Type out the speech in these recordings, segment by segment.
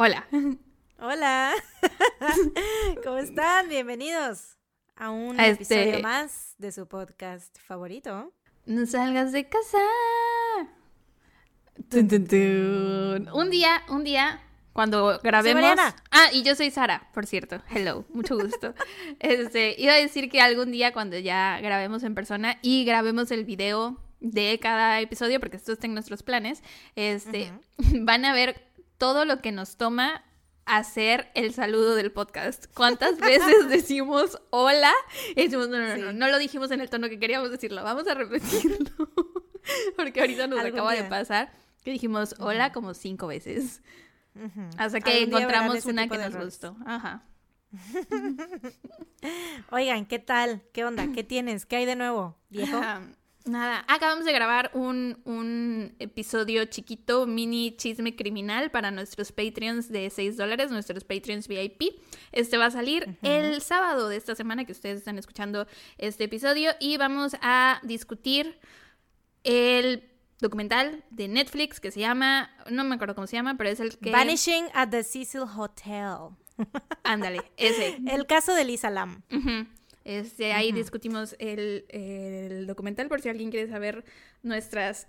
Hola. Hola. ¿Cómo están? Bienvenidos a un episodio este más de su podcast favorito. No salgas de casa. Un día, un día, cuando grabemos. Ah, y yo soy Sara, por cierto. Hello, mucho gusto. este, iba a decir que algún día cuando ya grabemos en persona y grabemos el video de cada episodio, porque esto está en nuestros planes, este, van a ver todo lo que nos toma hacer el saludo del podcast. ¿Cuántas veces decimos hola? Y decimos, no, no, no, no, lo dijimos en el tono que queríamos decirlo, vamos a repetirlo. Porque ahorita nos acaba de pasar que dijimos hola como cinco veces. Hasta que encontramos una que nos gustó. Ajá. Oigan, ¿qué tal? ¿Qué onda? ¿Qué tienes? ¿Qué hay de nuevo, viejo? Nada, acabamos de grabar un, un, episodio chiquito, mini chisme criminal para nuestros Patreons de 6 dólares, nuestros Patreons VIP. Este va a salir el sábado de esta semana que ustedes están escuchando este episodio y vamos a discutir el documental de Netflix que se llama, no me acuerdo cómo se llama, pero es el que... Vanishing at the Cecil Hotel. Ándale, ese. El caso de Lisa Lam. Este, ahí discutimos el, documental por si alguien quiere saber nuestras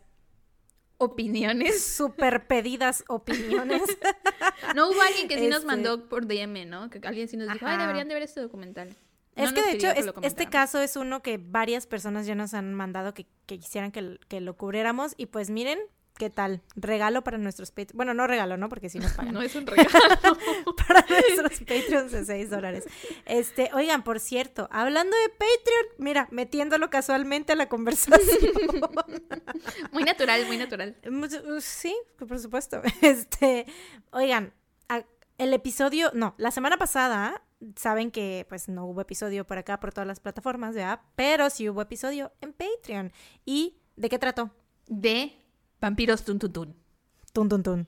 opiniones. Súper pedidas opiniones. no hubo alguien que sí nos este mandó por DM, ¿no? Que alguien sí nos dijo, ay, deberían de ver este documental. Es que de hecho, este caso es uno que varias personas ya nos han mandado que, quisieran que, que, lo cubriéramos. Y pues miren, ¿Qué tal? Regalo para nuestros Patreons. Bueno, no regalo, ¿no? Porque si nos pagan. no es un regalo. para nuestros Patreons de 6 dólares. Este, oigan, por cierto, hablando de Patreon, mira, metiéndolo casualmente a la conversación. muy natural, muy natural. Uh, sí, por supuesto. Este, oigan, el episodio, no, la semana pasada saben que pues no hubo episodio por acá por todas las plataformas, ¿ya? Pero sí hubo episodio en Patreon. ¿Y de qué trató? De Vampiros tun tun tun. Tun tun tun.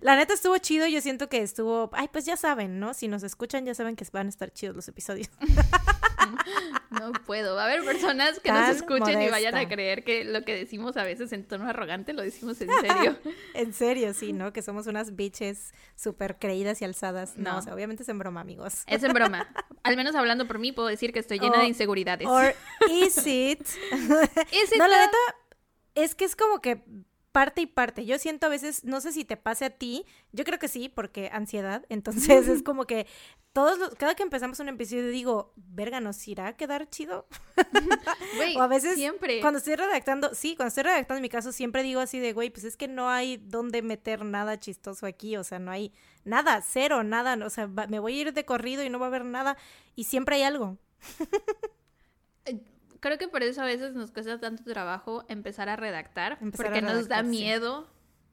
La neta estuvo chido, yo siento que estuvo, ay, pues ya saben, ¿no? Si nos escuchan ya saben que van a estar chidos los episodios. No puedo. Va a haber personas que nos escuchen y vayan a creer que lo que decimos a veces en tono arrogante lo decimos en serio. en serio, sí, ¿no? Que somos unas bitches súper creídas y alzadas. No, o sea, obviamente es en broma, amigos. Es en broma. Al menos hablando por mí puedo decir que estoy llena de inseguridades. Or is it? is it no, la neta es que es como que parte y parte. Yo siento a veces, no sé si te pase a ti, yo creo que sí, porque ansiedad. Entonces es como que todos los, cada que empezamos un episodio digo, verga, ¿nos irá a quedar chido? o a veces siempre. cuando estoy redactando, sí, cuando estoy redactando en mi caso, siempre digo así de, güey, pues es que no hay dónde meter nada chistoso aquí, o sea, no hay nada, cero, nada, o sea, me voy a ir de corrido y no va a haber nada, y siempre hay algo. Creo que por eso a veces nos cuesta tanto trabajo empezar a redactar, porque nos da miedo.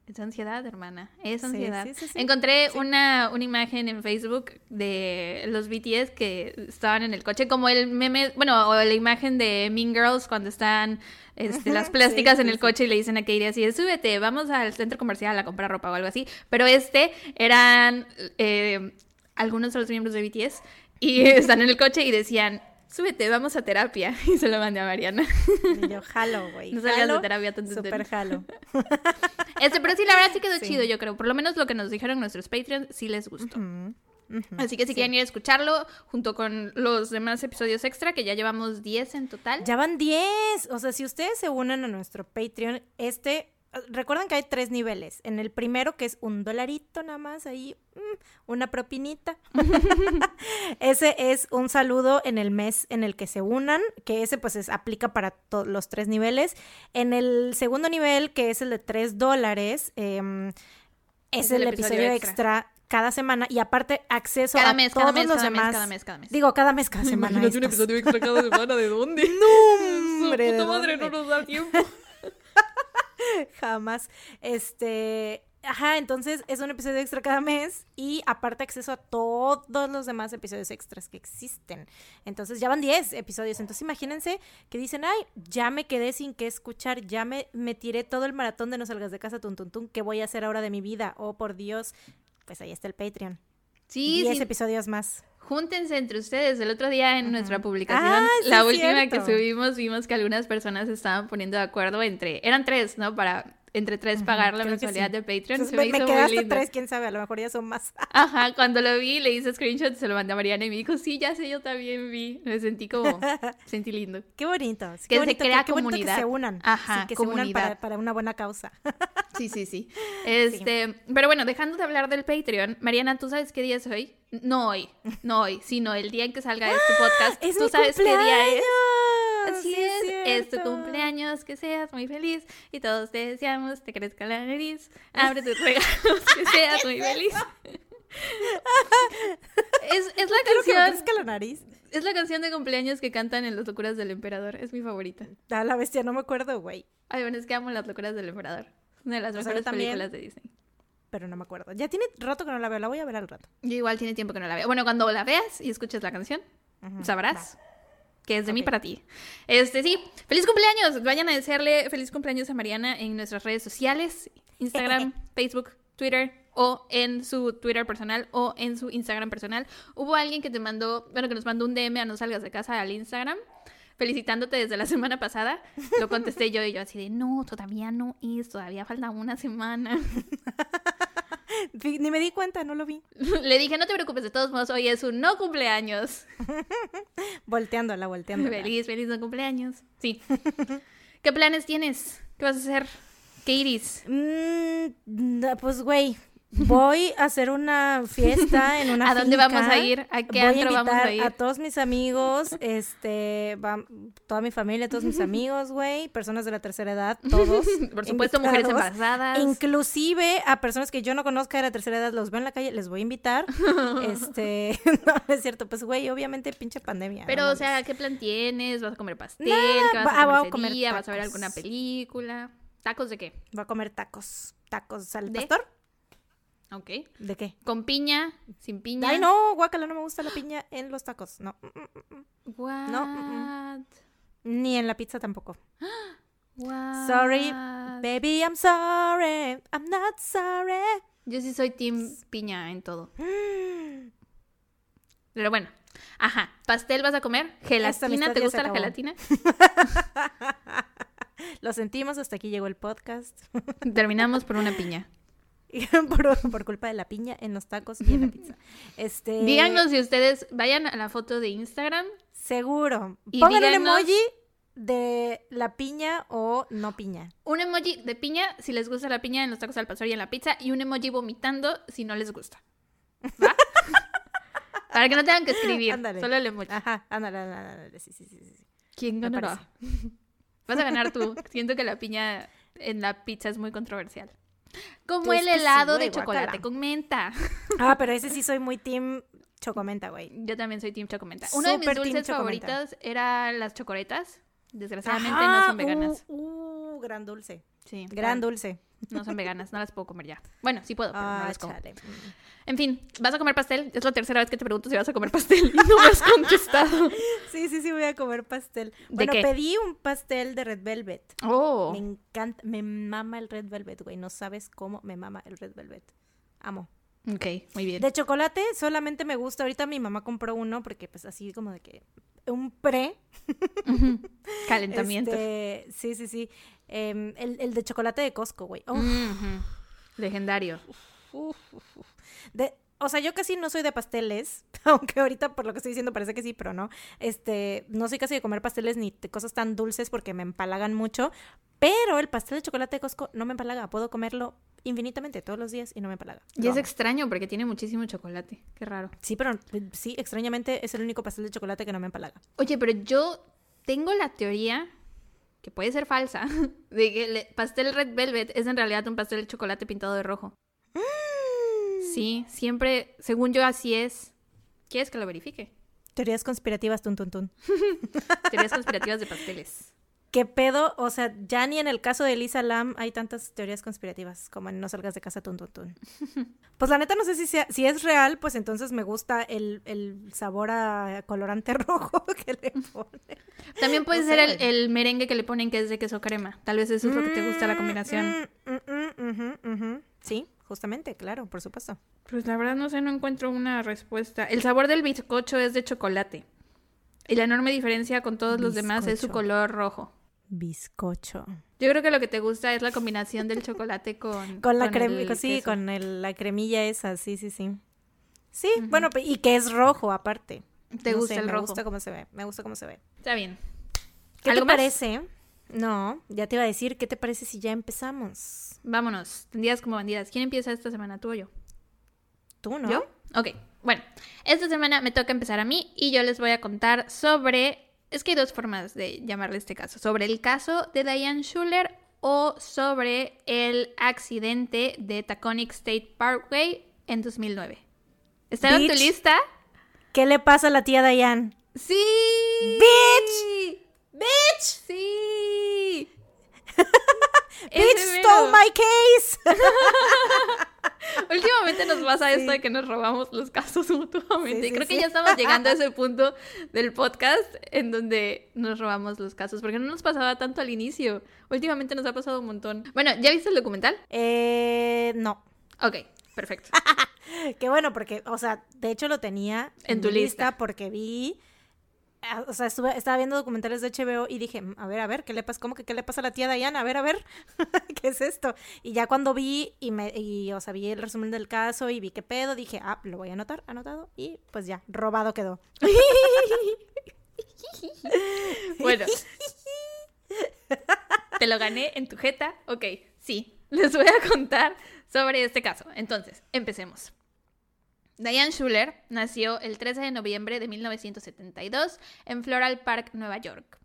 Es ansiedad, hermana. Es ansiedad. Encontré una, una imagen en Facebook de los BTS que estaban en el coche, como el meme, bueno, o la imagen de Mean Girls cuando están este, las plásticas en el coche y le dicen a Katie así, súbete, vamos al centro comercial a comprar ropa o algo así. Pero este eran eh, algunos de los miembros de BTS y están en el coche y decían, súbete, vamos a terapia. Y se lo mandé a Mariana. Y yo, jalo, güey. No salgas de terapia tanto. Súper jalo. Este, pero sí, la verdad sí quedó chido, yo creo. Por lo menos lo que nos dijeron nuestros Patreons sí les gustó. Así que si quieren ir a escucharlo, junto con los demás episodios extra, que ya llevamos 10 en total. Ya van 10. O sea, si ustedes se unen a nuestro Patreon, este Recuerden que hay tres niveles. En el primero, que es un dolarito nada más, ahí mm, una propinita. ese es un saludo en el mes en el que se unan, que ese pues es, aplica para todos los tres niveles. En el segundo nivel, que es el de tres dólares, em, es, el, episodio, extra. cada semana y aparte acceso a mes, todos mes, los cada demás. Mes, cada mes, cada mes. Digo, cada mes, cada semana. Imagínate un episodio extra cada semana, ¿de dónde? no, hombre, puta madre, no nos da tiempo. Jamás. Este. Ajá, entonces es un episodio extra cada mes y aparte acceso a todos los demás episodios extras que existen. Entonces ya van 10 episodios. Entonces imagínense que dicen, ay, ya me quedé sin qué escuchar, ya me, me tiré todo el maratón de No Salgas de Casa, tun, tun, tun, ¿qué voy a hacer ahora de mi vida? Oh, por Dios. Pues ahí está el Patreon. Sí, 10 episodios más júntense entre ustedes. El otro día en nuestra publicación, ah, la última que subimos, vimos que algunas personas estaban poniendo de acuerdo entre, eran tres, ¿no? Para entre tres pagar la mensualidad de Patreon. se me, me, quedaste tres, quién sabe, a lo mejor ya son más. Ajá, cuando lo vi, le hice screenshot, se lo mandé a Mariana y me dijo, sí, ya sé, yo también vi. Me sentí como, sentí lindo. Qué bonito. que qué bonito, se crea comunidad. que se unan. Ajá, que comunidad. se unan para, una buena causa. sí, sí, sí. Este, pero bueno, dejando de hablar del Patreon, Mariana, ¿tú sabes qué día es hoy? No hoy, no hoy, sino el día en que salga este podcast. ¿Es ¿Tú sabes qué día es? Así es, es, tu cumpleaños, que seas muy feliz y todos te deseamos, te crezca la nariz, abre tus regalos, que seas muy feliz. es, es la canción. Que la nariz. Es la canción de cumpleaños que cantan en Las locuras del emperador. Es mi favorita. Ah, la bestia, no me acuerdo, güey. Ay, bueno, es que amo Las locuras del emperador. Una de las mejores películas de Disney. Pero no me acuerdo. Ya tiene rato que no la veo, la voy a ver al rato. Yo igual tiene tiempo que no la veo. Bueno, cuando la veas y escuches la canción, sabrás que es de mí para ti. Este, sí, feliz cumpleaños. Vayan a desearle feliz cumpleaños a Mariana en nuestras redes sociales, Instagram, Facebook, Twitter o en su Twitter personal o en su Instagram personal. Hubo alguien que te mandó, bueno, que nos mandó un DM a no salgas de casa al Instagram felicitándote desde la semana pasada. Lo contesté yo y yo así de, no, todavía no es, todavía falta una semana. Ni me di cuenta, no lo vi. Le dije, no te preocupes, de todos modos, hoy es un no cumpleaños. volteándola, volteándola. Feliz, feliz no cumpleaños. Sí. ¿Qué planes tienes? ¿Qué vas a hacer? ¿Qué iris? Mm, pues, güey, Voy a hacer una fiesta en una ¿A dónde vamos a ir? ¿A qué Voy a vamos a ir? A todos mis amigos, este, toda mi familia, todos mis amigos, güey, personas de la tercera edad, todos. Por supuesto, mujeres embarazadas. Inclusive a personas que yo no conozca de la tercera edad, los veo en la calle, les voy a invitar. este, no, es cierto, pues, güey, obviamente pinche pandemia. Pero, o sea, ¿qué plan tienes? ¿Vas a comer pastel? ¿Qué vas a, comer? ¿Vas a ver alguna película? ¿Tacos de qué? Voy a comer tacos. ¿Tacos al pastor? Ok. ¿De qué? ¿Con piña? ¿Sin piña? Ay, no, guacala, no me gusta la piña en los tacos. No. What? No. Ni en la pizza tampoco. Sorry, baby, I'm sorry. I'm not sorry. Yo sí soy team piña en todo. Pero bueno. Ajá. ¿Pastel vas a comer? ¿Gelatina? ¿Te gusta la gelatina? Lo sentimos, hasta aquí llegó el podcast. Terminamos por una piña. por, culpa de la piña en los tacos y en la pizza. Este... Díganos si ustedes vayan a la foto de Instagram. Seguro. Y Pongan un emoji de la piña o no piña. Un emoji de piña si les gusta la piña en los tacos al pastor y en la pizza y un emoji vomitando si no les gusta. ¿Va? Para que no tengan que escribir. Solo el emoji. Ajá, ándale, ándale, Sí, sí, sí, sí. ¿Quién ganará? Vas a ganar tú. Siento que la piña en la pizza es muy controversial. Como el helado de chocolate con menta. Ah, pero ese sí soy muy team chocomenta, güey. Yo también soy team chocomenta. Uno de mis dulces favoritos era las chocoretas. Desgraciadamente no son veganas. Uh, uh, gran dulce. Sí. Gran dulce. No son veganas, no las puedo comer ya. Bueno, sí puedo, pero no las como. En fin, ¿vas a comer pastel? Es la tercera vez que te pregunto si vas a comer pastel y no me has contestado. sí, sí, sí, voy a comer pastel. bueno, pedí un pastel de Red Velvet. Oh. Me encanta, me mama el Red Velvet, güey. No sabes cómo me mama el Red Velvet. Amo. Ok, muy bien. De chocolate solamente me gusta. Ahorita mi mamá compró uno porque pues así como de que un pre. Calentamiento. Este, sí, sí, sí. Em, el, de chocolate de Costco, güey. Legendario. de, o sea, yo casi no soy de pasteles, aunque ahorita por lo que estoy diciendo parece que sí, pero no. Este, no soy casi de comer pasteles ni de cosas tan dulces porque me empalagan mucho, pero el pastel de chocolate de Costco no me empalaga, puedo comerlo infinitamente todos los días y no me empalaga. Y es extraño porque tiene muchísimo chocolate, qué raro. Sí, pero sí, extrañamente es el único pastel de chocolate que no me empalaga. Oye, pero yo tengo la teoría que puede ser falsa, de que el pastel Red Velvet es en realidad un pastel de chocolate pintado de rojo. Sí, siempre, según yo, así es. ¿Quieres que lo verifique? Teorías conspirativas, tun, tun, tun. Teorías conspirativas de pasteles. ¿Qué pedo? O sea, ya ni en el caso de Elisa Lam hay tantas teorías conspirativas como en No salgas de casa, tun, tun, tun. Pues la neta no sé si, si es real, pues entonces me gusta el, sabor a colorante rojo que le ponen. También puede ser el, merengue que le ponen que es de queso crema. Tal vez eso es lo que te gusta la combinación. Mm, mm, mm, sí, justamente, claro, por supuesto. Pues la verdad no sé, no encuentro una respuesta. El sabor del bizcocho es de chocolate. Y la enorme diferencia con todos los demás es su color rojo. Bizcocho. Yo creo que lo que te gusta es la combinación del chocolate con... Con la cremilla, sí, con la cremilla esa, sí, sí, sí. Sí, bueno, y que es rojo aparte. ¿Te gusta el rojo? Me gusta cómo se ve, me gusta cómo se ve. Está bien. ¿Qué te parece? No, ya te iba a decir, ¿qué te parece si ya empezamos? Vámonos, tendrías como bandidas. ¿Quién empieza esta semana, tú o yo? ¿Tú, no? ¿Yo? Ok, bueno, esta semana me toca empezar a mí y yo les voy a contar sobre... Es que hay dos formas de llamarle este caso. Sobre el caso de Diane Schuller o sobre el accidente de Taconic State Parkway en 2009. ¿Está en tu lista? ¿Qué le pasa a la tía Diane? ¡Sí! ¡Bitch! ¡Bitch! ¡Sí! ¡Bitch stole my case! Últimamente nos pasa esto de que nos robamos los casos mutuamente. y Creo que ya estamos llegando a ese punto del podcast en donde nos robamos los casos, porque no nos pasaba tanto al inicio. Últimamente nos ha pasado un montón. Bueno, ¿ya viste el documental? Eh, no. Ok, perfecto. Qué bueno, porque, o sea, de hecho lo tenía en, tu lista porque vi o sea, estaba viendo documentales de HBO y dije, a ver, a ver, ¿qué le pasa? ¿Cómo que qué le pasa a la tía Diana? A ver, a ver, ¿qué es esto? Y ya cuando vi y me, y, o sea, vi el resumen del caso y vi qué pedo, dije, ah, lo voy a anotar, anotado, y pues ya, robado quedó. bueno. ¿Te lo gané en tu jeta? Ok, sí. Les voy a contar sobre este caso. Entonces, empecemos. Diane Schuller nació el 13 de noviembre de 1972 en Floral Park, Nueva York.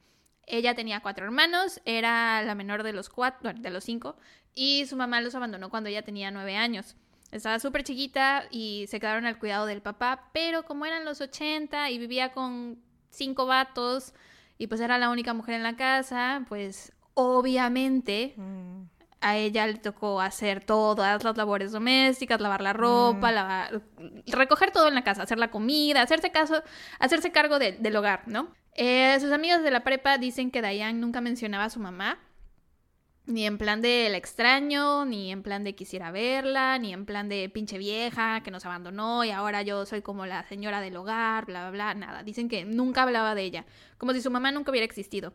Ella tenía cuatro hermanos, era la menor de los cuatro, de los cinco, y su mamá los abandonó cuando ella tenía nueve años. Estaba súper chiquita y se quedaron al cuidado del papá, pero como eran los 80 y vivía con cinco vatos y pues era la única mujer en la casa, pues obviamente mm a ella le tocó hacer todas las labores domésticas, lavar la ropa, mm. lavar, recoger todo en la casa, hacer la comida, hacerse, caso, hacerse cargo del hogar, ¿no? Eh, sus amigas de la prepa dicen que Diane nunca mencionaba a su mamá, ni en plan de la extraño, ni en plan de quisiera verla, ni en plan de pinche vieja que nos abandonó y ahora yo soy como la señora del hogar, bla, bla, bla, nada. Dicen que nunca hablaba de ella, como si su mamá nunca hubiera existido.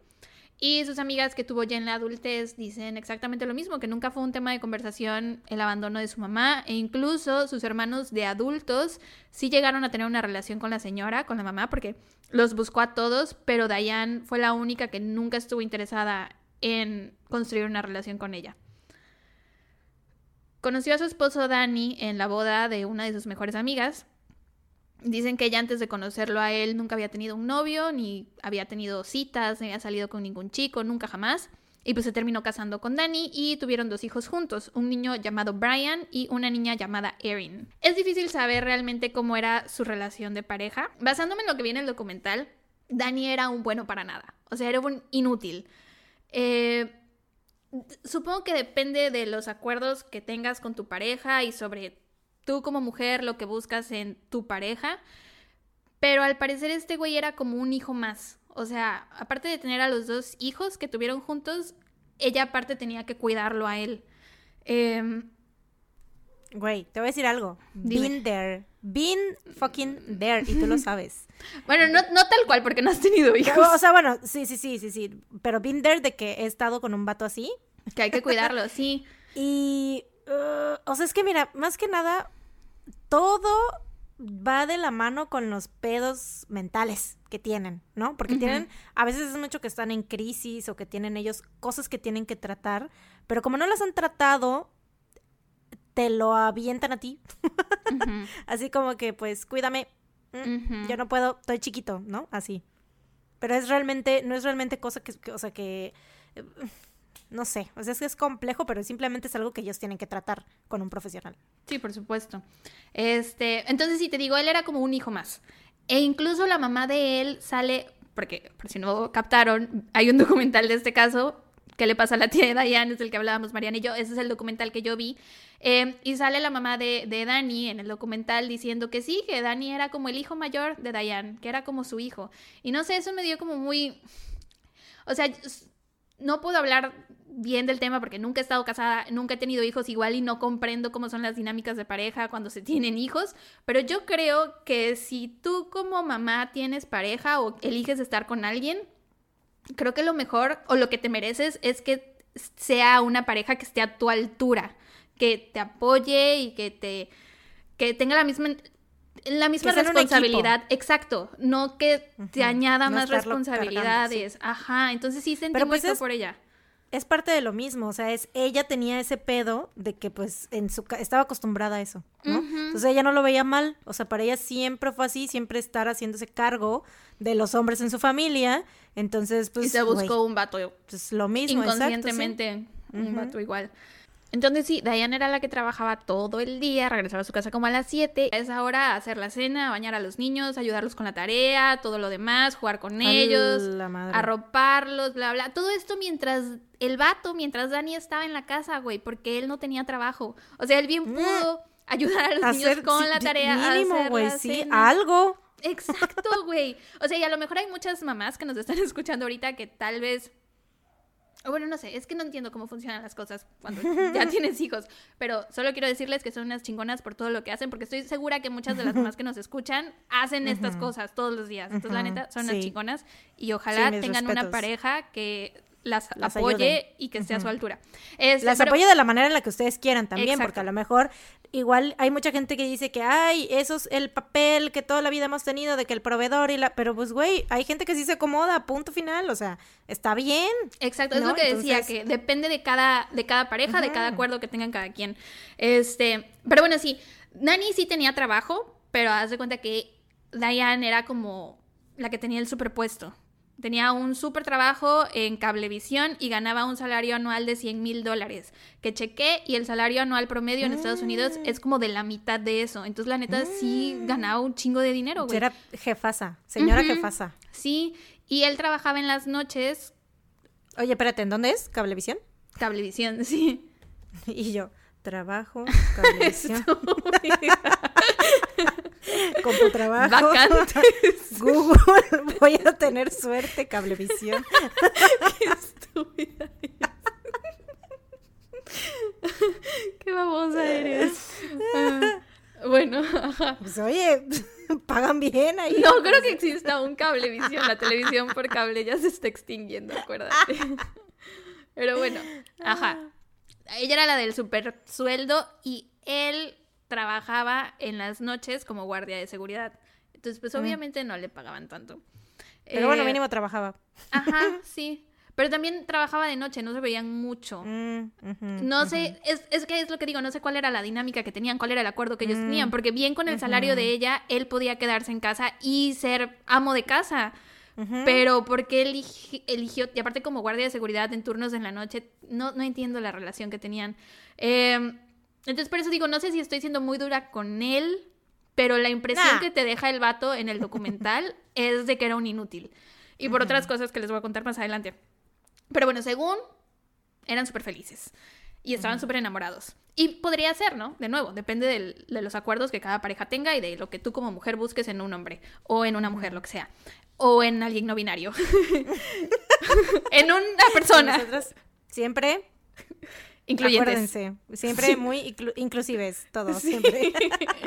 Y sus amigas que tuvo ya en la adultez dicen exactamente lo mismo, que nunca fue un tema de conversación el abandono de su mamá e incluso sus hermanos de adultos sí llegaron a tener una relación con la señora, con la mamá, porque los buscó a todos, pero Diane fue la única que nunca estuvo interesada en construir una relación con ella. Conoció a su esposo Danny en la boda de una de sus mejores amigas Dicen que ella antes de conocerlo a él nunca había tenido un novio, ni había tenido citas, ni había salido con ningún chico, nunca jamás. Y pues se terminó casando con Danny y tuvieron dos hijos juntos, un niño llamado Brian y una niña llamada Erin. Es difícil saber realmente cómo era su relación de pareja. Basándome en lo que viene en el documental, Danny era un bueno para nada, o sea, era un inútil. Eh, supongo que depende de los acuerdos que tengas con tu pareja y sobre tú como mujer lo que buscas en tu pareja. Pero al parecer este güey era como un hijo más. O sea, aparte de tener a los dos hijos que tuvieron juntos, ella aparte tenía que cuidarlo a él. Em, güey, te voy a decir algo. Been there. Been fucking there. Y tú lo sabes. bueno, no, no tal cual, porque no has tenido hijos. O sea, bueno, sí, sí, sí, sí, sí. Pero been there de que he estado con un vato así. Que hay que cuidarlo, sí. Y. Uh, o sea, es que mira, más que nada, todo va de la mano con los pedos mentales que tienen, ¿no? Porque tienen, a veces es mucho que están en crisis o que tienen ellos cosas que tienen que tratar, pero como no las han tratado, te lo avientan a ti. Así como que, pues, cuídame, mm, yo no puedo, estoy chiquito, ¿no? Así. Pero es realmente, no es realmente cosa que, que o sea, que... No sé, o sea, es que es complejo, pero simplemente es algo que ellos tienen que tratar con un profesional. Sí, por supuesto. Este, entonces, si te digo, él era como un hijo más. E incluso la mamá de él sale, porque por si no captaron, hay un documental de este caso, ¿Qué le pasa a la tía de Diane? Es el que hablábamos Mariana y yo. Ese es el documental que yo vi. Eh, y sale la mamá de, de Dani en el documental diciendo que sí, que Dani era como el hijo mayor de Diane, que era como su hijo. Y no sé, eso me dio como muy... O sea, no puedo hablar bien del tema porque nunca he estado casada, nunca he tenido hijos igual y no comprendo cómo son las dinámicas de pareja cuando se tienen hijos, pero yo creo que si tú como mamá tienes pareja o eliges estar con alguien, creo que lo mejor o lo que te mereces es que sea una pareja que esté a tu altura, que te apoye y que te que tenga la misma la misma responsabilidad, exacto, no que te añada más responsabilidades. Ajá, entonces sí sentí pues por ella. es parte de lo mismo, o sea, es ella tenía ese pedo de que pues en su estaba acostumbrada a eso, ¿no? Entonces ella no lo veía mal, o sea, para ella siempre fue así, siempre estar haciéndose cargo de los hombres en su familia, entonces pues y se buscó un vato pues lo mismo, inconscientemente un vato igual. Entonces sí, Diane era la que trabajaba todo el día, regresaba a su casa como a las 7, a esa hora hacer la cena, bañar a los niños, ayudarlos con la tarea, todo lo demás, jugar con ellos, arroparlos, bla, bla. Todo esto mientras el vato, mientras Dani estaba en la casa, güey, porque él no tenía trabajo. O sea, él bien mm. pudo ayudar a los niños con la tarea. Mínimo, güey, sí, algo. Exacto, güey. O sea, y a lo mejor hay muchas mamás que nos están escuchando ahorita que tal vez bueno, no sé, es que no entiendo cómo funcionan las cosas cuando ya tienes hijos, pero solo quiero decirles que son unas chingonas por todo lo que hacen, porque estoy segura que muchas de las mamás que nos escuchan hacen estas cosas todos los días. Entonces, la neta, son unas chingonas y ojalá tengan una pareja que las, apoye y que esté a su altura. Este, las apoye de la manera en la que ustedes quieran también, porque a lo mejor igual hay mucha gente que dice que, ay, eso es el papel que toda la vida hemos tenido de que el proveedor y la... Pero pues, güey, hay gente que sí se acomoda, punto final, o sea, está bien. Exacto, es lo que decía, que depende de cada, de cada pareja, de cada acuerdo que tengan cada quien. Este, pero bueno, sí, Nani sí tenía trabajo, pero haz de cuenta que Diane era como la que tenía el superpuesto. Tenía un súper trabajo en cablevisión y ganaba un salario anual de 100 mil dólares. Que chequé y el salario anual promedio en Estados Unidos mm. es como de la mitad de eso. Entonces, la neta, sí mm. ganaba un chingo de dinero, güey. Era jefasa, señora jefasa. Sí, y él trabajaba en las noches. Oye, espérate, ¿en dónde es? ¿Cablevisión? Cablevisión, sí. y yo, trabajo, cablevisión. Como trabajo. Google, voy a tener suerte, cablevisión. Qué estúpida Qué babosa eres. Ah, bueno, Pues oye, pagan bien ahí. No, creo que exista un cablevisión. La televisión por cable ya se está extinguiendo, acuérdate. Pero bueno, ajá. Ella era la del super sueldo y él trabajaba en las noches como guardia de seguridad. Entonces, pues obviamente no le pagaban tanto. Pero bueno, eh, mínimo trabajaba. Ajá, sí. Pero también trabajaba de noche, no se veían mucho. Mm, no sé, es, es, que es lo que digo, no sé cuál era la dinámica que tenían, cuál era el acuerdo que ellos mm, tenían, porque bien con el salario de ella, él podía quedarse en casa y ser amo de casa. Pero porque él eligió, y aparte como guardia de seguridad en turnos en la noche, no, no entiendo la relación que tenían. Eh, entonces, por eso digo, no sé si estoy siendo muy dura con él, pero la impresión que te deja el vato en el documental es de que era un inútil. Y por otras cosas que les voy a contar más adelante. Pero bueno, según, eran súper felices. Y estaban súper enamorados. Y podría ser, ¿no? De nuevo, depende de los acuerdos que cada pareja tenga y de lo que tú como mujer busques en un hombre o en una mujer, lo que sea. O en alguien no binario. en una persona. Nosotros siempre Incluyentes. siempre muy inclusives, todos, siempre.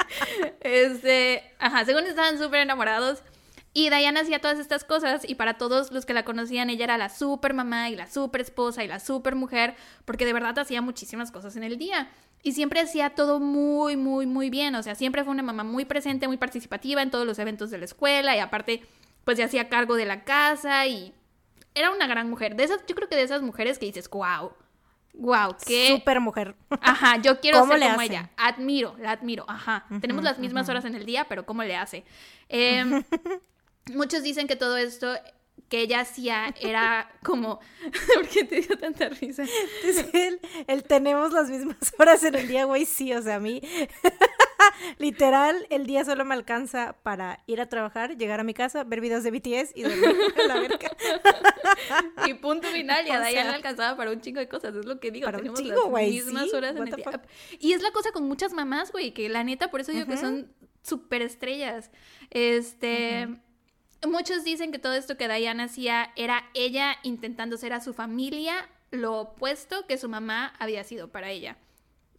este, ajá, según estaban súper enamorados. Y Diana hacía todas estas cosas y para todos los que la conocían ella era la super mamá y la super esposa y la super mujer porque de verdad hacía muchísimas cosas en el día y siempre hacía todo muy, muy, muy bien. O sea, siempre fue una mamá muy presente, muy participativa en todos los eventos de la escuela y aparte pues se hacía cargo de la casa y era una gran mujer. De esas, yo creo que de esas mujeres que dices, wow, Wow, qué. Super mujer. Ajá, yo quiero ser como ella. Admiro, la admiro. Ajá. Tenemos las mismas horas en el día, pero ¿cómo le hace? Em, muchos dicen que todo esto que ella hacía era como. ¿Por qué te dio tanta risa? El tenemos las mismas horas en el día, güey, sí, o sea, a mí. Literal, el día solo me alcanza para ir a trabajar, llegar a mi casa, ver videos de BTS y dormir en la verga. y punto final, no alcanzaba para un chingo de cosas, es lo que digo. Tenemos las mismas horas en el día. Y es la cosa con muchas mamás, güey, que la neta, por eso digo que son súper estrellas. Este. Muchos dicen que todo esto que Diana hacía era ella intentando ser a su familia lo opuesto que su mamá había sido para ella.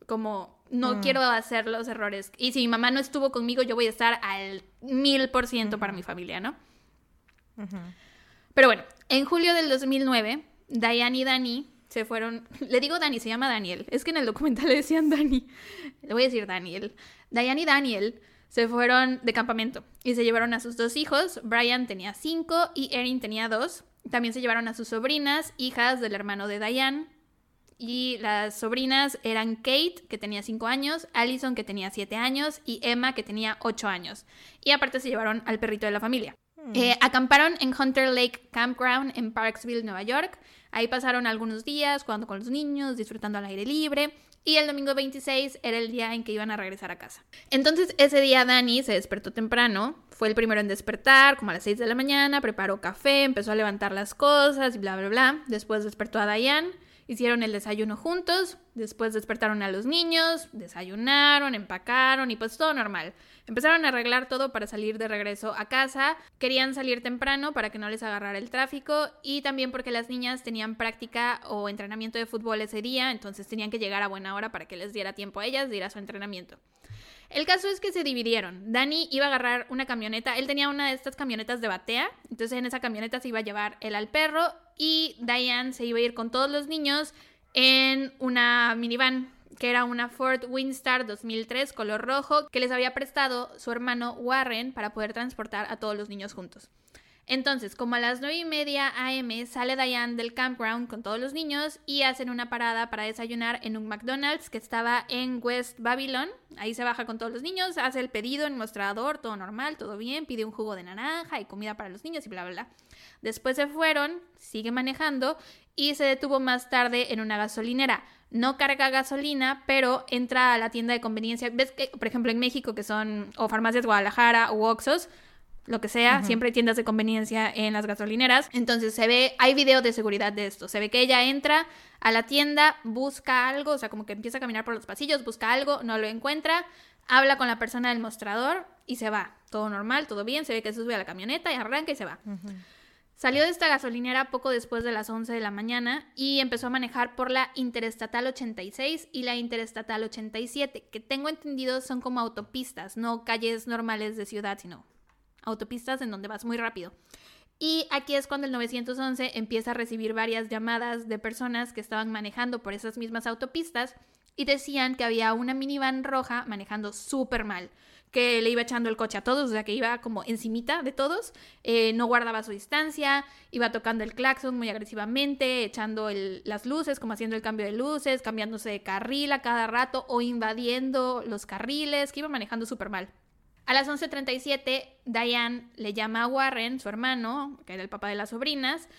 Como no mm. quiero hacer los errores. Y si mi mamá no estuvo conmigo, yo voy a estar al mil por ciento para mi familia, ¿no? Pero bueno, en julio del 2009, Diane y Dani se fueron, le digo Dani, se llama Daniel, es que en el documental le decían Dani, le voy a decir Daniel, Diane y Daniel se fueron de campamento y se llevaron a sus dos hijos, Brian tenía cinco y Erin tenía dos, también se llevaron a sus sobrinas, hijas del hermano de Diane, y las sobrinas eran Kate, que tenía cinco años, Allison, que tenía siete años, y Emma, que tenía ocho años. Y aparte se llevaron al perrito de la familia. Hmm. Eh, acamparon en Hunter Lake Campground en Parksville, Nueva York. Ahí pasaron algunos días jugando con los niños, disfrutando al aire libre. Y el domingo 26 era el día en que iban a regresar a casa. Entonces ese día Dani se despertó temprano, fue el primero en despertar, como a las 6 de la mañana, preparó café, empezó a levantar las cosas y bla, bla, bla. Después despertó a Diane Hicieron el desayuno juntos, después despertaron a los niños, desayunaron, empacaron y pues todo normal. Empezaron a arreglar todo para salir de regreso a casa. Querían salir temprano para que no les agarrara el tráfico y también porque las niñas tenían práctica o entrenamiento de fútbol ese día, entonces tenían que llegar a buena hora para que les diera tiempo a ellas de ir a su entrenamiento. El caso es que se dividieron. Dani iba a agarrar una camioneta, él tenía una de estas camionetas de batea, entonces en esa camioneta se iba a llevar él al perro y Diane se iba a ir con todos los niños en una minivan que era una Ford Windstar 2003 color rojo que les había prestado su hermano Warren para poder transportar a todos los niños juntos. Entonces, como a las 9 y media am, sale Diane del campground con todos los niños y hacen una parada para desayunar en un McDonald's que estaba en West Babylon. Ahí se baja con todos los niños, hace el pedido en mostrador, todo normal, todo bien, pide un jugo de naranja y comida para los niños y bla, bla, bla. Después se fueron, sigue manejando y se detuvo más tarde en una gasolinera. No carga gasolina, pero entra a la tienda de conveniencia. ¿Ves que, por ejemplo, en México, que son o farmacias Guadalajara o Oxos, lo que sea, siempre hay tiendas de conveniencia en las gasolineras. Entonces se ve, hay video de seguridad de esto. Se ve que ella entra a la tienda, busca algo, o sea, como que empieza a caminar por los pasillos, busca algo, no lo encuentra, habla con la persona del mostrador y se va. Todo normal, todo bien, se ve que se sube a la camioneta y arranca y se va. Salió de esta gasolinera poco después de las 11 de la mañana y empezó a manejar por la Interestatal 86 y la Interestatal 87, que tengo entendido son como autopistas, no calles normales de ciudad, sino autopistas en donde vas muy rápido. Y aquí es cuando el 911 empieza a recibir varias llamadas de personas que estaban manejando por esas mismas autopistas y decían que había una minivan roja manejando súper mal, que le iba echando el coche a todos, o sea, que iba como encimita de todos, eh, no guardaba su distancia, iba tocando el claxon muy agresivamente, echando las luces, como haciendo el cambio de luces, cambiándose de carril a cada rato o invadiendo los carriles, que iba manejando súper mal. A las 11.37, Diane le llama a Warren, su hermano, que era el papá de las sobrinas,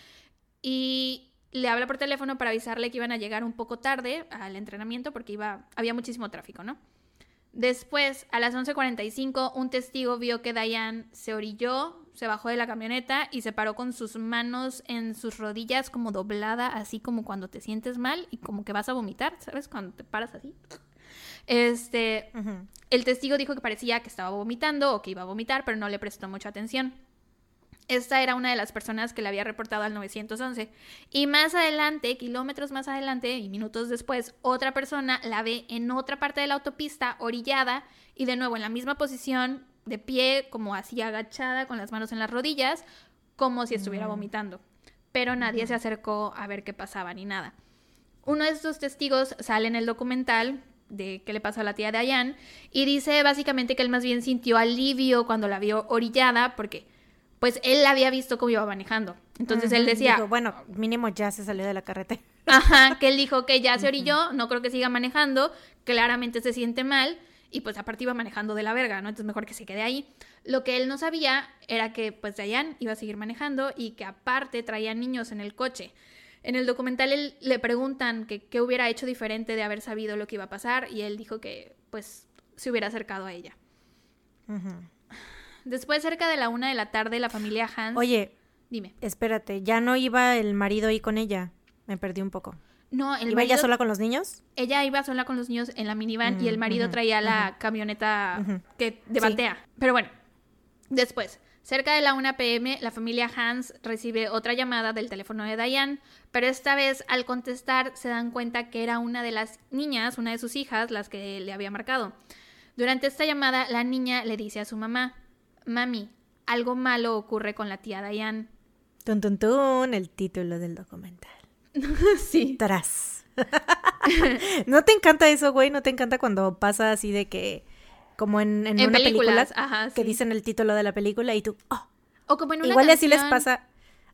y le habla por teléfono para avisarle que iban a llegar un poco tarde al entrenamiento porque iba, había muchísimo tráfico, ¿no? Después, a las 11.45, un testigo vio que Diane se orilló, se bajó de la camioneta y se paró con sus manos en sus rodillas como doblada, así como cuando te sientes mal y como que vas a vomitar, ¿sabes? Cuando te paras así. Este, el testigo dijo que parecía que estaba vomitando o que iba a vomitar, pero no le prestó mucha atención. Esta era una de las personas que le había reportado al 911. Y más adelante, kilómetros más adelante y minutos después, otra persona la ve en otra parte de la autopista, orillada, y de nuevo en la misma posición, de pie, como así agachada, con las manos en las rodillas, como si estuviera mm. vomitando. Pero nadie se acercó a ver qué pasaba ni nada. Uno de estos testigos sale en el documental de qué le pasó a la tía de Diane y dice básicamente que él más bien sintió alivio cuando la vio orillada porque pues él la había visto cómo iba manejando. Entonces él decía, bueno, mínimo ya se salió de la carretera. Ajá, que él dijo que ya se orilló, no creo que siga manejando, claramente se siente mal y pues aparte iba manejando de la verga, ¿no? Entonces mejor que se quede ahí. Lo que él no sabía era que pues Diane iba a seguir manejando y que aparte traía niños en el coche. En el documental él, le preguntan que qué hubiera hecho diferente de haber sabido lo que iba a pasar y él dijo que pues se hubiera acercado a ella. Después, cerca de la una de la tarde, la familia Hans... Oye, dime. Espérate, ¿ya no iba el marido ahí con ella? Me perdí un poco. No, el ¿Iba ella sola con los niños? Ella iba sola con los niños en la minivan y el marido traía la camioneta que de batea. Pero bueno, después, Cerca de la 1 pm, la familia Hans recibe otra llamada del teléfono de Diane, pero esta vez al contestar se dan cuenta que era una de las niñas, una de sus hijas, las que le había marcado. Durante esta llamada, la niña le dice a su mamá, Mami, algo malo ocurre con la tía Diane. Tun, tun, tun, el título del documental. sí. Tras. ¿No te encanta eso, güey? ¿No te encanta cuando pasa así de que, como en, en, una película, que dicen el título de la película y tú, oh. O como en una Igual así les pasa.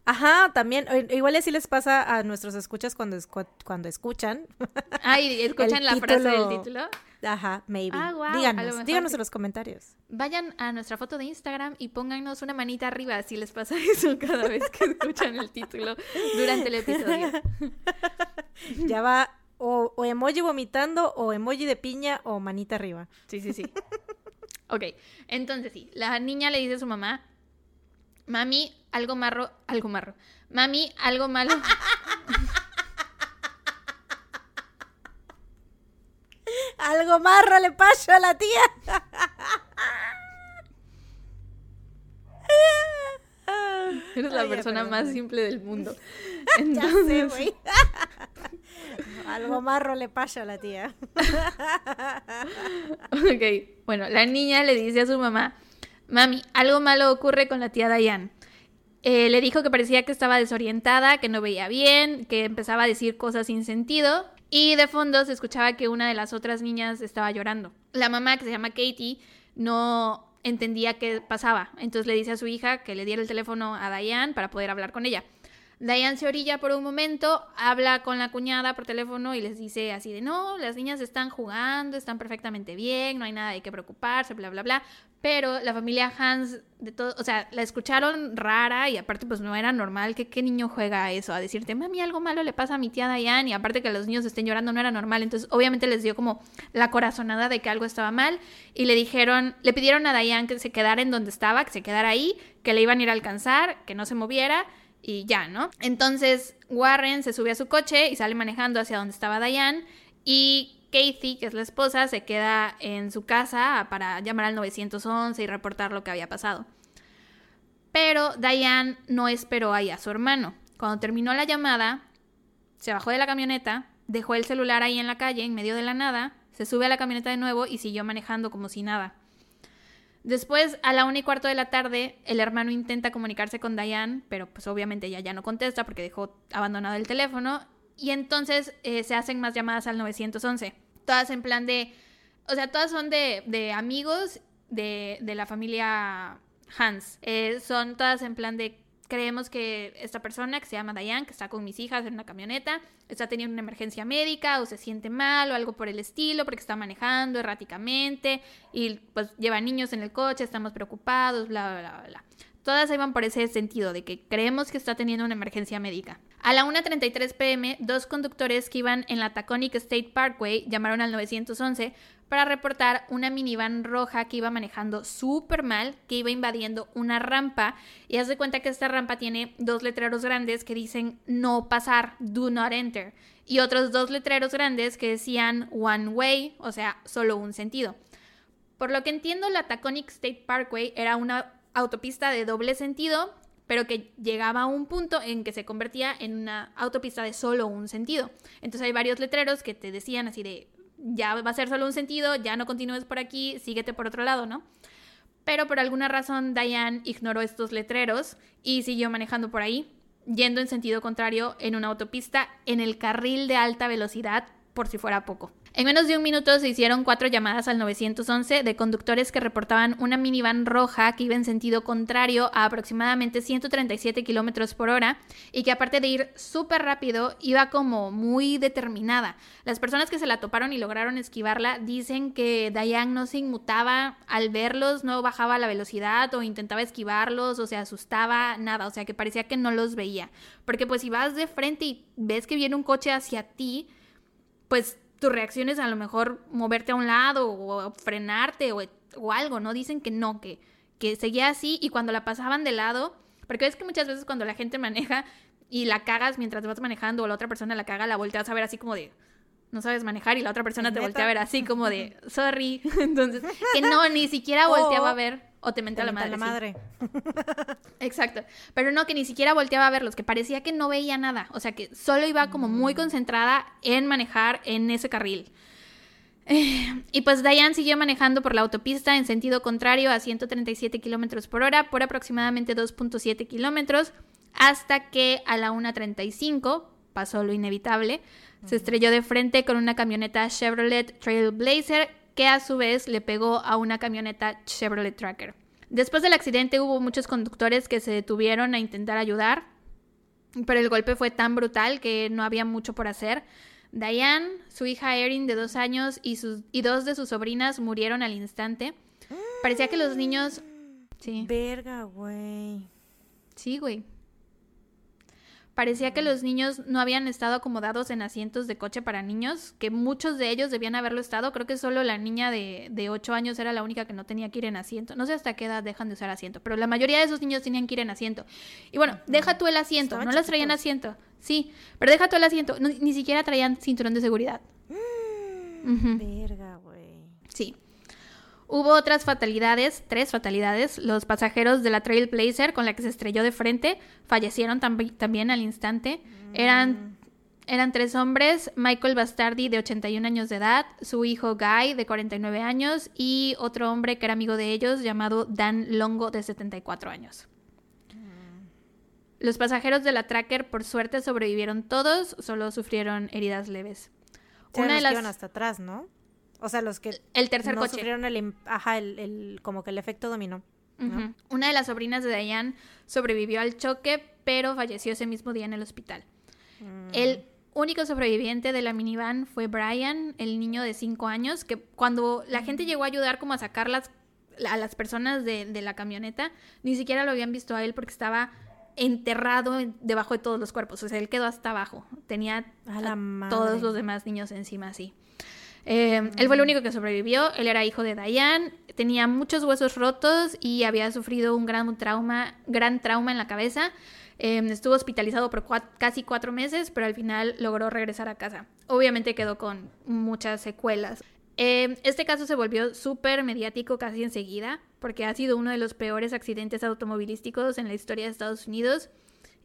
Ajá, también, igual así les pasa a nuestros escuchas cuando, cuando escuchan. Ah, y escuchan la frase del título. Ajá, maybe. Ah, díganos, díganos en los comentarios. Vayan a nuestra foto de Instagram y pónganos una manita arriba si les pasa eso cada vez que escuchan el título durante el episodio. ya va o, o emoji vomitando o emoji de piña o manita arriba. Sí, sí, sí. ok, entonces sí, la niña le dice a su mamá, mami, algo marro, algo marro. Mami, algo malo. algo marro le pasó a la tía. Eres la persona más simple del mundo. Entonces... Algo marro le pasa a la tía. ok, bueno, la niña le dice a su mamá, mami, algo malo ocurre con la tía Diane. Eh, le dijo que parecía que estaba desorientada, que no veía bien, que empezaba a decir cosas sin sentido y de fondo se escuchaba que una de las otras niñas estaba llorando. La mamá, que se llama Katie, no entendía qué pasaba, entonces le dice a su hija que le diera el teléfono a Diane para poder hablar con ella. Diane se orilla por un momento, habla con la cuñada por teléfono y les dice así de no, las niñas están jugando, están perfectamente bien, no hay nada de qué preocuparse, bla, bla, bla. Pero la familia Hans, de todo, o sea, la escucharon rara y aparte pues no era normal que qué niño juega eso, a decirte, mami, algo malo le pasa a mi tía Diane y aparte que los niños estén llorando no era normal. Entonces obviamente les dio como la corazonada de que algo estaba mal y le dijeron, le pidieron a Diane que se quedara en donde estaba, que se quedara ahí, que le iban a ir a alcanzar, que no se moviera y ya, ¿no? Entonces Warren se sube a su coche y sale manejando hacia donde estaba Diane y Kathy, que es la esposa, se queda en su casa para llamar al 911 y reportar lo que había pasado. Pero Diane no esperó ahí a su hermano. Cuando terminó la llamada, se bajó de la camioneta, dejó el celular ahí en la calle, en medio de la nada, se sube a la camioneta de nuevo y siguió manejando como si nada. Después, a la una y cuarto de la tarde, el hermano intenta comunicarse con Diane, pero pues obviamente ella ya no contesta porque dejó abandonado el teléfono. Y entonces eh, se hacen más llamadas al 911. Todas en plan de. O sea, todas son de, amigos de, la familia Hans. Eh, son todas en plan de creemos que esta persona que se llama Diane, que está con mis hijas en una camioneta, está teniendo una emergencia médica o se siente mal o algo por el estilo porque está manejando erráticamente y pues lleva niños en el coche, estamos preocupados, bla, bla, bla, bla. Todas iban por ese sentido de que creemos que está teniendo una emergencia médica. A la 1.33 pm, dos conductores que iban en la Taconic State Parkway llamaron al 911 para reportar una minivan roja que iba manejando súper mal, que iba invadiendo una rampa. Y haz de cuenta que esta rampa tiene dos letreros grandes que dicen no pasar, do not enter. Y otros dos letreros grandes que decían one way, o sea, solo un sentido. Por lo que entiendo, la Taconic State Parkway era una autopista de doble sentido, pero que llegaba a un punto en que se convertía en una autopista de solo un sentido. Entonces hay varios letreros que te decían así de, ya va a ser solo un sentido, ya no continúes por aquí, síguete por otro lado, ¿no? Pero por alguna razón Diane ignoró estos letreros y siguió manejando por ahí, yendo en sentido contrario en una autopista en el carril de alta velocidad por si fuera poco. En menos de un minuto se hicieron cuatro llamadas al 911 de conductores que reportaban una minivan roja que iba en sentido contrario a aproximadamente 137 kilómetros por hora y que aparte de ir súper rápido iba como muy determinada. Las personas que se la toparon y lograron esquivarla dicen que Diane no se inmutaba al verlos, no bajaba la velocidad o intentaba esquivarlos o se asustaba, nada, o sea que parecía que no los veía. Porque pues si vas de frente y ves que viene un coche hacia ti, pues tu reacción es a lo mejor moverte a un lado o frenarte o, algo, ¿no? Dicen que no, que, que seguía así y cuando la pasaban de lado, porque es que muchas veces cuando la gente maneja y la cagas mientras vas manejando o la otra persona la caga, la volteas a ver así como de, no sabes manejar y la otra persona te voltea a ver así como de, sorry. Entonces, que no, ni siquiera volteaba a ver. O te mente a la madre. La madre. Exacto. Pero no, que ni siquiera volteaba a verlos, que parecía que no veía nada. O sea, que solo iba como muy mm. concentrada en manejar en ese carril. y pues Diane siguió manejando por la autopista en sentido contrario a 137 kilómetros por hora por aproximadamente 2.7 kilómetros hasta que a la 1.35 pasó lo inevitable. Se estrelló de frente con una camioneta Chevrolet Trailblazer que a su vez le pegó a una camioneta Chevrolet Tracker. Después del accidente hubo muchos conductores que se detuvieron a intentar ayudar, pero el golpe fue tan brutal que no había mucho por hacer. Diane, su hija Erin de dos años y, sus, y dos de sus sobrinas murieron al instante. Parecía que los niños... Sí. Verga, güey. Sí, güey. Parecía que los niños no habían estado acomodados en asientos de coche para niños, que muchos de ellos debían haberlo estado. Creo que solo la niña de, de 8 años era la única que no tenía que ir en asiento. No sé hasta qué edad dejan de usar asiento, pero la mayoría de esos niños tenían que ir en asiento. Y bueno, deja tú el asiento, no las traían asiento. Sí, pero deja tú el asiento, ni siquiera traían cinturón de seguridad. Mm, verga. Hubo otras fatalidades, tres fatalidades. Los pasajeros de la Trailblazer con la que se estrelló de frente fallecieron también al instante. Eran, mm. eran tres hombres, Michael Bastardi de 81 años de edad, su hijo Guy de 49 años y otro hombre que era amigo de ellos llamado Dan Longo de 74 años. Mm. Los pasajeros de la Tracker por suerte sobrevivieron todos, solo sufrieron heridas leves. Una de las... hasta atrás, ¿no? O sea, los que el tercer no coche. sufrieron el, ajá, el, como que el efecto dominó. Una de las sobrinas de Diane sobrevivió al choque, pero falleció ese mismo día en el hospital. Mm. El único sobreviviente de la minivan fue Brian, el niño de 5 años, que cuando la gente llegó a ayudar como a sacarlas a las personas de, de, la camioneta, ni siquiera lo habían visto a él porque estaba enterrado debajo de todos los cuerpos. O sea, él quedó hasta abajo. Tenía a todos los demás niños encima así. Eh, él fue el único que sobrevivió, él era hijo de Diane, tenía muchos huesos rotos y había sufrido un gran trauma, gran trauma en la cabeza. Eh, estuvo hospitalizado por casi cuatro meses, pero al final logró regresar a casa. Obviamente quedó con muchas secuelas. Eh, este caso se volvió súper mediático casi enseguida, porque ha sido uno de los peores accidentes automovilísticos en la historia de Estados Unidos.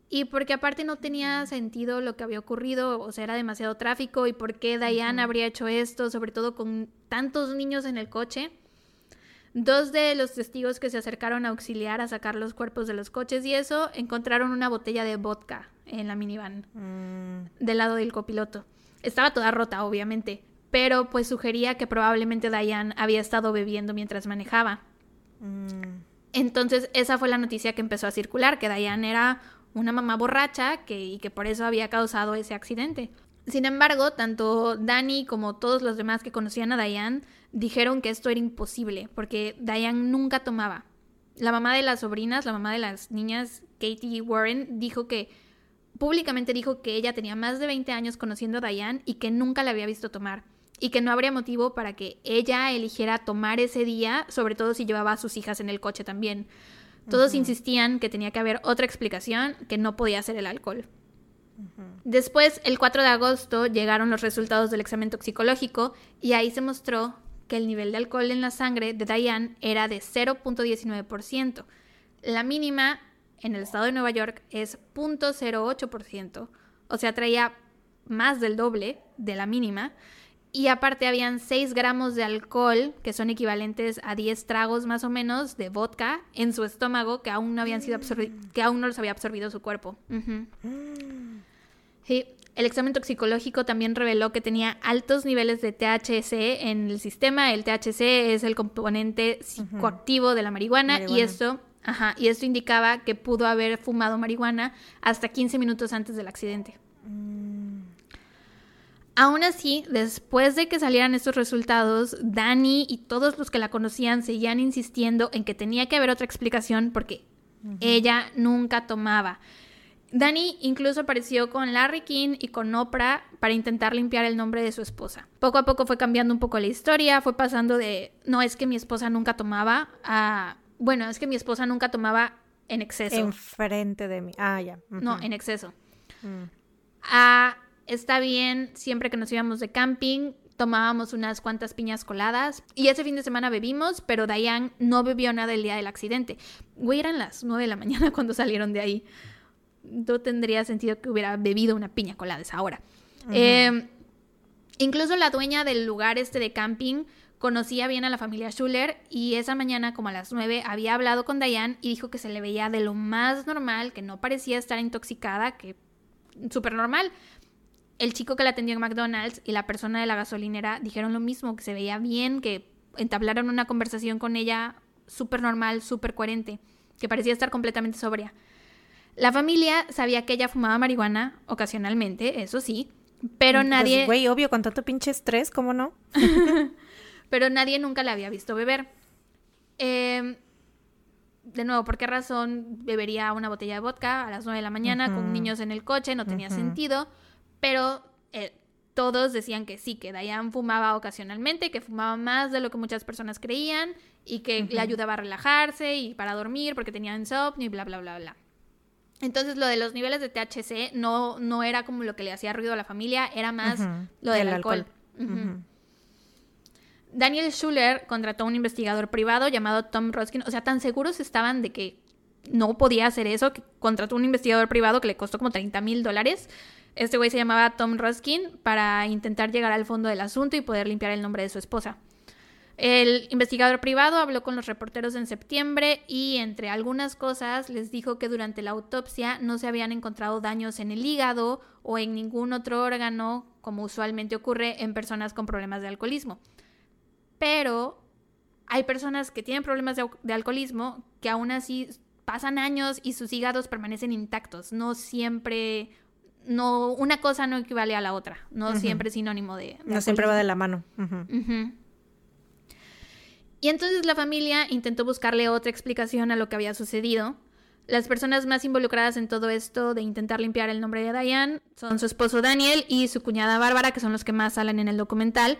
Y porque aparte no tenía sentido lo que había ocurrido, o sea, era demasiado tráfico y por qué Diane habría hecho esto, sobre todo con tantos niños en el coche. Dos de los testigos que se acercaron a auxiliar a sacar los cuerpos de los coches y eso encontraron una botella de vodka en la minivan mm. del lado del copiloto. Estaba toda rota, obviamente, pero pues sugería que probablemente Diane había estado bebiendo mientras manejaba. Mm. Entonces esa fue la noticia que empezó a circular, que Diane era una mamá borracha que, y que por eso había causado ese accidente. Sin embargo, tanto Dani como todos los demás que conocían a Diane dijeron que esto era imposible, porque Diane nunca tomaba. La mamá de las sobrinas, la mamá de las niñas, Katie Warren, dijo que públicamente dijo que ella tenía más de 20 años conociendo a Diane y que nunca la había visto tomar y que no habría motivo para que ella eligiera tomar ese día, sobre todo si llevaba a sus hijas en el coche también. Todos insistían que tenía que haber otra explicación, que no podía ser el alcohol. Después, el 4 de agosto, llegaron los resultados del examen toxicológico y ahí se mostró que el nivel de alcohol en la sangre de Diane era de 0.19%. La mínima en el estado de Nueva York es 0.08%, o sea, traía más del doble de la mínima y aparte habían 6 gramos de alcohol, que son equivalentes a 10 tragos más o menos de vodka en su estómago que aún no habían sido que aún no los había absorbido su cuerpo. Sí, el examen toxicológico también reveló que tenía altos niveles de THC en el sistema. El THC es el componente psicoactivo de la marihuana, y esto Ajá, y esto indicaba que pudo haber fumado marihuana hasta 15 minutos antes del accidente. Aún así, después de que salieran estos resultados, Dani y todos los que la conocían seguían insistiendo en que tenía que haber otra explicación porque ella nunca tomaba. Dani incluso apareció con Larry King y con Oprah para intentar limpiar el nombre de su esposa. Poco a poco fue cambiando un poco la historia, fue pasando de no es que mi esposa nunca tomaba a bueno, es que mi esposa nunca tomaba en exceso. Enfrente de mí. Ah, ya. No, en exceso. Mm. A está bien, siempre que nos íbamos de camping, tomábamos unas cuantas piñas coladas y ese fin de semana bebimos, pero Diane no bebió nada el día del accidente. Güey, eran las 9 de la mañana cuando salieron de ahí. No tendría sentido que hubiera bebido una piña colada esa hora. Em, incluso la dueña del lugar este de camping conocía bien a la familia Schuller y esa mañana como a las 9 había hablado con Diane y dijo que se le veía de lo más normal, que no parecía estar intoxicada, que súper normal. El chico que la atendió en McDonald's y la persona de la gasolinera dijeron lo mismo, que se veía bien, que entablaron una conversación con ella súper normal, súper coherente, que parecía estar completamente sobria. La familia sabía que ella fumaba marihuana ocasionalmente, eso sí, pero Pues, nadie... Güey, obvio, con tanto pinche estrés, ¿cómo no? pero nadie nunca la había visto beber. Eh, de nuevo, ¿por qué razón bebería una botella de vodka a las 9 de la mañana con niños en el coche? No tenía sentido. Pero eh, todos decían que sí, que Diane fumaba ocasionalmente, que fumaba más de lo que muchas personas creían y que le ayudaba a relajarse y para dormir porque tenía insomnio y bla, bla, bla, bla. Entonces lo de los niveles de THC no, no era como lo que le hacía ruido a la familia, era más lo del, alcohol. Daniel Schuller contrató a un investigador privado llamado Tom Roskin. O sea, tan seguros estaban de que no podía hacer eso, que contrató un investigador privado que le costó como 30 mil dólares. Este güey se llamaba Tom Roskin para intentar llegar al fondo del asunto y poder limpiar el nombre de su esposa. El investigador privado habló con los reporteros en septiembre y entre algunas cosas les dijo que durante la autopsia no se habían encontrado daños en el hígado o en ningún otro órgano como usualmente ocurre en personas con problemas de alcoholismo. Pero hay personas que tienen problemas de, de alcoholismo que aún así pasan años y sus hígados permanecen intactos. No siempre, no, una cosa no equivale a la otra. No siempre es sinónimo de. de No siempre va de la mano. Y entonces la familia intentó buscarle otra explicación a lo que había sucedido. Las personas más involucradas en todo esto de intentar limpiar el nombre de Diane son su esposo Daniel y su cuñada Bárbara, que son los que más salen en el documental.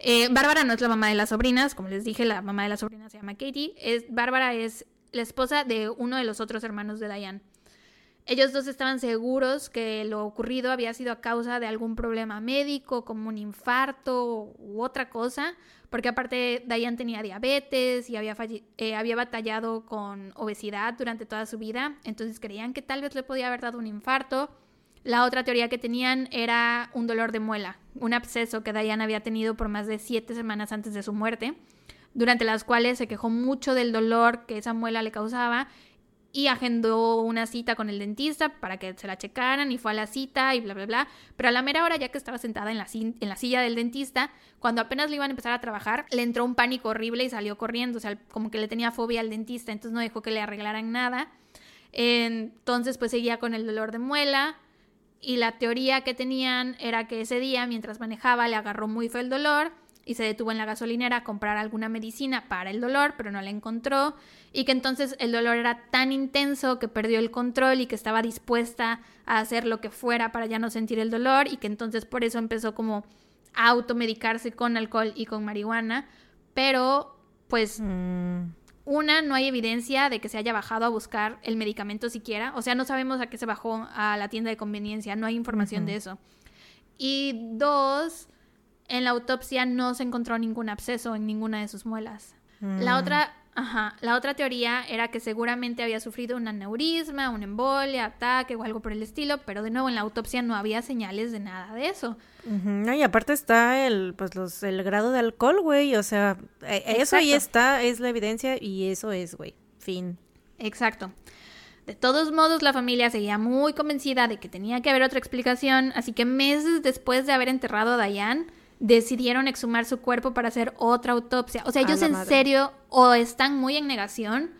Eh, Bárbara no es la mamá de las sobrinas, como les dije, la mamá de las sobrinas se llama Katie. Es, Bárbara es la esposa de uno de los otros hermanos de Diane. Ellos dos estaban seguros que lo ocurrido había sido a causa de algún problema médico, como un infarto u otra cosa, porque aparte Diane tenía diabetes y había, eh, había batallado con obesidad durante toda su vida, entonces creían que tal vez le podía haber dado un infarto. La otra teoría que tenían era un dolor de muela, un absceso que Diane había tenido por más de siete semanas antes de su muerte, durante las cuales se quejó mucho del dolor que esa muela le causaba y agendó una cita con el dentista para que se la checaran y fue a la cita y bla, bla, bla. Pero a la mera hora, ya que estaba sentada en la, en la silla del dentista, cuando apenas le iban a empezar a trabajar, le entró un pánico horrible y salió corriendo. O sea, como que le tenía fobia al dentista, entonces no dejó que le arreglaran nada. Entonces, pues seguía con el dolor de muela. Y la teoría que tenían era que ese día, mientras manejaba, le agarró muy feo el dolor y se detuvo en la gasolinera a comprar alguna medicina para el dolor, pero no la encontró. Y que entonces el dolor era tan intenso que perdió el control y que estaba dispuesta a hacer lo que fuera para ya no sentir el dolor. Y que entonces por eso empezó como a automedicarse con alcohol y con marihuana. Pero, pues, Mm, una, no hay evidencia de que se haya bajado a buscar el medicamento siquiera. O sea, no sabemos a qué se bajó a la tienda de conveniencia, no hay información de eso. Y dos, en la autopsia no se encontró ningún absceso en ninguna de sus muelas. La mm. otra, ajá, la otra teoría era que seguramente había sufrido un aneurisma, un embolia, ataque o algo por el estilo, pero de nuevo en la autopsia no había señales de nada de eso. No, y aparte está el, pues los, el grado de alcohol, güey. O sea, eh, eso ahí está, es la evidencia y eso es, güey. Fin. Exacto. De todos modos, la familia seguía muy convencida de que tenía que haber otra explicación, así que meses después de haber enterrado a Diane, decidieron exhumar su cuerpo para hacer otra autopsia. O sea, ellos en madre. serio o están muy en negación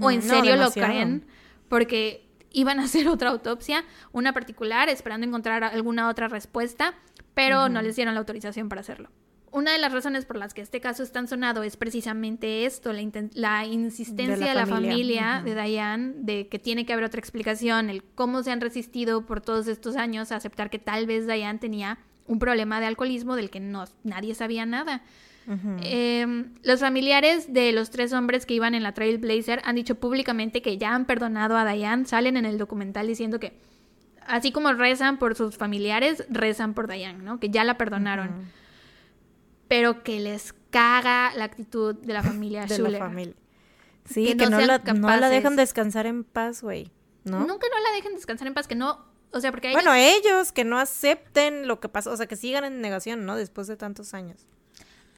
o en no, serio lo creen porque iban a hacer otra autopsia, una particular, esperando encontrar alguna otra respuesta, pero no les dieron la autorización para hacerlo. Una de las razones por las que este caso es tan sonado es precisamente esto, la, la insistencia de De la, familia. de Diane de que tiene que haber otra explicación, el cómo se han resistido por todos estos años a aceptar que tal vez Diane tenía un problema de alcoholismo del que no, nadie sabía nada. Eh, los familiares de los tres hombres que iban en la Trailblazer han dicho públicamente que ya han perdonado a Diane. Salen en el documental diciendo que, así como rezan por sus familiares, rezan por Diane, ¿no? Que ya la perdonaron. Pero que les caga la actitud de la familia de Schuller. la familia. Sí, Que que, no la, no la capaces. dejan descansar en paz, güey. ¿No? Nunca no la dejen descansar en paz, que no. O sea, porque a ellos- Bueno, ellos que no acepten lo que pasó, o sea, que sigan en negación, ¿no? Después de tantos años.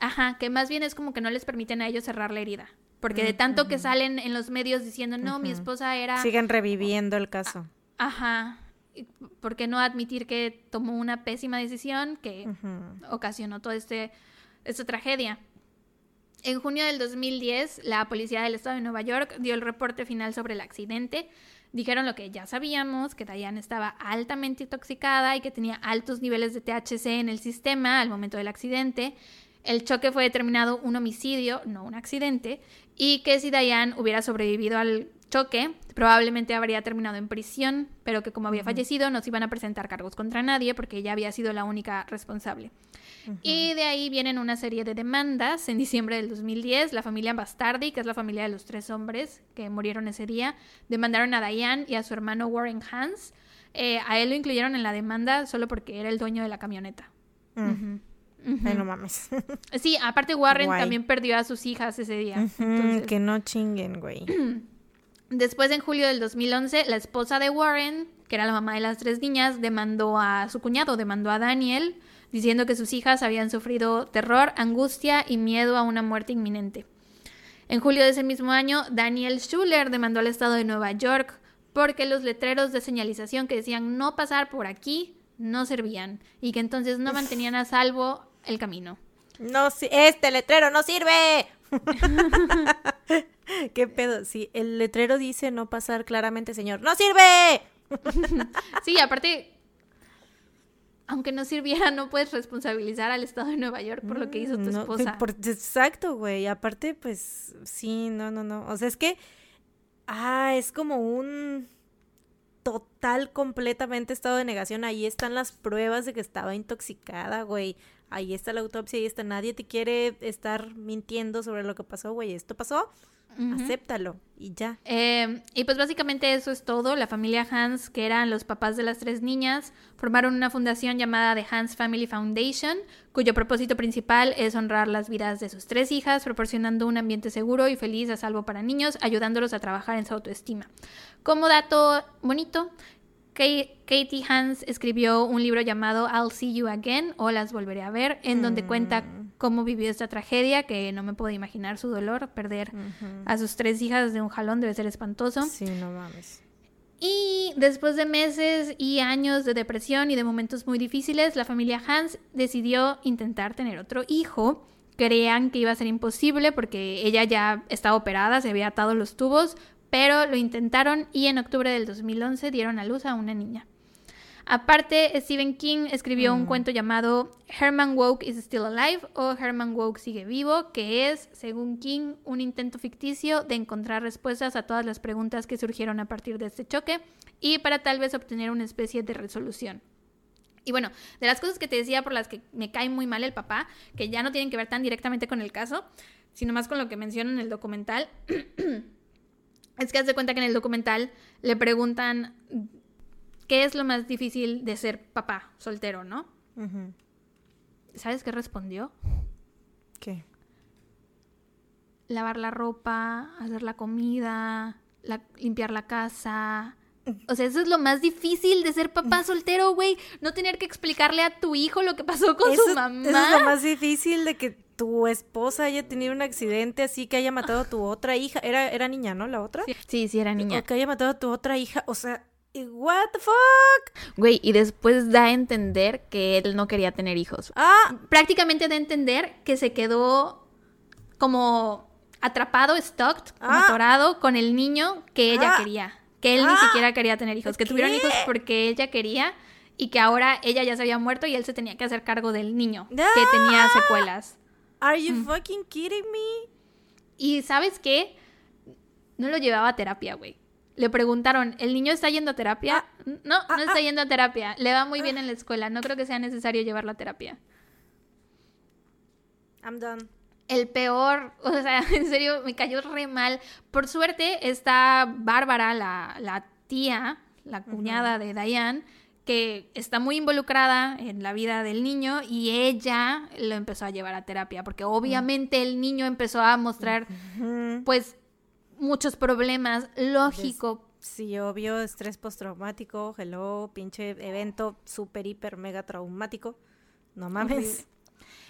Ajá, que más bien es como que no les permiten a ellos cerrar la herida. Porque de tanto que salen en los medios diciendo, no, mi esposa era. Siguen reviviendo el caso. Ajá. ¿por qué no admitir que tomó una pésima decisión que ocasionó toda este, esta tragedia? En junio del 2010, la policía del estado de Nueva York dio el reporte final sobre el accidente. Dijeron lo que ya sabíamos, que Diane estaba altamente intoxicada y que tenía altos niveles de THC en el sistema al momento del accidente. El choque fue determinado un homicidio, no un accidente, y que si Diane hubiera sobrevivido al choque, probablemente habría terminado en prisión, pero que como había fallecido no se iban a presentar cargos contra nadie porque ella había sido la única responsable. Y de ahí vienen una serie de demandas. En diciembre del 2010, la familia Bastardi, que es la familia de los tres hombres que murieron ese día, demandaron a Diane y a su hermano Warren Hans. Eh, a él lo incluyeron en la demanda solo porque era el dueño de la camioneta. Mm. no mames. Sí, aparte Warren también perdió a sus hijas ese día. que no chinguen, güey. Después, en julio del 2011, la esposa de Warren, que era la mamá de las tres niñas, demandó a su cuñado, demandó a Daniel, diciendo que sus hijas habían sufrido terror, angustia y miedo a una muerte inminente. En julio de ese mismo año, Daniel Schuller demandó al estado de Nueva York porque los letreros de señalización que decían no pasar por aquí no servían y que entonces no mantenían a salvo el camino. No, este letrero no sirve. ¿Qué pedo? Si el letrero dice no pasar claramente, señor, ¡no sirve! sí, aparte, aunque no sirviera, no puedes responsabilizar al Estado de Nueva York por lo que hizo tu esposa. exacto, güey. Aparte, pues, sí, no, no, no. O sea, es que, ah, es como un total, completamente estado de negación. Ahí están las pruebas de que estaba intoxicada, güey. Ahí está la autopsia, ahí está. Nadie te quiere estar mintiendo sobre lo que pasó, güey. Esto pasó acéptalo y ya. Em, y pues básicamente eso es todo. La familia Hans, que eran los papás de las tres niñas, formaron una fundación llamada The Hans Family Foundation, cuyo propósito principal es honrar las vidas de sus tres hijas, proporcionando un ambiente seguro y feliz a salvo para niños, ayudándolos a trabajar en su autoestima. Como dato bonito, Katie Hans escribió un libro llamado I'll See You Again o Las Volveré a Ver, en donde cuenta mm. cómo vivió esta tragedia, que no me puedo imaginar su dolor, perder a sus tres hijas de un jalón debe ser espantoso. Sí, no mames. Y después de meses y años de depresión y de momentos muy difíciles, la familia Hans decidió intentar tener otro hijo. Creían que iba a ser imposible porque ella ya estaba operada, se había atado los tubos, pero lo intentaron y en octubre del 2011 dieron a luz a una niña. Aparte, Stephen King escribió un mm. cuento llamado Herman Woke is Still Alive o Herman Woke sigue vivo, que es, según King, un intento ficticio de encontrar respuestas a todas las preguntas que surgieron a partir de este choque y para tal vez obtener una especie de resolución. Y bueno, de las cosas que te decía por las que me cae muy mal el papá, que ya no tienen que ver tan directamente con el caso, sino más con lo que menciona en el documental, es que haz de cuenta que en el documental le preguntan qué es lo más difícil de ser papá soltero, ¿no? ¿Sabes qué respondió? ¿Qué? Lavar la ropa, hacer la comida, limpiar la casa. O sea, eso es lo más difícil de ser papá soltero, güey. No tener que explicarle a tu hijo lo que pasó con su mamá. Eso es lo más difícil de que tu esposa haya tenido un accidente así que haya matado a tu otra hija. Era, era niña, ¿no? La otra. Sí, sí, era niña. O que haya matado a tu otra hija. O sea, what the fuck. Güey, y después da a entender que él no quería tener hijos. Ah. Prácticamente da a entender que se quedó como atrapado, stuck, como ah. atorado con el niño que ella ah. quería. Que él ni ah. siquiera quería tener hijos. Que tuvieron hijos porque ella quería y que ahora ella ya se había muerto y él se tenía que hacer cargo del niño que tenía secuelas. Are you mm. fucking kidding me? Y ¿sabes qué? No lo llevaba a terapia, güey. Le preguntaron, ¿el niño está yendo a terapia? Ah. no, no ah, está ah. yendo a terapia. Le va muy bien en la escuela. No creo que sea necesario llevarlo a terapia. I'm done. El peor, o sea, en serio, me cayó re mal. Por suerte está Bárbara, la, la tía, la cuñada de Diane, que está muy involucrada en la vida del niño y ella lo empezó a llevar a terapia, porque obviamente el niño empezó a mostrar, pues, muchos problemas, lógico. Sí, obvio, estrés postraumático, hello, pinche evento súper, hiper, mega traumático. No mames.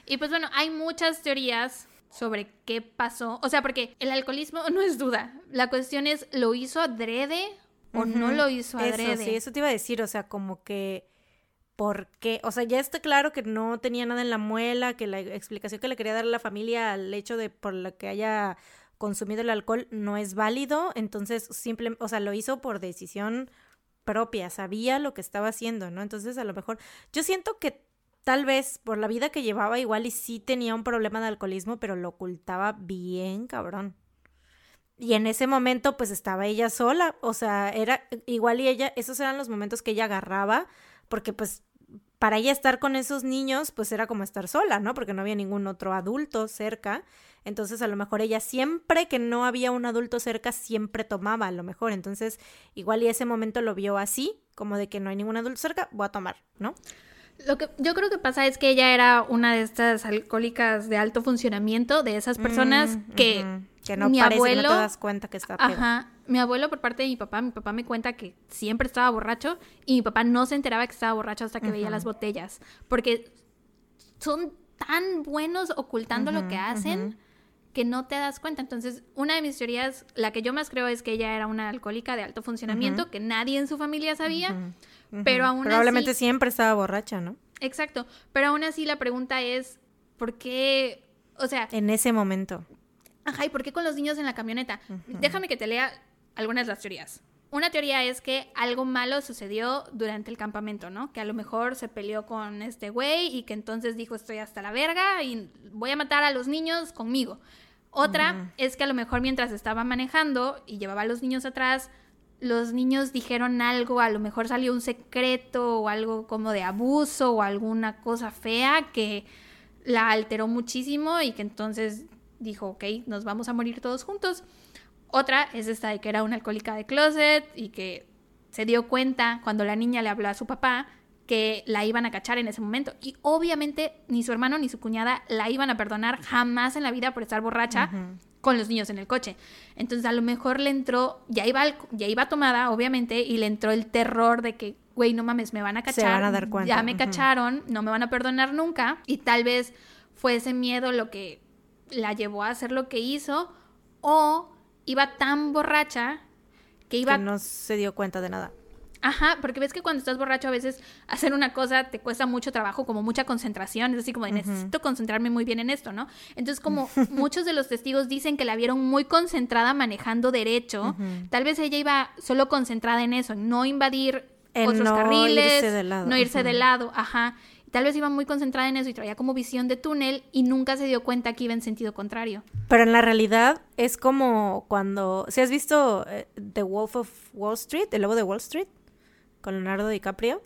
Y pues bueno, hay muchas teorías sobre qué pasó. O sea, porque el alcoholismo no es duda. La cuestión es, ¿lo hizo adrede o no lo hizo adrede. Eso, sí, eso te iba a decir, o sea, como que ¿por qué? O sea, ya está claro que no tenía nada en la muela, que la explicación que le quería dar a la familia al hecho de por lo que haya consumido el alcohol no es válido, entonces simplemente, o sea, lo hizo por decisión propia, sabía lo que estaba haciendo, ¿no? Entonces, a lo mejor yo siento que tal vez por la vida que llevaba igual y sí tenía un problema de alcoholismo, pero lo ocultaba bien, cabrón. Y en ese momento pues estaba ella sola, o sea, era igual y ella, esos eran los momentos que ella agarraba, porque pues para ella estar con esos niños, pues era como estar sola, ¿no? Porque no había ningún otro adulto cerca. Entonces, a lo mejor ella siempre que no había un adulto cerca, siempre tomaba, a lo mejor. Entonces, igual y ese momento lo vio así, como de que no hay ningún adulto cerca, voy a tomar, ¿no? Lo que yo creo que pasa es que ella era una de estas alcohólicas de alto funcionamiento, de esas personas mm, que, que no mi abuelo, no te das cuenta que está Ajá, mi abuelo por parte de mi papá, mi papá me cuenta que siempre estaba borracho y mi papá no se enteraba que estaba borracho hasta que veía las botellas, porque son tan buenos ocultando lo que hacen que no te das cuenta. Entonces, una de mis teorías, la que yo más creo es que ella era una alcohólica de alto funcionamiento, que nadie en su familia sabía, pero aún Probablemente siempre estaba borracha, ¿no? Exacto, pero aún así la pregunta es, ¿por qué? O sea... En ese momento. Ajá, ¿y por qué con los niños en la camioneta? Déjame que te lea algunas de las teorías. Una teoría es que algo malo sucedió durante el campamento, ¿no? Que a lo mejor se peleó con este güey y que entonces dijo estoy hasta la verga y voy a matar a los niños conmigo. Otra es que a lo mejor mientras estaba manejando y llevaba a los niños atrás, los niños dijeron algo, a lo mejor salió un secreto o algo como de abuso o alguna cosa fea que la alteró muchísimo y que entonces dijo, ok, nos vamos a morir todos juntos. Otra es esta de que era una alcohólica de closet y que se dio cuenta cuando la niña le habló a su papá que la iban a cachar en ese momento. Y obviamente ni su hermano ni su cuñada la iban a perdonar jamás en la vida por estar borracha con los niños en el coche. Entonces a lo mejor le entró, ya iba, ya iba tomada, obviamente, y le entró el terror de que, güey, no mames, me van a cachar. Se van a dar cuenta. Ya me cacharon, no me van a perdonar nunca. Y tal vez fue ese miedo lo que la llevó a hacer lo que hizo. O iba tan borracha que iba... Que no se dio cuenta de nada. Ajá, porque ves que cuando estás borracho a veces hacer una cosa te cuesta mucho trabajo, como mucha concentración, es así como de necesito concentrarme muy bien en esto, ¿no? Entonces como muchos de los testigos dicen que la vieron muy concentrada manejando derecho, tal vez ella iba solo concentrada en eso, no invadir otros carriles, no irse de lado, ajá. Tal vez iba muy concentrada en eso y traía como visión de túnel y nunca se dio cuenta que iba en sentido contrario. Pero en la realidad es como cuando, si has visto eh, The Wolf of Wall Street, el lobo de Wall Street, con Leonardo DiCaprio,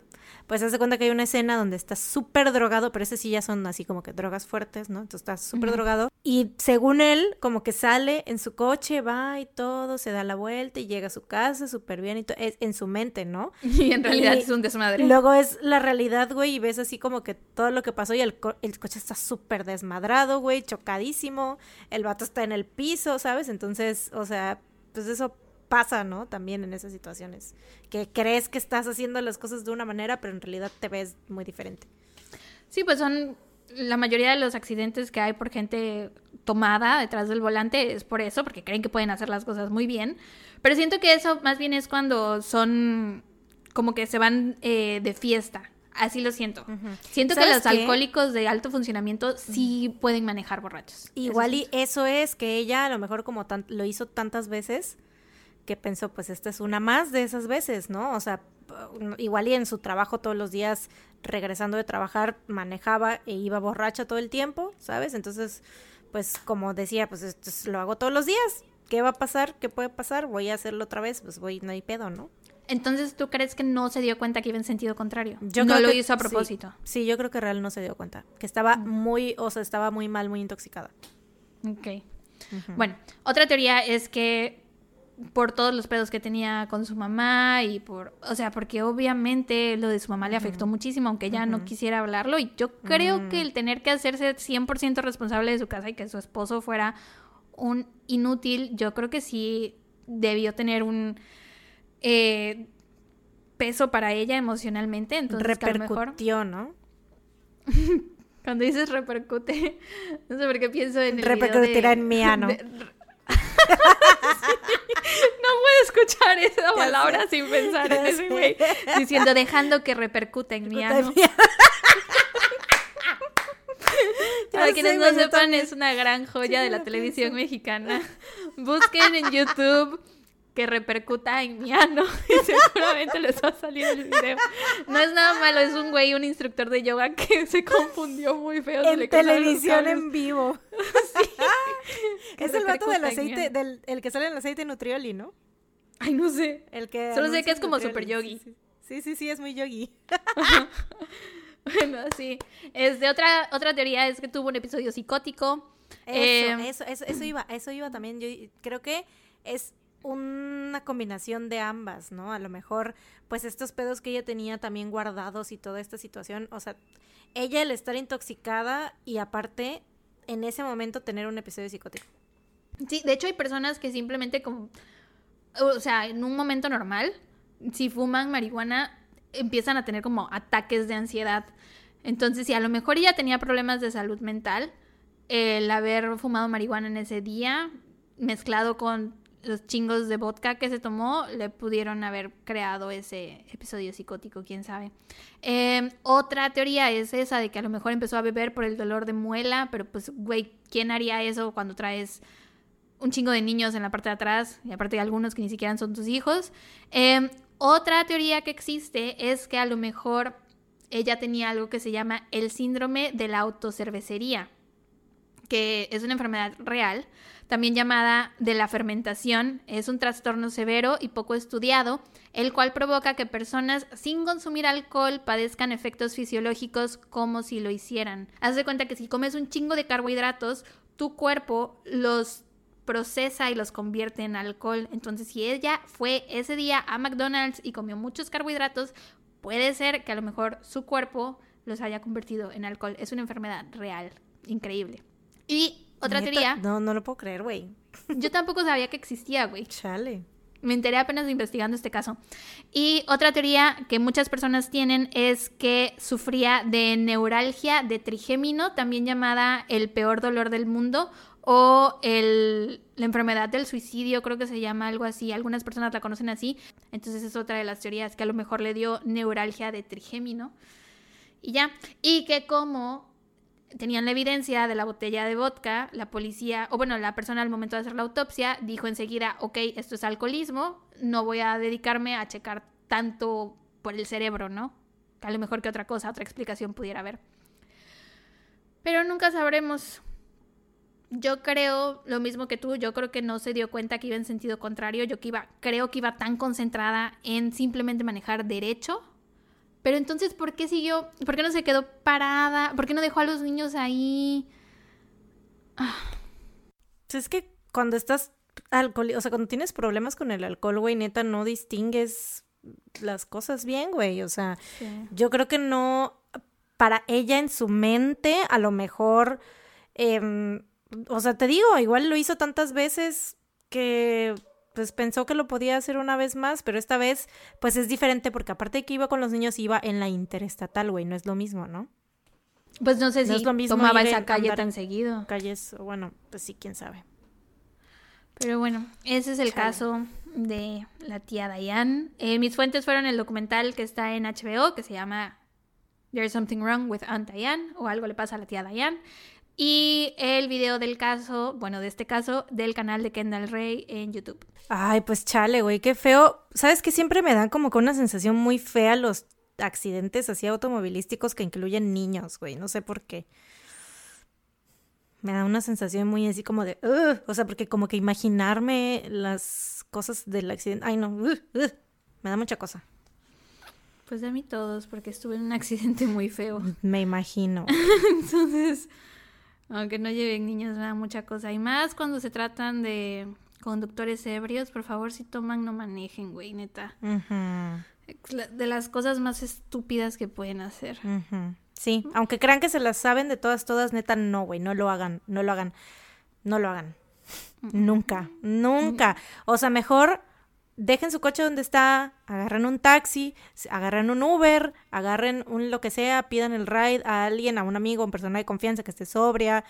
pues hace cuenta que hay una escena donde está súper drogado, pero ese sí ya son así como que drogas fuertes, ¿no? Entonces está súper drogado. Y según él, como que sale en su coche, va y todo, se da la vuelta y llega a su casa súper bien y todo, es en su mente, ¿no? Y en realidad es un desmadre. Luego es la realidad, güey, y ves así como que todo lo que pasó y el, el coche está súper desmadrado, güey, chocadísimo, el vato está en el piso, ¿sabes? Entonces, o sea, pues eso pasa, ¿no? También en esas situaciones, que crees que estás haciendo las cosas de una manera, pero en realidad te ves muy diferente. Sí, pues son la mayoría de los accidentes que hay por gente tomada detrás del volante es por eso, porque creen que pueden hacer las cosas muy bien. Pero siento que eso más bien es cuando son como que se van eh, de fiesta. Así lo siento. Siento que los alcohólicos de alto funcionamiento sí pueden manejar borrachos. Igual y eso es que ella a lo mejor como lo hizo tantas veces, que pensó, pues esta es una más de esas veces, ¿no? O sea, igual y en su trabajo todos los días, regresando de trabajar, manejaba e iba borracha todo el tiempo, ¿sabes? Entonces, pues como decía, pues esto lo hago todos los días. ¿Qué va a pasar? ¿Qué puede pasar? Voy a hacerlo otra vez, pues voy, no hay pedo, ¿no? Entonces, ¿tú crees que no se dio cuenta que iba en sentido contrario? Yo no lo hizo a propósito. Sí, yo creo que Real no se dio cuenta. Que estaba mm. muy, o sea, estaba muy mal, muy intoxicada. Ok. Bueno, otra teoría es que por todos los pedos que tenía con su mamá y por, o sea, porque obviamente lo de su mamá le afectó muchísimo, aunque ella no quisiera hablarlo. Y yo creo que el tener que hacerse 100% responsable de su casa y que su esposo fuera un inútil, yo creo que sí debió tener un eh, peso para ella emocionalmente. Entonces, Repercutió, ¿no? Cuando dices repercute, no sé por qué pienso en el Repercutirá en mí, ¿no? no puedo escuchar esa palabra sin pensar en ese güey. Diciendo, dejando que repercuta en mi ano. Para quienes no sepan, es una gran joya de la televisión mexicana. Busquen en YouTube que repercuta en mi ano y seguramente les va a salir el video. No es nada malo, es un güey, un instructor de yoga que se confundió muy feo. En televisión en vivo. sí. Es el vato del aceite, del el que sale en el aceite Nutrioli, ¿no? Ay, no sé. El que Solo sé que es como super yogi. Sí, sí, sí, es muy yogi. bueno, sí. Es de otra, otra teoría es que tuvo un episodio psicótico. Eso, eh, eso, eso, eso iba, eso iba también. Yo creo que es una combinación de ambas, ¿no? A lo mejor, pues estos pedos que ella tenía también guardados y toda esta situación, o sea, ella el estar intoxicada y aparte en ese momento tener un episodio psicótico. Sí, de hecho hay personas que simplemente como, o sea, en un momento normal, si fuman marihuana, empiezan a tener como ataques de ansiedad. Entonces, si a lo mejor ella tenía problemas de salud mental, el haber fumado marihuana en ese día, mezclado con los chingos de vodka que se tomó le pudieron haber creado ese episodio psicótico, quién sabe. Em, otra teoría es esa de que a lo mejor empezó a beber por el dolor de muela, pero pues, güey, ¿quién haría eso cuando traes un chingo de niños en la parte de atrás y aparte de algunos que ni siquiera son tus hijos? Em, otra teoría que existe es que a lo mejor ella tenía algo que se llama el síndrome de la autocervecería, que es una enfermedad real también llamada de la fermentación. Es un trastorno severo y poco estudiado, el cual provoca que personas sin consumir alcohol padezcan efectos fisiológicos como si lo hicieran. Haz de cuenta que si comes un chingo de carbohidratos, tu cuerpo los procesa y los convierte en alcohol. Entonces, si ella fue ese día a McDonald's y comió muchos carbohidratos, puede ser que a lo mejor su cuerpo los haya convertido en alcohol. Es una enfermedad real, increíble. Y otra teoría. No, no lo puedo creer, güey. Yo tampoco sabía que existía, güey. Chale. Me enteré apenas investigando este caso. Y otra teoría que muchas personas tienen es que sufría de neuralgia de trigémino, también llamada el peor dolor del mundo, o el, la enfermedad del suicidio, creo que se llama algo así. Algunas personas la conocen así. Entonces es otra de las teorías que a lo mejor le dio neuralgia de trigémino. Y ya. Y que como tenían la evidencia de la botella de vodka, la policía, o bueno, la persona al momento de hacer la autopsia dijo enseguida, ok, esto es alcoholismo, no voy a dedicarme a checar tanto por el cerebro, ¿no? A lo mejor que otra cosa, otra explicación pudiera haber. Pero nunca sabremos. Yo creo lo mismo que tú, yo creo que no se dio cuenta que iba en sentido contrario, yo que iba, creo que iba tan concentrada en simplemente manejar derecho pero entonces, ¿por qué siguió? ¿Por qué no se quedó parada? ¿Por qué no dejó a los niños ahí? Ah. Pues es que cuando estás alcohol, o sea, cuando tienes problemas con el alcohol, güey, neta, no distingues las cosas bien, güey. O sea, yo creo que no, para ella en su mente, a lo mejor, em, o sea, te digo, igual lo hizo tantas veces que pues pensó que lo podía hacer una vez más, pero esta vez pues es diferente porque aparte de que iba con los niños iba en la interestatal, güey, no es lo mismo, ¿no? Pues no sé si tomaba esa calle tan seguido. Calles, bueno, pues sí, quién sabe. Pero bueno, ese es el caso de la tía Diane. Eh, mis fuentes fueron el documental que está en HBO, que se llama There's Something Wrong with Aunt Diane, o algo le pasa a la tía Diane. Y el video del caso, bueno, de este caso, del canal de Kendall Ray en YouTube. Ay, pues chale, güey, qué feo. ¿Sabes que siempre me dan como con una sensación muy fea los accidentes así automovilísticos que incluyen niños, güey? No sé por qué. Me da una sensación muy así como de, o sea, porque como que imaginarme las cosas del accidente, ay no, me da mucha cosa. Pues de mí todos, porque estuve en un accidente muy feo. Me imagino. Entonces, aunque no lleven niños, da mucha cosa. Y más cuando se tratan de conductores ebrios, por favor, si toman, no manejen, güey, neta. De las cosas más estúpidas que pueden hacer. Sí, aunque crean que se las saben de todas, todas, neta, no, güey, no lo hagan, no lo hagan, no lo hagan. Nunca, nunca. O sea, mejor dejen su coche donde está, agarren un taxi, agarren un Uber, agarren un lo que sea, pidan el ride a alguien, a un amigo, a una persona de confianza que esté sobria,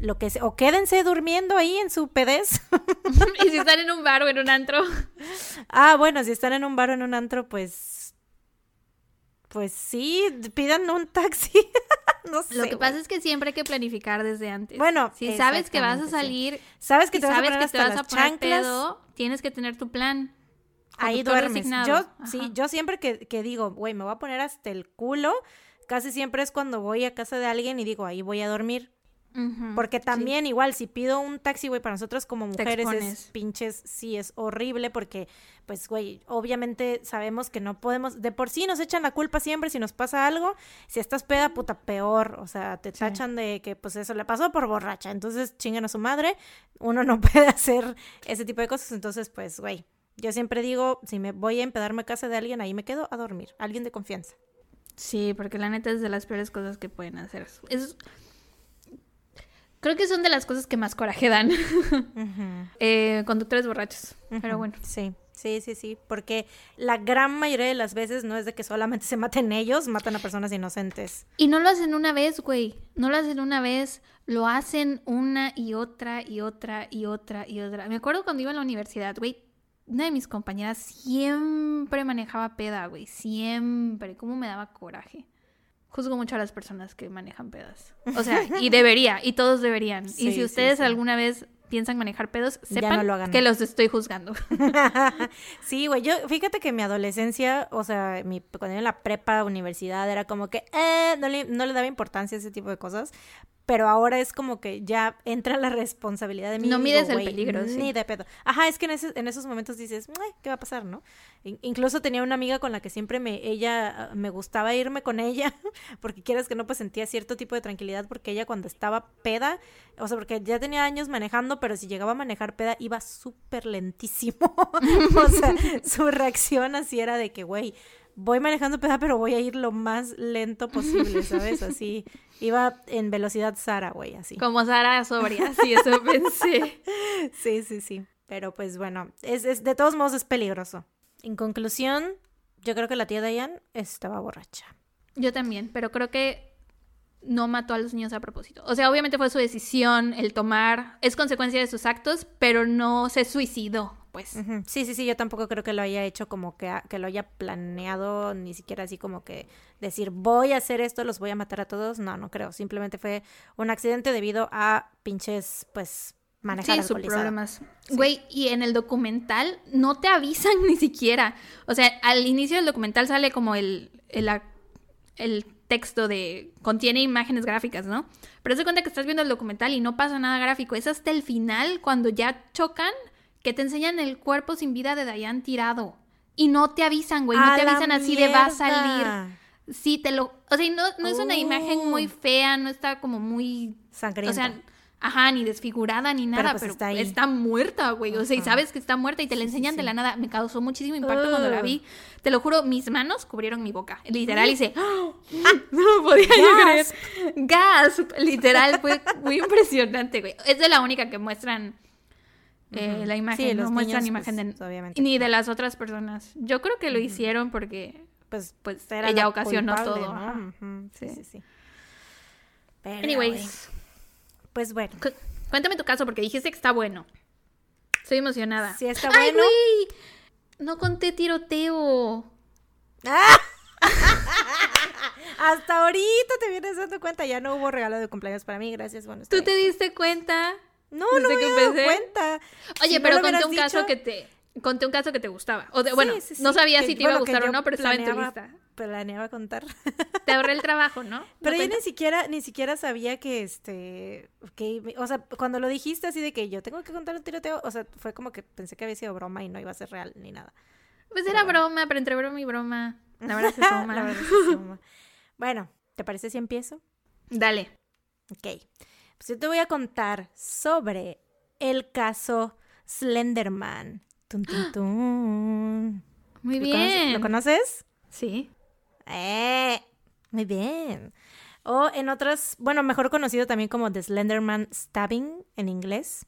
lo que sea, o quédense durmiendo ahí en su pedez. y si están en un bar o en un antro. ah, bueno, si están en un bar o en un antro, pues. Pues sí, pidan un taxi. no sé. Lo que pasa es que siempre hay que planificar desde antes. Bueno, si sabes que vas a salir, sabes que te vas sabes a que te vas a poner chanclas, pedo, tienes que tener tu plan. Ahí duermes. Yo, sí, yo siempre que, que digo, güey, me voy a poner hasta el culo, casi siempre es cuando voy a casa de alguien y digo, ahí voy a dormir. Porque también igual si pido un taxi, güey, para nosotros como mujeres es pinches, sí es horrible porque pues güey, obviamente sabemos que no podemos, de por sí nos echan la culpa siempre si nos pasa algo, si estás peda, puta, peor, o sea, te tachan de que pues eso le pasó por borracha, entonces chingan a su madre, uno no puede hacer ese tipo de cosas, entonces pues güey, yo siempre digo, si me voy a empedarme a casa de alguien, ahí me quedo a dormir, alguien de confianza. Sí, porque la neta es de las peores cosas que pueden hacer. Es Creo que son de las cosas que más coraje dan. Eh, conductores borrachos. Pero bueno. Sí, sí, sí, sí. Porque la gran mayoría de las veces no es de que solamente se maten ellos, matan a personas inocentes. Y no lo hacen una vez, güey. No lo hacen una vez. Lo hacen una y otra y otra y otra y otra. Me acuerdo cuando iba a la universidad, güey. Una de mis compañeras siempre manejaba peda, güey. Siempre. ¿Cómo me daba coraje? Juzgo mucho a las personas que manejan pedas. O sea, y debería, y todos deberían. y si ustedes alguna vez piensan manejar pedos, sepan que los estoy juzgando. sí, güey, yo fíjate que mi adolescencia, o sea, mi, cuando iba en la prepa, universidad, era como que eh, no, le, no le daba importancia a ese tipo de cosas, pero ahora es como que ya entra la responsabilidad de mí. No mides el peligro, Ni de pedo. Ajá, es que en, en esos momentos dices, ¿qué va a pasar, no? incluso tenía una amiga con la que siempre me, ella, me gustaba irme con ella, porque quieres que no, pues sentía cierto tipo de tranquilidad, porque ella cuando estaba peda, o sea, porque ya tenía años manejando, pero si llegaba a manejar peda, iba súper lentísimo. o sea, su reacción así era de que, güey, voy manejando peda, pero voy a ir lo más lento posible, ¿sabes? Así, iba en velocidad Sara, güey, así. Como Sara sobria, sí, eso pensé. sí, sí, sí. Pero pues bueno, es, es, de todos modos es peligroso. En conclusión, yo creo que la tía Diane estaba borracha. Yo también, pero creo que no mató a los niños a propósito. O sea, obviamente fue su decisión el tomar, es consecuencia de sus actos, pero no se suicidó pues. Sí, sí, sí, yo tampoco creo que lo haya hecho como que, que lo haya planeado, ni siquiera así como que decir, voy a hacer esto, los voy a matar a todos. No, no creo. Simplemente fue un accidente debido a pinches, pues, manejar sí, sus problemas. Güey, y en el documental no te avisan ni siquiera. O sea, al inicio del documental sale como el, el, el texto de contiene imágenes gráficas, ¿no? Pero se cuenta que estás viendo el documental y no pasa nada gráfico. Es hasta el final cuando ya chocan que te enseñan el cuerpo sin vida de Dayan tirado. Y no te avisan, güey. No te avisan así de va a salir. Sí, te lo. O sea, no, no es una imagen muy oh. fea, no está como muy. Sangrienta. O sea, ajá, ni desfigurada ni nada, pero, pues, está, está, muerta, güey. O sea, y sabes que está muerta y te la enseñan de la nada. Me causó muchísimo impacto cuando la vi. Te lo juro, mis manos cubrieron mi boca. Literal, hice. ¡Ah! No podía yo creer. Gas. Literal, fue muy impresionante, güey. Es de la única que muestran eh, la imagen, no muestran imagen pues, de, ni de las otras personas. Yo creo que lo hicieron porque pues, pues era ella ocasionó todo. Sí, sí, sí. Anyways. Pues bueno. cuéntame tu caso porque dijiste que está bueno. Estoy emocionada. Sí, está bueno. ¡Ay, No conté tiroteo. Hasta ahorita te vienes dando cuenta, ya no hubo regalo de cumpleaños para mí, gracias. Bueno, ¿Tú te diste cuenta? No, no me he cuenta. Oye, pero conté un caso que te conté un caso que te gustaba. O bueno, no sabía si te iba a gustar o no, pero estaba en tu lista. Planeaba contar. Te ahorré el trabajo, ¿no? Pero yo ni siquiera, ni siquiera sabía que este, que, o sea, cuando lo dijiste así de que yo tengo que contar un tiroteo, o sea, fue como que pensé que había sido broma y no iba a ser real ni nada. Pues era broma, pero entre broma y broma, la verdad es suma. la verdad es suma. Bueno, ¿te parece si empiezo? Dale. Ok. Pues yo te voy a contar sobre el caso Slenderman. Muy bien. ¿Lo conoces? Sí. Eh, muy bien. O en otras, bueno, mejor conocido también como The Slenderman Stabbing en inglés.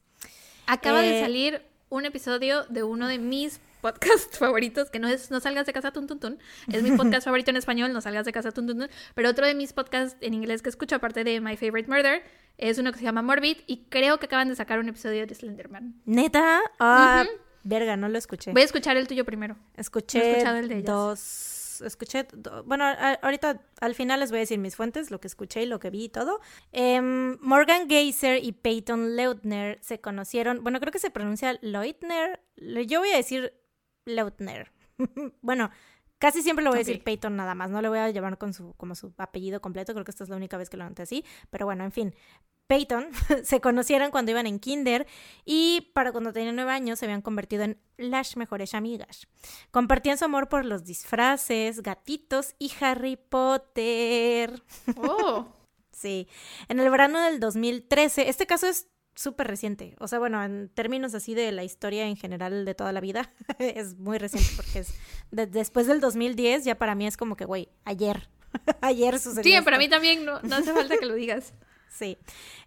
Acaba de eh, salir un episodio de uno de mis podcasts favoritos, que no es No salgas de casa tun, tun, es mi podcast favorito en español, No salgas de casa tun, tun, pero otro de mis podcasts en inglés que escucho, aparte de My Favorite Murder, es uno que se llama Morbid, y creo que acaban de sacar un episodio de Slenderman. ¿Neta? Ah, Verga, no lo escuché. Voy a escuchar el tuyo primero. Escuché el de dos. Escuché. Bueno, ahorita al final les voy a decir mis fuentes, lo que escuché y lo que vi y todo. Em, Morgan Geyser y Peyton Leutner se conocieron. Bueno, creo que se pronuncia Leutner. Yo voy a decir Leutner. bueno, Casi siempre lo voy a decir Peyton nada más, no le voy a llamar con su, como su apellido completo, creo que esta es la única vez que lo anoté así, pero bueno, en fin. Peyton se conocieron cuando iban en kinder y para cuando tenían nueve años se habían convertido en las mejores amigas. Compartían su amor por los disfraces, gatitos y Harry Potter. Oh. sí. En el verano del 2013, este caso es súper reciente. O sea, bueno, en términos así de la historia en general de toda la vida, es muy reciente porque es después del 2010 ya para mí es como que, güey, ayer. ayer sucedió. Sí, para mí también no, no hace falta que lo digas. Sí.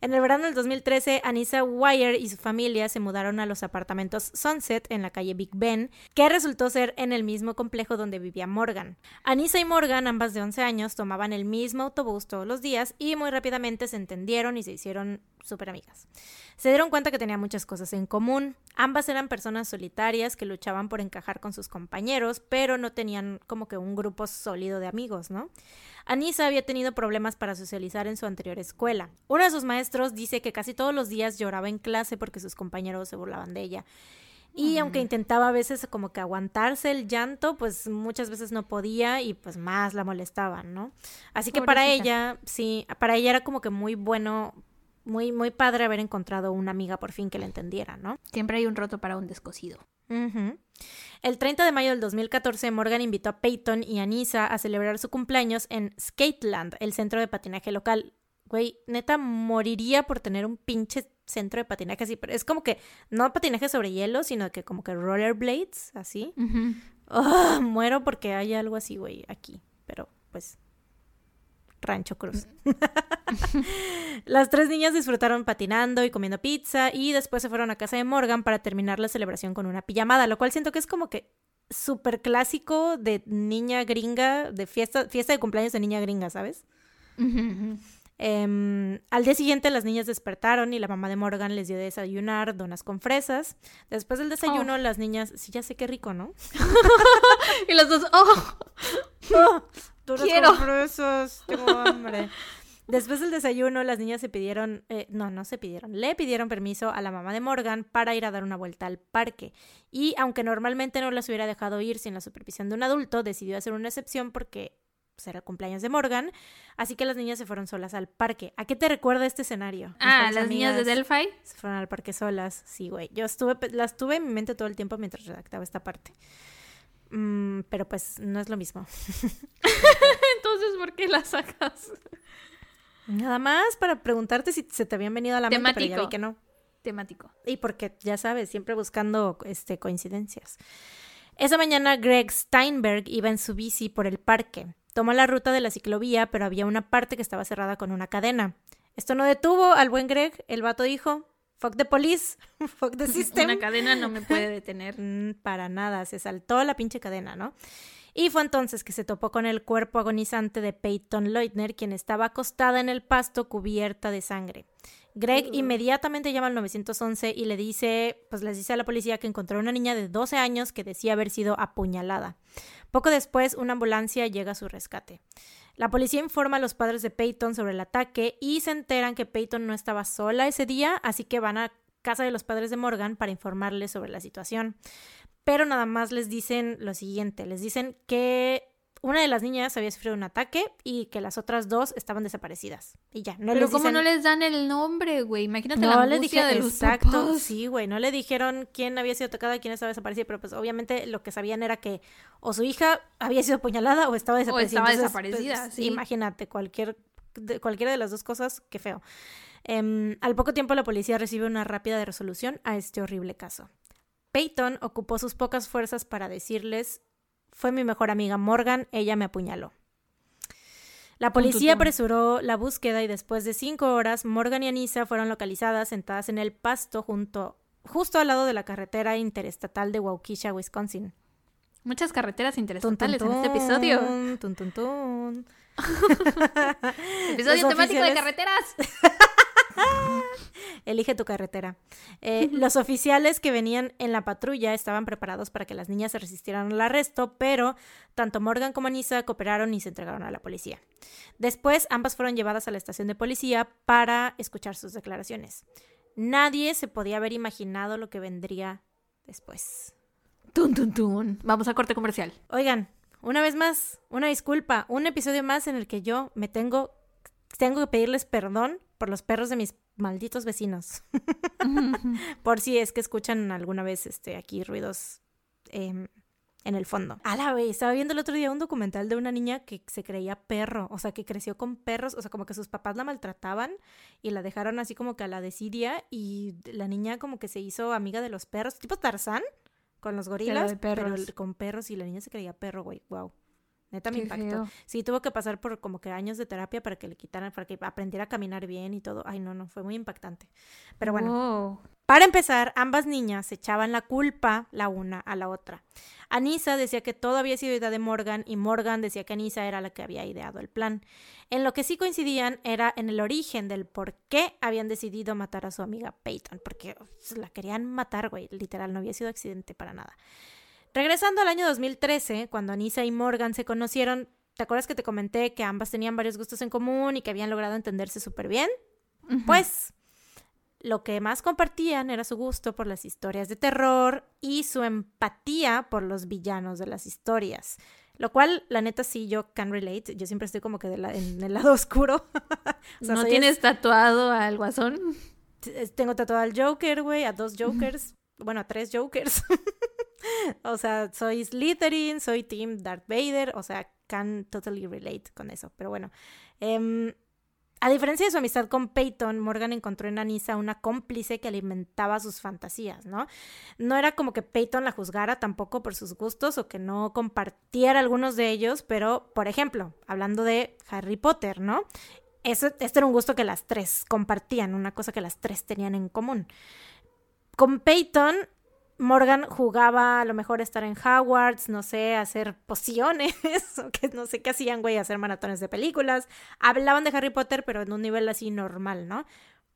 En el verano del 2013, Anissa Wire y su familia se mudaron a los apartamentos Sunset en la calle Big Ben, que resultó ser en el mismo complejo donde vivía Morgan. Anissa y Morgan, ambas de 11 años, tomaban el mismo autobús todos los días y muy rápidamente se entendieron y se hicieron súper amigas. Se dieron cuenta que tenían muchas cosas en común. Ambas eran personas solitarias que luchaban por encajar con sus compañeros, pero no tenían como que un grupo sólido de amigos, ¿no? Anissa había tenido problemas para socializar en su anterior escuela. Uno de sus maestros dice que casi todos los días lloraba en clase porque sus compañeros se burlaban de ella. Y mm. aunque intentaba a veces como que aguantarse el llanto, pues muchas veces no podía y pues más la molestaban, ¿no? Así que para ella, sí, para ella era como que muy bueno, muy, muy padre haber encontrado una amiga por fin que la entendiera, ¿no? Siempre hay un roto para un descosido. El 30 de mayo del 2014, Morgan invitó a Peyton y Anissa a celebrar su cumpleaños en Skateland, el centro de patinaje local. Güey, neta, moriría por tener un pinche centro de patinaje así. Pero es como que, no patinaje sobre hielo, sino que como que rollerblades, así. Ah, muero porque hay algo así, güey, aquí. Pero, pues, Rancho Cruz. Las tres niñas disfrutaron patinando y comiendo pizza y después se fueron a casa de Morgan para terminar la celebración con una pijamada, lo cual siento que es como que súper clásico de niña gringa, de fiesta, fiesta de cumpleaños de niña gringa, ¿sabes? Em, al día siguiente las niñas despertaron y la mamá de Morgan les dio de desayunar donas con fresas. Después del desayuno, oh. las niñas, sí, ya sé qué rico, ¿no? y los dos, oh, oh Quiero. tengo hambre. Después del desayuno, las niñas se pidieron, eh, no, no se pidieron, le pidieron permiso a la mamá de Morgan para ir a dar una vuelta al parque. Y aunque normalmente no las hubiera dejado ir sin la supervisión de un adulto, decidió hacer una excepción porque pues, era el cumpleaños de Morgan. Así que las niñas se fueron solas al parque. ¿A qué te recuerda este escenario? Ah, las niñas de Delphi. Se fueron al parque solas. Sí, güey. Yo estuve, las tuve en mi mente todo el tiempo mientras redactaba esta parte. Mm, pero pues no es lo mismo. Entonces, ¿por qué la sacas? Nada más para preguntarte si se te habían venido a la mente, pero ya vi que no. Temático. Y porque, ya sabes, siempre buscando este, coincidencias. Esa mañana Greg Steinberg iba en su bici por el parque. Tomó la ruta de la ciclovía, pero había una parte que estaba cerrada con una cadena. Esto no detuvo al buen Greg. El vato dijo, Fuck the police, fuck the system. Una cadena no me puede detener. Mm, para nada, se saltó la pinche cadena, ¿no? Y fue entonces que se topó con el cuerpo agonizante de Peyton Leutner, quien estaba acostada en el pasto cubierta de sangre. Greg inmediatamente llama al 911 y le dice, pues les dice a la policía que encontró a una niña de 12 años que decía haber sido apuñalada. Poco después, una ambulancia llega a su rescate. La policía informa a los padres de Peyton sobre el ataque y se enteran que Peyton no estaba sola ese día, así que van a casa de los padres de Morgan para informarles sobre la situación. Pero nada más les dicen lo siguiente, les dicen que una de las niñas había sufrido un ataque y que las otras dos estaban desaparecidas. Y ya, no Pero ¿cómo no les dan el nombre, güey? Imagínate no la le de los Exacto, sí, güey. No le dijeron quién había sido atacada, quién estaba desaparecida, pero pues obviamente lo que sabían era que o su hija había sido apuñalada o estaba desaparecida. O estaba desaparecida, pues, sí. Imagínate, cualquier, de, cualquiera de las dos cosas, qué feo. Em, al poco tiempo la policía recibe una rápida resolución a este horrible caso. Peyton ocupó sus pocas fuerzas para decirles fue mi mejor amiga Morgan, ella me apuñaló. La policía apresuró la búsqueda y después de cinco horas, Morgan y Anissa fueron localizadas sentadas en el pasto junto, justo al lado de la carretera interestatal de Waukesha, Wisconsin. Muchas carreteras interestatales en este episodio. Tun, episodio temático de carreteras. Elige tu carretera. Eh, los oficiales que venían en la patrulla estaban preparados para que las niñas se resistieran al arresto, pero tanto Morgan como Anissa cooperaron y se entregaron a la policía. Después, ambas fueron llevadas a la estación de policía para escuchar sus declaraciones. Nadie se podía haber imaginado lo que vendría después. Tun, tun, tun. Vamos a corte comercial. Oigan, una vez más, una disculpa, un episodio más en el que yo me tengo, tengo que pedirles perdón por los perros de mis malditos vecinos. por si es que escuchan alguna vez este, aquí ruidos em, en el fondo. A la vez, estaba viendo el otro día un documental de una niña que se creía perro, o sea, que creció con perros, o sea, como que sus papás la maltrataban y la dejaron así como que a la desidia y la niña como que se hizo amiga de los perros, tipo Tarzán con los gorilas, pero, con perros y la niña se creía perro, güey, wow. Neta me impactó. Sí, tuvo que pasar por como que años de terapia para que le quitaran, para que aprendiera a caminar bien y todo. Ay, no, no, fue muy impactante. Pero bueno. Para empezar, ambas niñas echaban la culpa la una a la otra. Anisa decía que todo había sido idea de Morgan y Morgan decía que Anisa era la que había ideado el plan. En lo que sí coincidían era en el origen del por qué habían decidido matar a su amiga Peyton, porque la querían matar, güey, literal, no había sido accidente para nada. Regresando al año 2013, cuando Anisa y Morgan se conocieron, ¿te acuerdas que te comenté que ambas tenían varios gustos en común y que habían logrado entenderse súper bien? Pues lo que más compartían era su gusto por las historias de terror y su empatía por los villanos de las historias. Lo cual, la neta, sí, yo can relate. Yo siempre estoy como que en el lado oscuro. ¿No tienes tatuado al guasón? Tengo tatuado al Joker, güey, a dos Jokers. bueno, a tres Jokers. o sea, soy Slytherin, soy Team Darth Vader, o sea, can totally relate con eso. Pero bueno, em, a diferencia de su amistad con Peyton, Morgan encontró en Anissa una cómplice que alimentaba sus fantasías, ¿no? No era como que Peyton la juzgara tampoco por sus gustos o que no compartiera algunos de ellos, pero, por ejemplo, hablando de Harry Potter, ¿no? este era un gusto que las tres compartían, una cosa que las tres tenían en común. Con Peyton, Morgan jugaba a lo mejor estar en Hogwarts, no sé, hacer pociones, o que no sé qué hacían, güey, hacer maratones de películas. Hablaban de Harry Potter, pero en un nivel así normal, ¿no?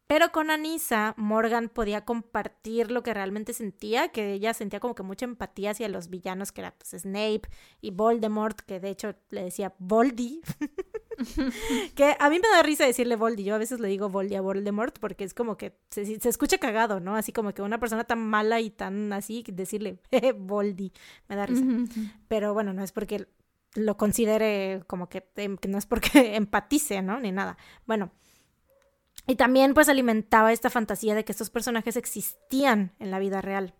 Pero con Anissa, Morgan podía compartir lo que realmente sentía, que ella sentía como que mucha empatía hacia los villanos, que era pues, Snape y Voldemort, que de hecho le decía Voldy. que a mí me da risa decirle Voldy, yo a veces le digo Voldy a Voldemort porque es como que se, escucha cagado, ¿no? Así como que una persona tan mala y tan así, decirle Voldy, me da risa. Pero bueno, no es porque lo considere como que, em, que no es porque empatice, ¿no? Ni nada. Bueno. Y también pues alimentaba esta fantasía de que estos personajes existían en la vida real.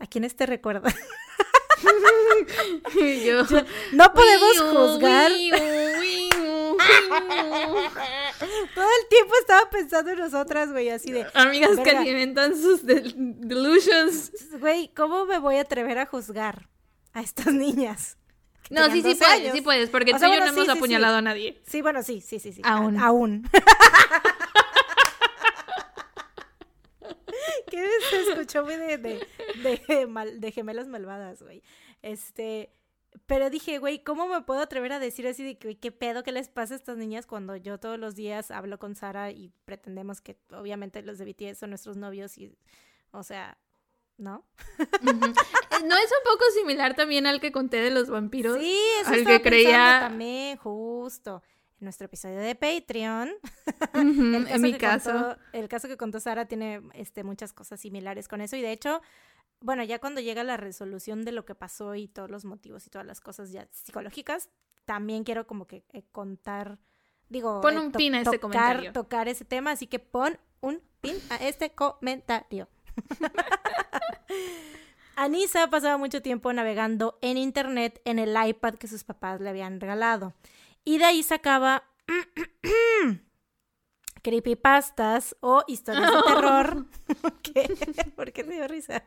¿A quiénes te recuerda? no podemos juzgar. Todo el tiempo estaba pensando en nosotras, güey, así de. Amigas que alimentan sus delusions. Güey, ¿cómo me voy a atrever a juzgar a estas niñas? No, sí, sí puedes, sí puedes, porque tú y yo no hemos apuñalado a nadie. Sí, bueno, sí, sí, sí, sí. Aún. aún. ¿Qué se escuchó muy de, de, de gemelas malvadas, güey? Este, pero dije, güey, ¿cómo me puedo atrever a decir así de que, qué pedo que les pasa a estas niñas cuando yo todos los días hablo con Sara y pretendemos que obviamente los de BTS son nuestros novios y, o sea, ¿no? Eh, ¿No es un poco similar también al que conté de los vampiros? Sí, eso al que creía también, justo. En nuestro episodio de Patreon. en mi caso. el caso que contó Sara tiene este, muchas cosas similares con eso. Y de hecho, bueno, ya cuando llega la resolución de lo que pasó y todos los motivos y todas las cosas ya psicológicas, también quiero como que eh, contar, digo, pon eh, un pin a ese comentario. Tocar ese tema, así que pon un pin a este comentario. Anisa pasaba mucho tiempo navegando en internet en el iPad que sus papás le habían regalado. Y de ahí sacaba creepypastas o historias de terror. ¿Por qué te dio risa?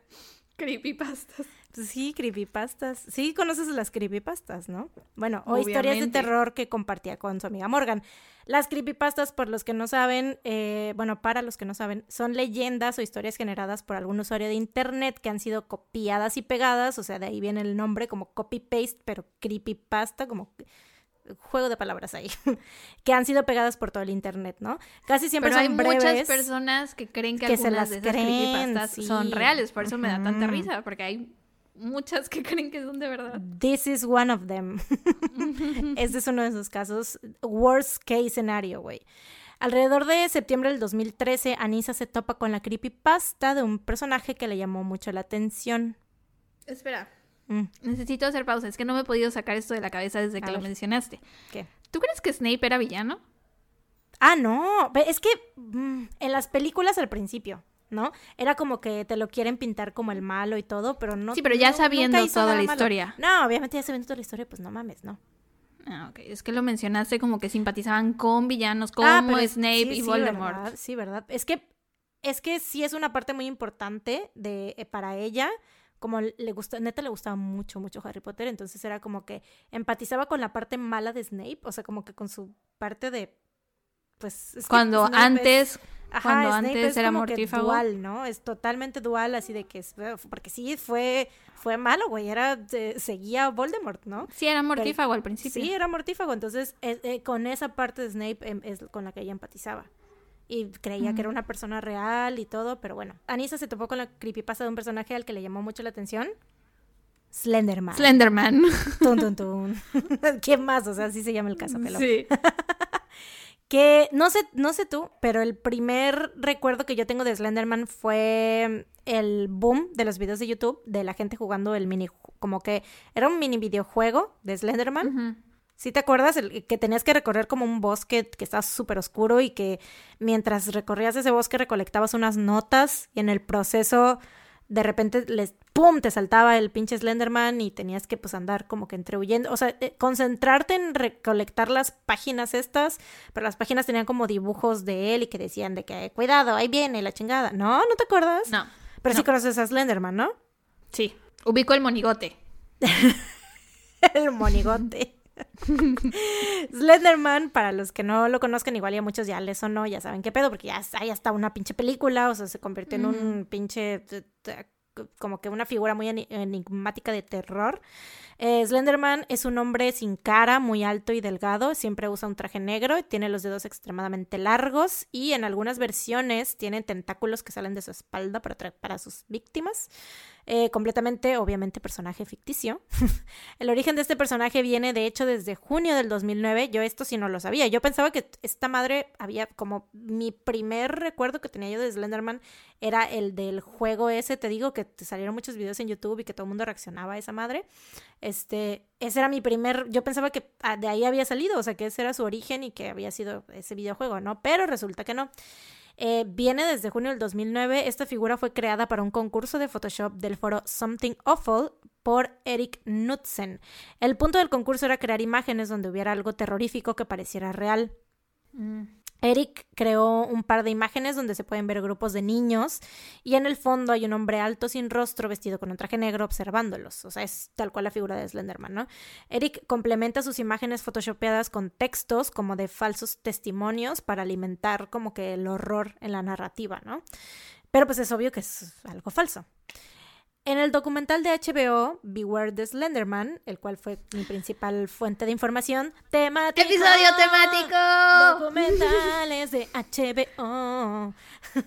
Creepypastas. Pues sí, creepypastas. Sí, conoces las creepypastas, ¿no? Bueno, o historias de terror que compartía con su amiga Morgan. Las creepypastas, por los que no saben, eh, bueno, para los que no saben, son leyendas o historias generadas por algún usuario de internet que han sido copiadas y pegadas, o sea, de ahí viene el nombre como copy-paste, pero creepypasta, como juego de palabras ahí, que han sido pegadas por todo el internet, ¿no? Casi siempre Pero son hay breves. muchas personas que creen que, que se algunas las de esas creen, creepypastas son reales, por eso me da tanta risa, porque hay muchas que creen que son de verdad. This is one of them. este es uno de esos casos. Worst case scenario, güey. Alrededor de septiembre del 2013, Anisa se topa con la creepypasta de un personaje que le llamó mucho la atención. Espera, Mm, necesito hacer pausa, es que no me he podido sacar esto de la cabeza desde A que lo mencionaste. ¿Qué? ¿Tú crees que Snape era villano? Ah, no. Es que mm, en las películas al principio, ¿no? Era como que te lo quieren pintar como el malo y todo, pero no. Sí, pero ya no- sabiendo toda la malo. historia. No, obviamente ya sabiendo toda la historia, pues no mames, no. Ah, ok. Es que lo mencionaste como que simpatizaban con villanos como Ah, pero es- Snape sí, y sí, Voldemort. ¿verdad? Sí, ¿verdad? Es que, es que sí es una parte muy importante de, eh, para ella. Como le gusta, neta le gustaba mucho, mucho Harry Potter. Entonces era como que empatizaba con la parte mala de Snape. O sea, como que con su parte de. Pues. es que Cuando Snape es- antes, Ajá, cuando Snape antes es era como que mortífago. dual, ¿no? Es totalmente dual, así de que es, porque sí fue fue malo, güey, era eh, seguía Voldemort, ¿no? sí era mortífago al principio. Sí, era mortífago, entonces eh, eh, con esa parte de Snape em, es con la que ella empatizaba. Y creía que era una persona real y todo, pero bueno. Anissa se topó con la creepypasta de un personaje al que le llamó mucho la atención. Slenderman. Slenderman. tun, tun, tun. ¿Quién más? O sea, así se llama el caso. sí. que no sé, no sé tú, pero el primer recuerdo que yo tengo de Slenderman fue el boom de los videos de YouTube de la gente jugando el mini, como que era un mini videojuego de Slenderman. ¿Sí te acuerdas? El, que tenías que recorrer como un bosque que estaba súper oscuro y que mientras recorrías ese bosque recolectabas unas notas y en el proceso de repente les ¡pum! te saltaba el pinche Slenderman y tenías que pues andar como que entrehuyendo, o sea, eh, concentrarte en recolectar las páginas estas, pero las páginas tenían como dibujos de él y que decían de que cuidado, ahí viene la chingada. No, ¿no te acuerdas? No. Pero sí no. conoces a Slenderman, ¿no? Sí. Ubico el monigote. el monigote. Slenderman, para los que no lo conozcan, igual ya muchos ya les sonó, ya saben qué pedo, porque ya hay hasta una pinche película, o sea, se convirtió en un pinche, como que una figura muy eni- enigmática de terror. Eh, Slenderman es un hombre sin cara, muy alto y delgado, siempre usa un traje negro, tiene los dedos extremadamente largos y en algunas versiones tiene tentáculos que salen de su espalda para, para sus víctimas. Eh, completamente, obviamente, personaje ficticio. El origen de este personaje viene, de hecho, desde junio del 2009. Yo esto sí no lo sabía. Yo pensaba que esta madre había como mi primer recuerdo que tenía yo de Slenderman era el del juego ese. Te digo que salieron muchos videos en YouTube y que todo el mundo reaccionaba a esa madre. Este, ese era mi primer. Yo pensaba que ah, de ahí había salido, o sea, que ese era su origen y que había sido ese videojuego, ¿no? Pero resulta que no. Eh, viene desde junio del 2009. Esta figura fue creada para un concurso de Photoshop del foro Something Awful por Eric Knudsen. El punto del concurso era crear imágenes donde hubiera algo terrorífico que pareciera real. Mm. Eric creó un par de imágenes donde se pueden ver grupos de niños y en el fondo hay un hombre alto sin rostro vestido con un traje negro observándolos. O sea, es tal cual la figura de Slenderman, ¿no? Eric complementa sus imágenes photoshopeadas con textos como de falsos testimonios para alimentar como que el horror en la narrativa, ¿no? Pero pues es obvio que es algo falso. En el documental de HBO, Beware the Slenderman, el cual fue mi principal fuente de información, temático. ¡Episodio temático! Documentales de HBO.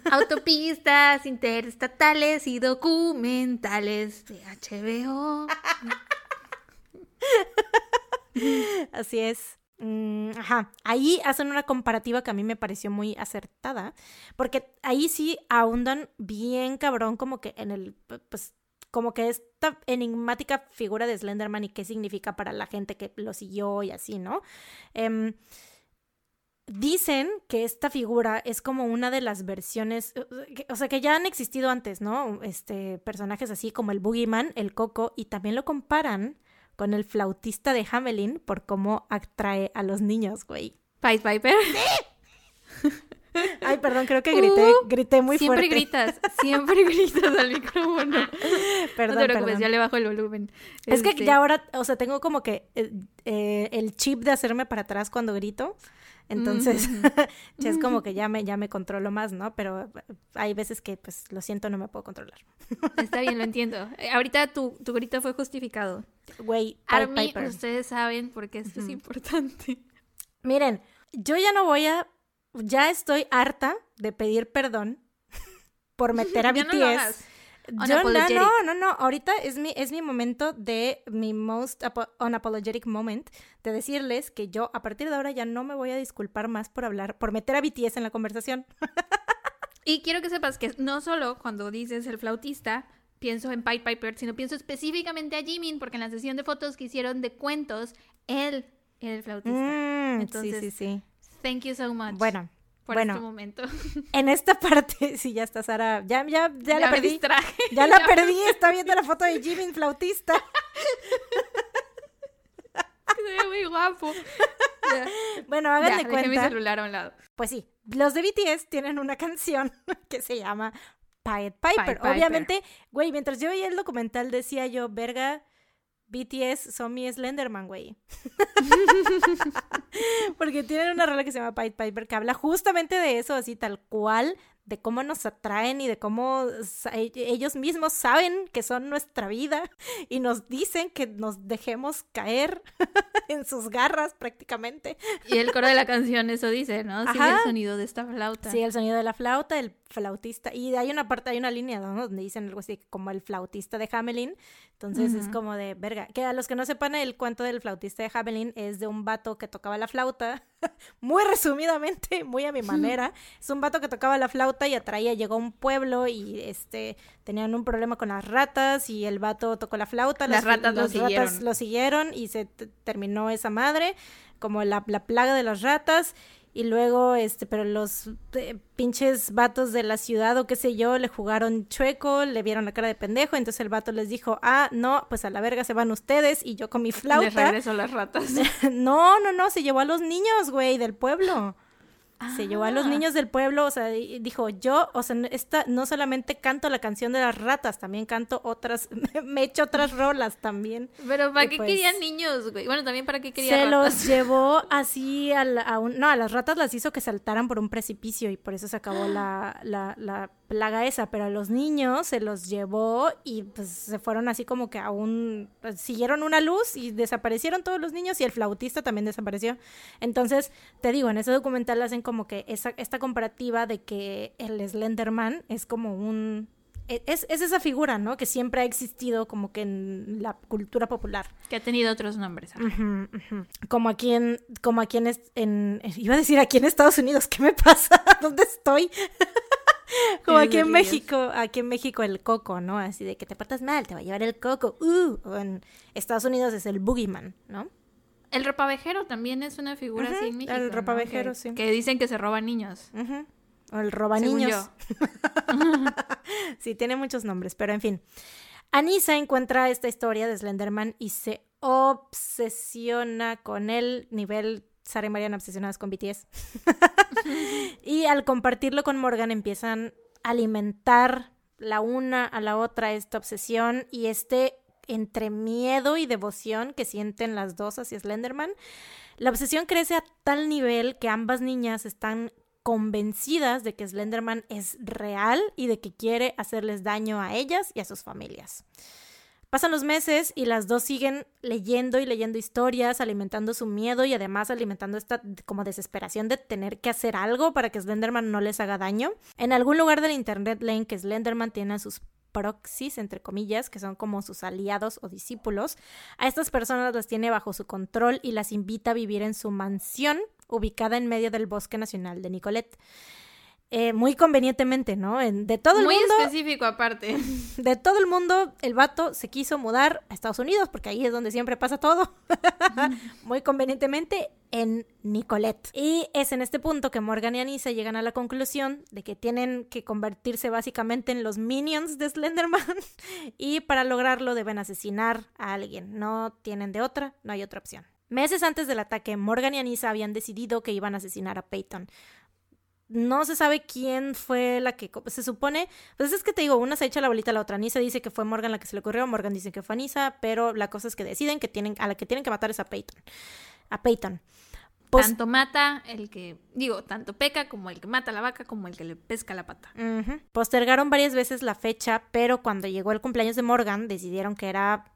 Autopistas interestatales y documentales de HBO. Así es. Mm, ajá, ahí hacen una comparativa que a mí me pareció muy acertada, porque ahí sí ahondan bien cabrón como que en el, pues, como que esta enigmática figura de Slenderman y qué significa para la gente que lo siguió y así, ¿no? Em, Dicen que esta figura es como una de las versiones, o sea, que ya han existido antes, ¿no? Este, personajes así como el Boogeyman, el Coco, y también lo comparan con el flautista de Hamelin por cómo atrae a los niños, güey. Pied Piper. Ay, perdón, creo que grité, Uh, grité muy siempre fuerte. gritas, siempre gritas al micrófono. Perdón, no te preocupes, perdón. ya le bajo el volumen. Es que Este, ya ahora, o sea, tengo como que eh, eh, el chip de hacerme para atrás cuando grito. Entonces, ya es como que ya me, ya me controlo más, ¿no? Pero eh, hay veces que, pues, lo siento, no me puedo controlar. Está bien, lo entiendo. Ahorita tu, tu grito fue justificado. güey, Army, ustedes saben por qué esto es importante. Miren, yo ya no voy a, ya estoy harta de pedir perdón por meter a BTS. Yo no, no, no, no, ahorita es mi, es mi momento de mi most unapologetic moment de decirles que yo a partir de ahora ya no me voy a disculpar más por hablar, por meter a BTS en la conversación. y quiero que sepas que no solo cuando dices el flautista, pienso en Pied Piper, sino pienso específicamente a Jimin, porque en la sesión de fotos que hicieron de cuentos, él era el flautista. Mm, Entonces, sí, sí, sí. Thank you so much. Bueno, por bueno, este momento. En esta parte, sí, ya está Sara. Ya, ya, ya, la perdí. Ya la perdí. Está viendo la foto de Jimin flautista. Se ve muy guapo. Bueno, háganme cuenta. mi celular a un lado. Pues sí, los de BTS tienen una canción que se llama Pied Piper. Obviamente, güey, mientras yo veía el documental decía yo, verga, BTS son mi Slenderman, güey. Porque tienen una rola que se llama Pied Piper que habla justamente de eso, así tal cual, de cómo nos atraen y de cómo e, ellos mismos saben que son nuestra vida y nos dicen que nos dejemos caer en sus garras prácticamente. Y el coro de la canción eso dice, ¿no? Sí, el sonido de esta flauta. Sí, el sonido de la flauta, el flautista. Y hay una parte, hay una línea donde dicen algo así como el flautista de Hamelin. Entonces es como de, verga, que a los que no sepan el cuento del flautista de Hamelin es de un vato que tocaba la flauta, muy resumidamente, muy a mi manera. es un vato que tocaba la flauta y atraía, llegó a un pueblo y este tenían un problema con las ratas y el vato tocó la flauta, las, ratas, lo, siguieron. lo siguieron y se terminó esa madre, como la, la plaga de las ratas y luego, este, pero los eh, pinches vatos de la ciudad o qué sé yo, le jugaron chueco, le vieron la cara de pendejo, entonces el vato les dijo, ah, no, pues a la verga se van ustedes y yo con mi flauta. Les regreso las ratas. no, no, no, se llevó a los niños, güey, del pueblo. Se llevó a los ah. niños del pueblo, o sea, dijo, yo, o sea, esta, no solamente canto la canción de las ratas, también canto otras, me echo otras rolas también. Pero ¿para qué pues querían niños, güey? Bueno, también para qué querían Se los llevó así a, a un, no, a las ratas las hizo que saltaran por un precipicio y por eso se acabó la, la, la plaga esa, pero a los niños se los llevó y pues se fueron así como que a un, pues, siguieron una luz y desaparecieron todos los niños y el flautista también desapareció. Entonces, te digo, en ese documental hacen como que esa, esta comparativa de que el Slenderman es como un... E, es, es, esa figura, ¿no? Que siempre ha existido como que en la cultura popular. Que ha tenido otros nombres. Como aquí en, como aquí en, en, iba a decir aquí en Estados Unidos, ¿qué me pasa? ¿Dónde estoy? Como aquí en México, aquí en México el coco, ¿no? Así de que te portas mal, te va a llevar el coco. Uh, o en Estados Unidos es el boogeyman, ¿no? El ropavejero también es una figura así en México. El ropavejero, sí. Que dicen que se roba niños. O el roba niños. sí, tiene muchos nombres, pero en fin. Anisa encuentra esta historia de Slenderman y se obsesiona con él, nivel Sara y Mariana obsesionadas con BTS. y al compartirlo con Morgan empiezan a alimentar la una a la otra esta obsesión y este entre miedo y devoción que sienten las dos hacia Slenderman. La obsesión crece a tal nivel que ambas niñas están convencidas de que Slenderman es real y de que quiere hacerles daño a ellas y a sus familias. Pasan los meses y las dos siguen leyendo y leyendo historias, alimentando su miedo y además alimentando esta como desesperación de tener que hacer algo para que Slenderman no les haga daño. En algún lugar del internet leen que Slenderman tiene a sus proxies, entre comillas, que son como sus aliados o discípulos. A estas personas las tiene bajo su control y las invita a vivir en su mansión ubicada en medio del bosque nacional de Nicolet. Eh, muy convenientemente, ¿no? de todo el mundo. Muy específico aparte. De todo el mundo, el vato se quiso mudar a Estados Unidos, porque ahí es donde siempre pasa todo. muy convenientemente en Nicolette. Y es en este punto que Morgan y Anissa llegan a la conclusión de que tienen que convertirse básicamente en los minions de Slenderman y para lograrlo deben asesinar a alguien. No tienen de otra, no hay otra opción. Meses antes del ataque, Morgan y Anissa habían decidido que iban a asesinar a Peyton no se sabe quién fue la que se supone, pues es que te digo, una se echa la bolita a la otra. Nisa dice que fue Morgan la que se le ocurrió, Morgan dice que fue Nisa, pero la cosa es que deciden que tienen a la que tienen que matar es a Peyton. A Peyton. Pues tanto mata el que, digo, tanto peca como el que mata a la vaca como el que le pesca la pata. Postergaron varias veces la fecha, pero cuando llegó el cumpleaños de Morgan decidieron que era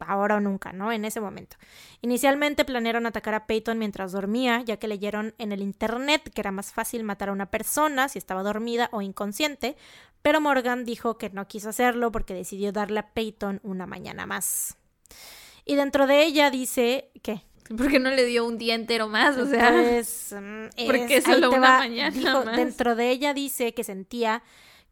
ahora o nunca, ¿no? En ese momento. Inicialmente planearon atacar a Peyton mientras dormía, ya que leyeron en el internet que era más fácil matar a una persona si estaba dormida o inconsciente, pero Morgan dijo que no quiso hacerlo porque decidió darle a Peyton una mañana más. Y dentro de ella dice que ¿Por qué no le dio un día entero más? O sea, pues, mm, porque solo una mañana más. Dentro de ella dice que sentía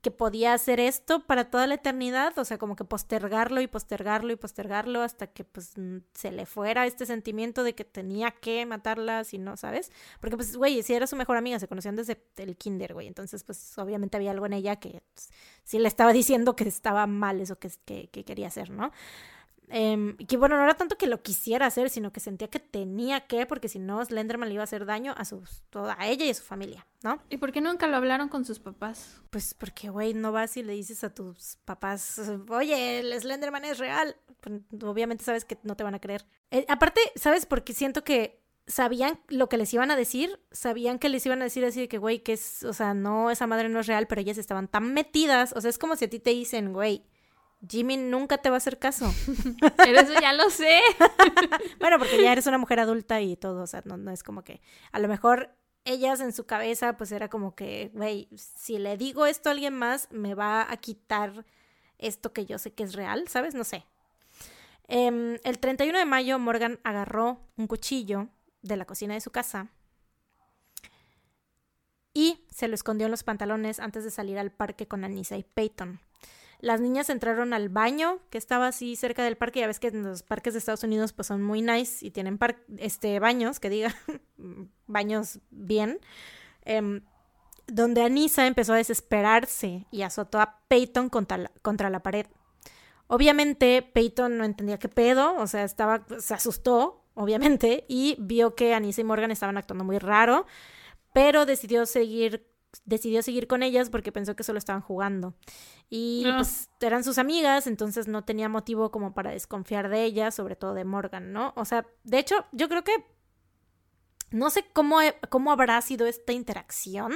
que podía hacer esto para toda la eternidad, o sea, como que postergarlo y postergarlo y postergarlo hasta que pues se le fuera este sentimiento de que tenía que matarla, si no, ¿sabes? Porque pues, güey, si era su mejor amiga, se conocían desde el kinder, güey, entonces pues obviamente había algo en ella que pues, sí le estaba diciendo que estaba mal eso que, que, que quería hacer, ¿no? Eh, que bueno, no era tanto que lo quisiera hacer, sino que sentía que tenía que, porque si no, Slenderman le iba a hacer daño a, sus, toda, ella y a su familia, ¿no? ¿Y por qué nunca lo hablaron con sus papás? Pues porque, güey, no vas y le dices a tus papás, oye, el Slenderman es real. Pues, obviamente sabes que no te van a creer. Eh, aparte, ¿sabes? Porque siento que sabían lo que les iban a decir, sabían que les iban a decir así de que, güey, que es, o sea, no, esa madre no es real, pero ellas estaban tan metidas, o sea, es como si a ti te dicen, güey, Jimmy nunca te va a hacer caso. Pero eso ya lo sé. bueno, porque ya eres una mujer adulta y todo, o sea, no, no es como que a lo mejor ellas en su cabeza pues era como que, güey, si le digo esto a alguien más, me va a quitar esto que yo sé que es real, ¿sabes? No sé. Em, el 31 de mayo Morgan agarró un cuchillo de la cocina de su casa y se lo escondió en los pantalones antes de salir al parque con Anissa y Peyton. Las niñas entraron al baño que estaba así cerca del parque. Ya ves que los parques de Estados Unidos pues son muy nice y tienen este, baños, que diga, baños bien. Em, donde Anisa empezó a desesperarse y azotó a Peyton contra la, contra la pared. Obviamente Peyton no entendía qué pedo, o sea, estaba, se asustó, obviamente, y vio que Anisa y Morgan estaban actuando muy raro, pero decidió seguir decidió seguir con ellas porque pensó que solo estaban jugando. Y ah. pues eran sus amigas, entonces no tenía motivo como para desconfiar de ellas, sobre todo de Morgan, ¿no? O sea, de hecho, yo creo que no sé cómo, cómo habrá sido esta interacción,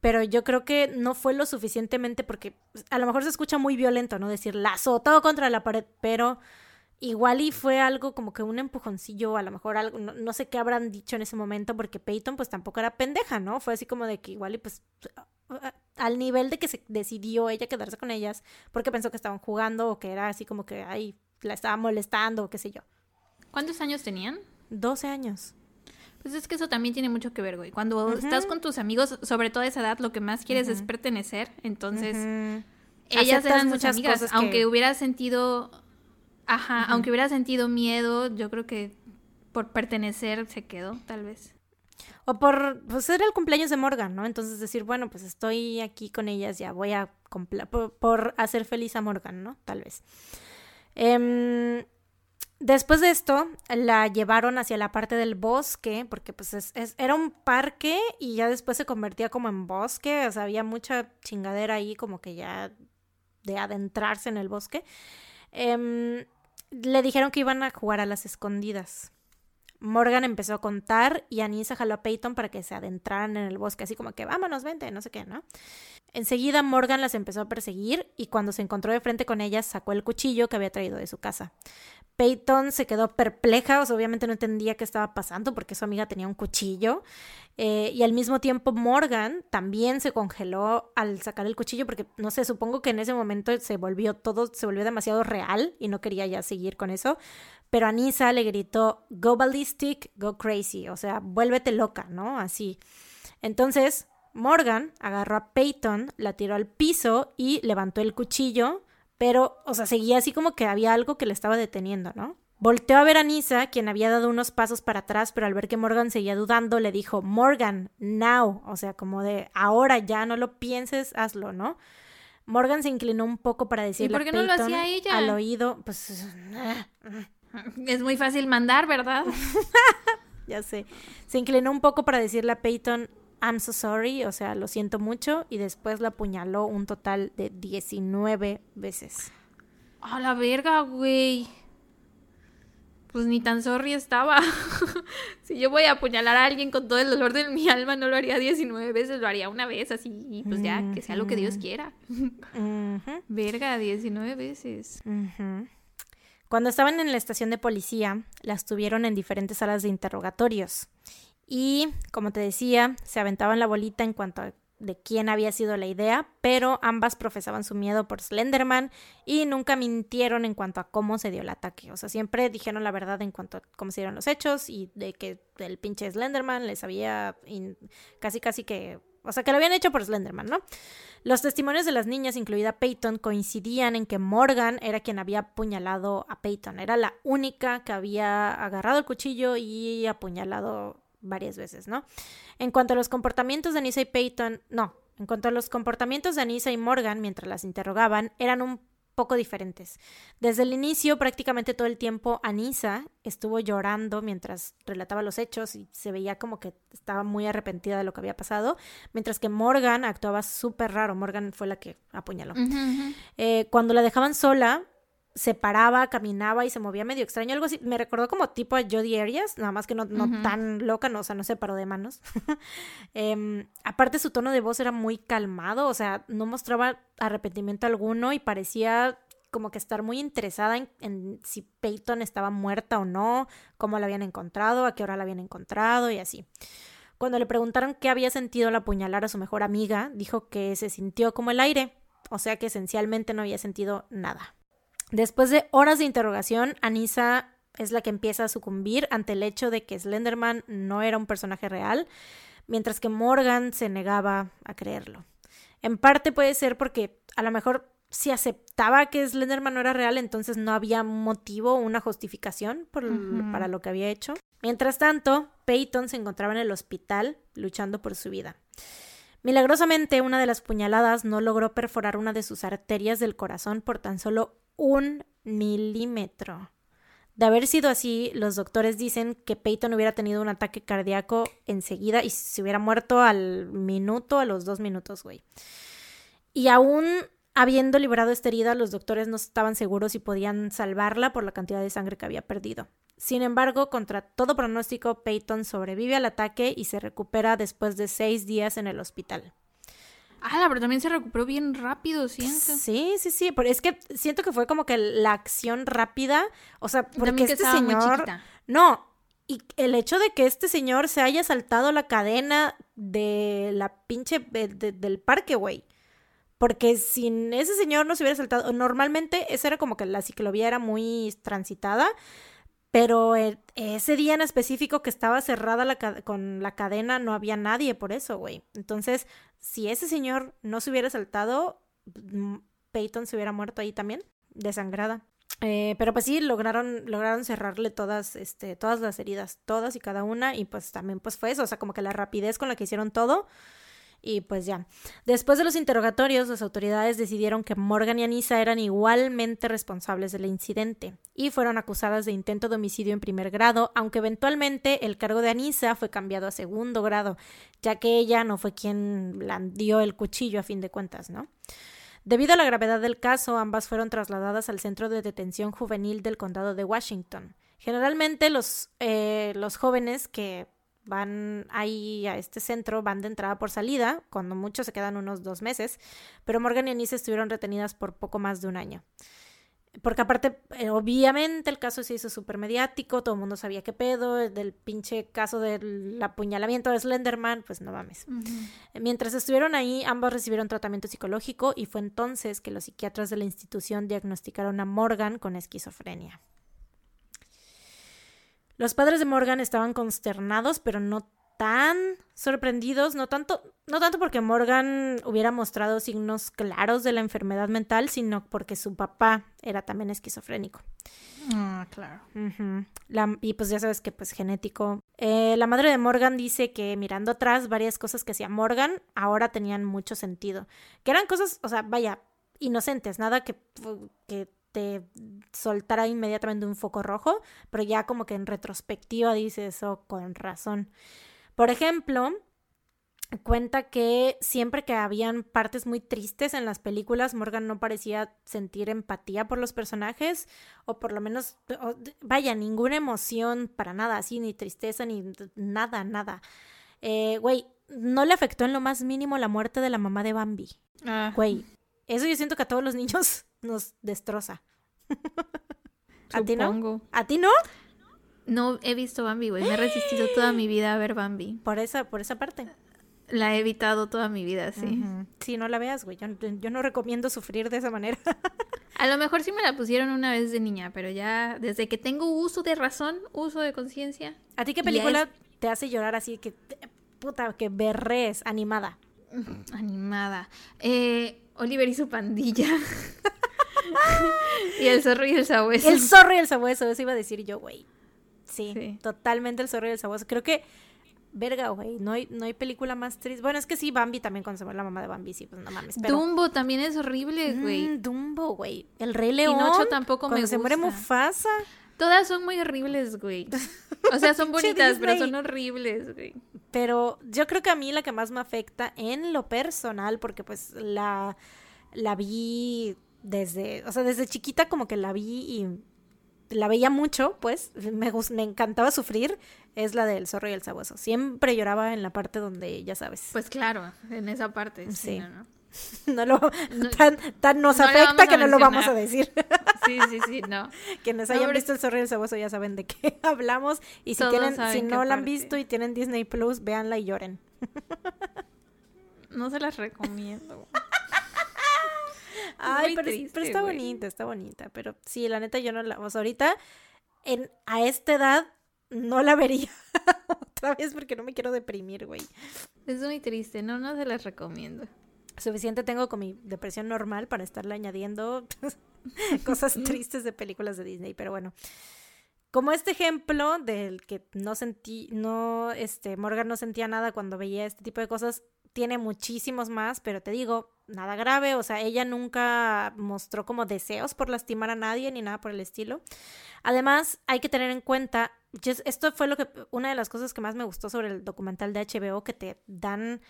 pero yo creo que no fue lo suficientemente porque pues, a lo mejor se escucha muy violento, ¿no? Decir la azotó contra la pared, pero igual y fue algo como que un empujoncillo, a lo mejor algo, no, sé qué habrán dicho en ese momento, porque Peyton pues tampoco era pendeja, ¿no? Fue así como de que igual y pues al nivel de que se decidió ella quedarse con ellas porque pensó que estaban jugando o que era así como que, ay, la estaba molestando o qué sé yo. ¿Cuántos años tenían? 12 años. Pues es que eso también tiene mucho que ver, güey. Cuando estás con tus amigos, sobre todo a esa edad, lo que más quieres es pertenecer. Entonces, ellas eran muchas amigas. Aunque hubiera sentido Ajá, aunque hubiera sentido miedo, yo creo que por pertenecer se quedó, tal vez. O por, pues era el cumpleaños de Morgan, ¿no? Entonces decir, bueno, pues estoy aquí con ellas, ya voy a, por, por hacer feliz a Morgan, ¿no? Tal vez. Em, después de esto, la llevaron hacia la parte del bosque, porque pues es, era un parque y ya después se convertía como en bosque, o sea, había mucha chingadera ahí como que ya de adentrarse en el bosque. Eh, le dijeron que iban a jugar a las escondidas. Morgan empezó a contar y Anissa jaló a Peyton para que se adentraran en el bosque, así como que vámonos, vente, no sé qué, ¿no? Enseguida Morgan las empezó a perseguir y cuando se encontró de frente con ellas sacó el cuchillo que había traído de su casa. Peyton se quedó perpleja, o sea, obviamente no entendía qué estaba pasando porque su amiga tenía un cuchillo. Eh, y al mismo tiempo Morgan también se congeló al sacar el cuchillo porque, no sé, supongo que en ese momento se volvió todo, se volvió demasiado real y no quería ya seguir con eso. Pero Anissa le gritó, go ballistic, go crazy, o sea, vuélvete loca, ¿no? Así. Entonces, Morgan agarró a Peyton, la tiró al piso y levantó el cuchillo, pero, o sea, seguía así como que había algo que le estaba deteniendo, ¿no? Volteó a ver a Nisa, quien había dado unos pasos para atrás, pero al ver que Morgan seguía dudando, le dijo, Morgan, now, o sea, como de, ahora ya no lo pienses, hazlo, ¿no? Morgan se inclinó un poco para decirle ¿Y por qué no lo hacía ella? al oído, pues... Es muy fácil mandar, ¿verdad? ya sé. Se inclinó un poco para decirle a Peyton, I'm so sorry, o sea, lo siento mucho, y después la apuñaló un total de 19 veces. A la verga, güey pues ni tan sorry estaba. si yo voy a apuñalar a alguien con todo el dolor de mi alma, no lo haría 19 veces, lo haría una vez así, y pues ya, que sea lo que Dios quiera. Verga, 19 veces. Cuando estaban en la estación de policía, las tuvieron en diferentes salas de interrogatorios. Y, como te decía, se aventaban la bolita en cuanto a de quién había sido la idea, pero ambas profesaban su miedo por Slenderman y nunca mintieron en cuanto a cómo se dio el ataque. O sea, siempre dijeron la verdad en cuanto a cómo se dieron los hechos y de que el pinche Slenderman les había casi casi que... O sea, que lo habían hecho por Slenderman, ¿no? Los testimonios de las niñas, incluida Peyton, coincidían en que Morgan era quien había apuñalado a Peyton. Era la única que había agarrado el cuchillo y apuñalado varias veces, ¿no? En cuanto a los comportamientos de Anissa y Peyton, no, en cuanto a los comportamientos de Anissa y Morgan mientras las interrogaban, eran un poco diferentes. Desde el inicio, prácticamente todo el tiempo, Anissa estuvo llorando mientras relataba los hechos y se veía como que estaba muy arrepentida de lo que había pasado, mientras que Morgan actuaba súper raro. Morgan fue la que apuñaló. Eh, cuando la dejaban sola, se paraba, caminaba y se movía medio extraño, algo así. Me recordó como tipo a Jodie Arias, nada más que no, no tan loca, no, o sea, no se paró de manos. Em, aparte, su tono de voz era muy calmado, o sea, no mostraba arrepentimiento alguno y parecía como que estar muy interesada en, en, si Peyton estaba muerta o no, cómo la habían encontrado, a qué hora la habían encontrado y así. Cuando le preguntaron qué había sentido al apuñalar a su mejor amiga, dijo que se sintió como el aire, o sea que esencialmente no había sentido nada. Después de horas de interrogación, Anissa es la que empieza a sucumbir ante el hecho de que Slenderman no era un personaje real, mientras que Morgan se negaba a creerlo. En parte puede ser porque a lo mejor si aceptaba que Slenderman no era real, entonces no había motivo o una justificación para lo que había hecho. Mientras tanto, Peyton se encontraba en el hospital luchando por su vida. Milagrosamente, una de las puñaladas no logró perforar una de sus arterias del corazón por tan solo un milímetro. De haber sido así, los doctores dicen que Peyton hubiera tenido un ataque cardíaco enseguida y se hubiera muerto al minuto, a los dos minutos, güey. Y aún habiendo liberado esta herida, los doctores no estaban seguros si podían salvarla por la cantidad de sangre que había perdido. Sin embargo, contra todo pronóstico, Peyton sobrevive al ataque y se recupera después de seis días en el hospital. Ah, pero también se recuperó bien rápido, siento. Sí, sí, sí, pero es que siento que fue como que la acción rápida, o sea, porque este señor no, y el hecho de que este señor se haya saltado la cadena de la pinche del parque, güey. Porque sin ese señor no se hubiera saltado. Normalmente esa era como que la ciclovía era muy transitada. Pero ese día en específico que estaba cerrada con la cadena no había nadie por eso, güey. Entonces, si ese señor no se hubiera saltado, Peyton se hubiera muerto ahí también, desangrada. Eh, pero pues sí, lograron, lograron cerrarle todas, este, todas las heridas, todas y cada una, y pues también pues fue eso, o sea, como que la rapidez con la que hicieron todo, y pues ya. Después de los interrogatorios, las autoridades decidieron que Morgan y Anissa eran igualmente responsables del incidente y fueron acusadas de intento de homicidio en primer grado, aunque eventualmente el cargo de Anissa fue cambiado a segundo grado, ya que ella no fue quien blandió el cuchillo a fin de cuentas, ¿no? Debido a la gravedad del caso, ambas fueron trasladadas al Centro de Detención Juvenil del Condado de Washington. Generalmente los, eh, los jóvenes que van ahí a este centro, van de entrada por salida, cuando muchos se quedan unos dos meses, pero Morgan y Anise estuvieron retenidas por poco más de un año. Porque aparte, eh, obviamente el caso se hizo súper mediático, todo el mundo sabía qué pedo, del pinche caso del apuñalamiento de Slenderman, pues no mames. Mientras estuvieron ahí, ambos recibieron tratamiento psicológico y fue entonces que los psiquiatras de la institución diagnosticaron a Morgan con esquizofrenia. Los padres de Morgan estaban consternados, pero no tan sorprendidos, no tanto, no tanto porque Morgan hubiera mostrado signos claros de la enfermedad mental, sino porque su papá era también esquizofrénico. Ah, claro. y pues ya sabes que pues genético. Eh, la madre de Morgan dice que mirando atrás varias cosas que hacía Morgan ahora tenían mucho sentido. Que eran cosas, o sea, vaya, inocentes, nada que, que te soltara inmediatamente un foco rojo, pero ya como que en retrospectiva dice eso con razón. Por ejemplo, cuenta que siempre que habían partes muy tristes en las películas, Morgan no parecía sentir empatía por los personajes, o por lo menos, vaya, ninguna emoción para nada, así, ni tristeza, ni nada, nada. Eh, güey, no le afectó en lo más mínimo la muerte de la mamá de Bambi. Ah. Güey, eso yo siento que a todos los niños nos destroza. ¿A ti no? ¿A ti no? No he visto Bambi, güey. Me he resistido toda mi vida a ver Bambi. Por esa, por esa parte. La he evitado toda mi vida, sí. Sí, no la veas, güey. Yo, yo, no recomiendo sufrir de esa manera. a lo mejor sí me la pusieron una vez de niña, pero ya desde que tengo uso de razón, uso de conciencia. ¿A ti qué película te hace llorar así que puta que berres animada? Animada. Eh, Oliver y su pandilla. y el zorro y el sabueso. El zorro y el sabueso, eso iba a decir yo, güey. Sí, totalmente el zorro y el sabueso. Creo que, verga, güey, no hay, no hay película más triste. Bueno, es que sí, Bambi también cuando se muere la mamá de Bambi, sí, pues no mames. Dumbo también es horrible, güey. Mm, Dumbo, güey. El Rey León. Pinocho tampoco me gusta. se muere Mufasa. Todas son muy horribles, güey. O sea, son bonitas, pero son horribles, güey. Pero yo creo que a mí la que más me afecta en lo personal, porque pues la, la vi desde, o sea, desde chiquita como que la vi y la veía mucho, pues, me, me encantaba sufrir, es la del zorro y el sabueso. Siempre lloraba en la parte donde, ya sabes. Pues claro, en esa parte. Sí. no, no. lo tan, tan nos afecta que no lo vamos a decir. Sí, sí, sí, no. Quienes hayan visto el zorro y el sabueso ya saben de qué hablamos. Y si tienen, si no la han visto y tienen Disney Plus, véanla y lloren. No se las recomiendo. Ay, pero, está bonita, está bonita. Pero sí, la neta yo no la... O sea, ahorita, en, a esta edad, no la vería otra vez porque no me quiero deprimir, güey. Es muy triste, no, no se las recomiendo. Suficiente tengo con mi depresión normal para estarle añadiendo cosas tristes de películas de Disney, pero bueno. Como este ejemplo del que no sentí, no, este, Morgan no sentía nada cuando veía este tipo de cosas, tiene muchísimos más, pero te digo, nada grave, o sea, ella nunca mostró como deseos por lastimar a nadie ni nada por el estilo. Además, hay que tener en cuenta, esto fue lo que, una de las cosas que más me gustó sobre el documental de HBO, que te dan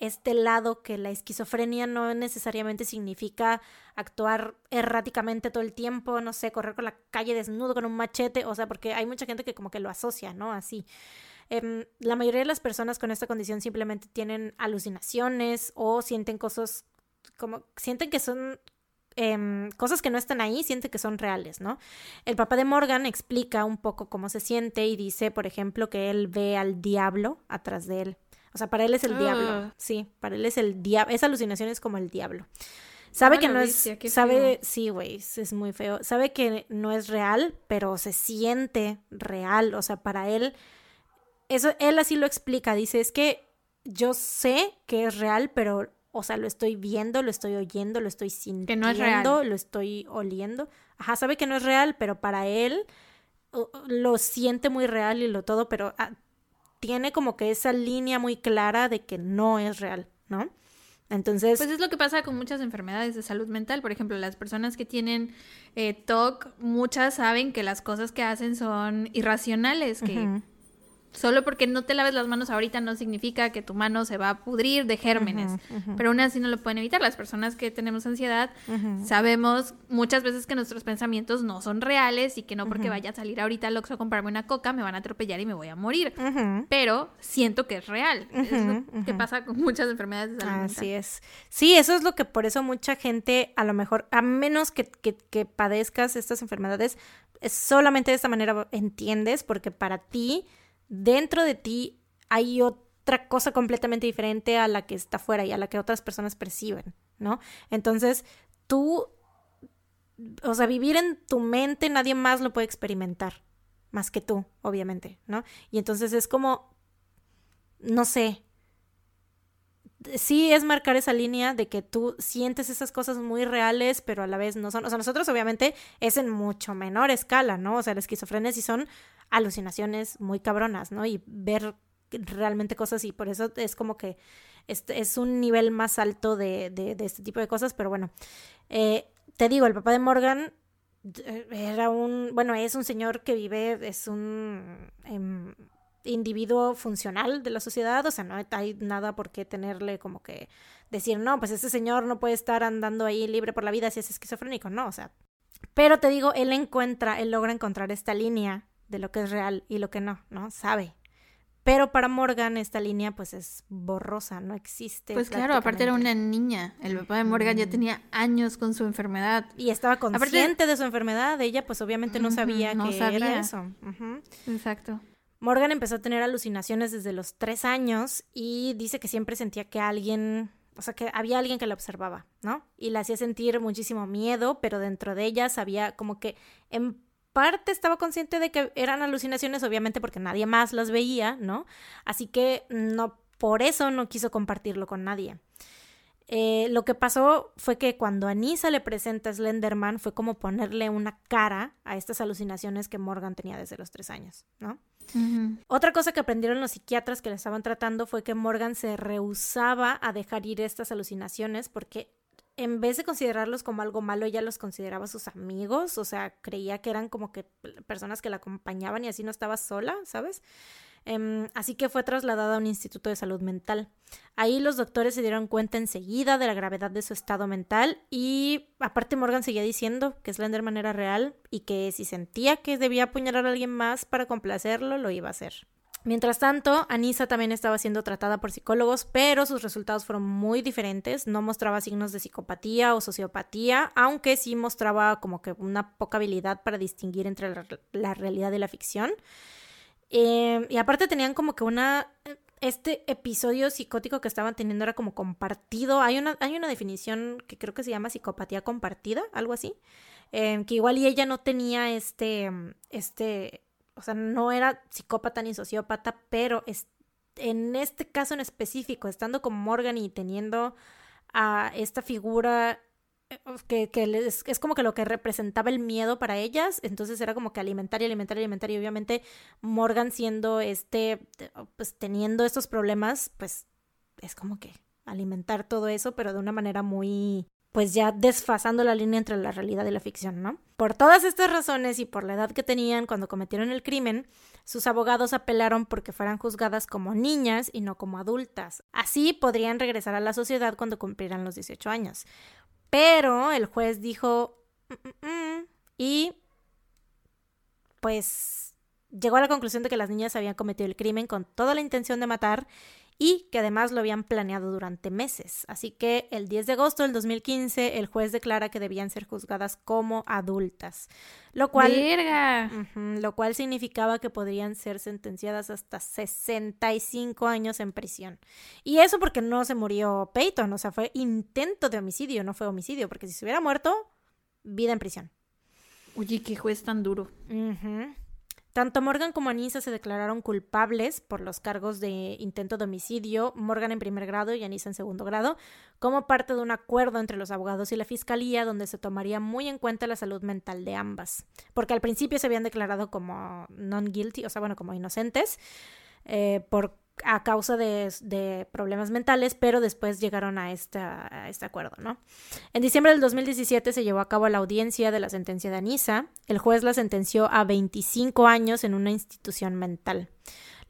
este lado que la esquizofrenia no necesariamente significa actuar erráticamente todo el tiempo, no sé, correr con la calle desnudo con un machete, o sea, porque hay mucha gente que como que lo asocia, ¿no? Así. Em, la mayoría de las personas con esta condición simplemente tienen alucinaciones o sienten cosas como, sienten que son em, cosas que no están ahí, sienten que son reales, ¿no? El papá de Morgan explica un poco cómo se siente y dice, por ejemplo, que él ve al diablo atrás de él. O sea, para él es el diablo. Ah. Sí, para él es el diablo. Esa alucinación es como el diablo. Sabe ah, que no es, sabe, sí, güey, es muy feo. Sabe que no es real, pero se siente real. O sea, para él eso, él así lo explica, dice, es que yo sé que es real, pero, o sea, lo estoy viendo, lo estoy oyendo, lo estoy sintiendo, que no es real. lo estoy oliendo. Ajá, sabe que no es real, pero para él lo siente muy real y lo todo, pero ah, tiene como que esa línea muy clara de que no es real, ¿no? Entonces. Pues es lo que pasa con muchas enfermedades de salud mental. Por ejemplo, las personas que tienen eh, TOC, muchas saben que las cosas que hacen son irracionales, que Solo porque no te laves las manos ahorita no significa que tu mano se va a pudrir de gérmenes, pero aún así no lo pueden evitar. Las personas que tenemos ansiedad sabemos muchas veces que nuestros pensamientos no son reales y que no porque vaya a salir ahorita al Oxxo a comprarme una coca me van a atropellar y me voy a morir. Pero siento que es real. Es lo que pasa con muchas enfermedades de salud Así es. Sí, eso es lo que por eso mucha gente, a lo mejor, a menos que, que, que padezcas estas enfermedades, solamente de esta manera entiendes, porque para ti dentro de ti hay otra cosa completamente diferente a la que está fuera y a la que otras personas perciben, ¿no? Entonces, tú, o sea, vivir en tu mente nadie más lo puede experimentar, más que tú, obviamente, ¿no? Y entonces es como, no sé, sí es marcar esa línea de que tú sientes esas cosas muy reales, pero a la vez no son. O sea, nosotros obviamente es en mucho menor escala, ¿no? O sea, la esquizofrenia sí son alucinaciones muy cabronas, ¿no? Y ver realmente cosas y por eso es como que este es un nivel más alto de, de, este tipo de cosas, pero bueno, eh, te digo, el papá de Morgan eh, era un, bueno, es un señor que vive, es un em, individuo funcional de la sociedad, o sea, no hay nada por qué tenerle como que decir, no, pues ese señor no puede estar andando ahí libre por la vida si es esquizofrénico, no, o sea, pero te digo, él encuentra, él logra encontrar esta línea de lo que es real y lo que no, ¿no? Sabe. Pero para Morgan esta línea pues es borrosa, no existe. Pues claro, aparte era una niña. El papá de Morgan ya tenía años con su enfermedad. Y estaba consciente de su enfermedad. Ella pues obviamente no sabía que era eso. Exacto. Morgan empezó a tener alucinaciones desde los tres años y dice que siempre sentía que alguien, o sea, que había alguien que la observaba, ¿no? Y la hacía sentir muchísimo miedo, pero dentro de ella sabía como que en parte estaba consciente de que eran alucinaciones, obviamente porque nadie más las veía, ¿no? Así que no, por eso no quiso compartirlo con nadie. Eh, lo que pasó fue que cuando Anissa le presenta a Slenderman fue como ponerle una cara a estas alucinaciones que Morgan tenía desde los tres años, ¿no? Otra cosa que aprendieron los psiquiatras que le estaban tratando fue que Morgan se rehusaba a dejar ir estas alucinaciones porque en vez de considerarlos como algo malo, ella los consideraba sus amigos, o sea, creía que eran como que personas que la acompañaban y así no estaba sola, ¿sabes? Em, así que fue trasladada a un instituto de salud mental. Ahí los doctores se dieron cuenta enseguida de la gravedad de su estado mental y aparte Morgan seguía diciendo que Slenderman era real y que si sentía que debía apuñalar a alguien más para complacerlo, lo iba a hacer. Mientras tanto, Anissa también estaba siendo tratada por psicólogos, pero sus resultados fueron muy diferentes. No mostraba signos de psicopatía o sociopatía, aunque sí mostraba como que una poca habilidad para distinguir entre la, realidad y la ficción. Eh, y aparte tenían como que una... Este episodio psicótico que estaban teniendo era como compartido. Hay una, hay una definición que creo que se llama psicopatía compartida, algo así. Eh, que igual y ella no tenía este, este o sea, no era psicópata ni sociópata, pero es, en este caso en específico, estando con Morgan y teniendo a esta figura eh, que, es, como que lo que representaba el miedo para ellas, entonces era como que alimentar y alimentar y alimentar y obviamente Morgan siendo este, pues teniendo estos problemas, pues es como que alimentar todo eso, pero de una manera muy, pues ya desfasando la línea entre la realidad y la ficción, ¿no? Por todas estas razones y por la edad que tenían cuando cometieron el crimen, sus abogados apelaron porque fueran juzgadas como niñas y no como adultas. Así podrían regresar a la sociedad cuando cumplieran los 18 años. Pero el juez dijo mm, mm, mm", y pues llegó a la conclusión de que las niñas habían cometido el crimen con toda la intención de matar y que además lo habían planeado durante meses. Así que el 10 de agosto del 2015 el juez declara que debían ser juzgadas como adultas, lo cual lo cual significaba que podrían ser sentenciadas hasta 65 años en prisión. Y eso porque no se murió Peyton, o sea, fue intento de homicidio, no fue homicidio, porque si se hubiera muerto, vida en prisión. Oye, qué juez tan duro. Tanto Morgan como Anissa se declararon culpables por los cargos de intento de homicidio, Morgan en primer grado y Anissa en segundo grado, como parte de un acuerdo entre los abogados y la fiscalía donde se tomaría muy en cuenta la salud mental de ambas, porque al principio se habían declarado como non-guilty, o sea, bueno, como inocentes, eh, por a causa de, problemas mentales, pero después llegaron a, esta, este acuerdo, ¿no? En diciembre del 2017 se llevó a cabo la audiencia de la sentencia de Anisa. El juez la sentenció a 25 años en una institución mental.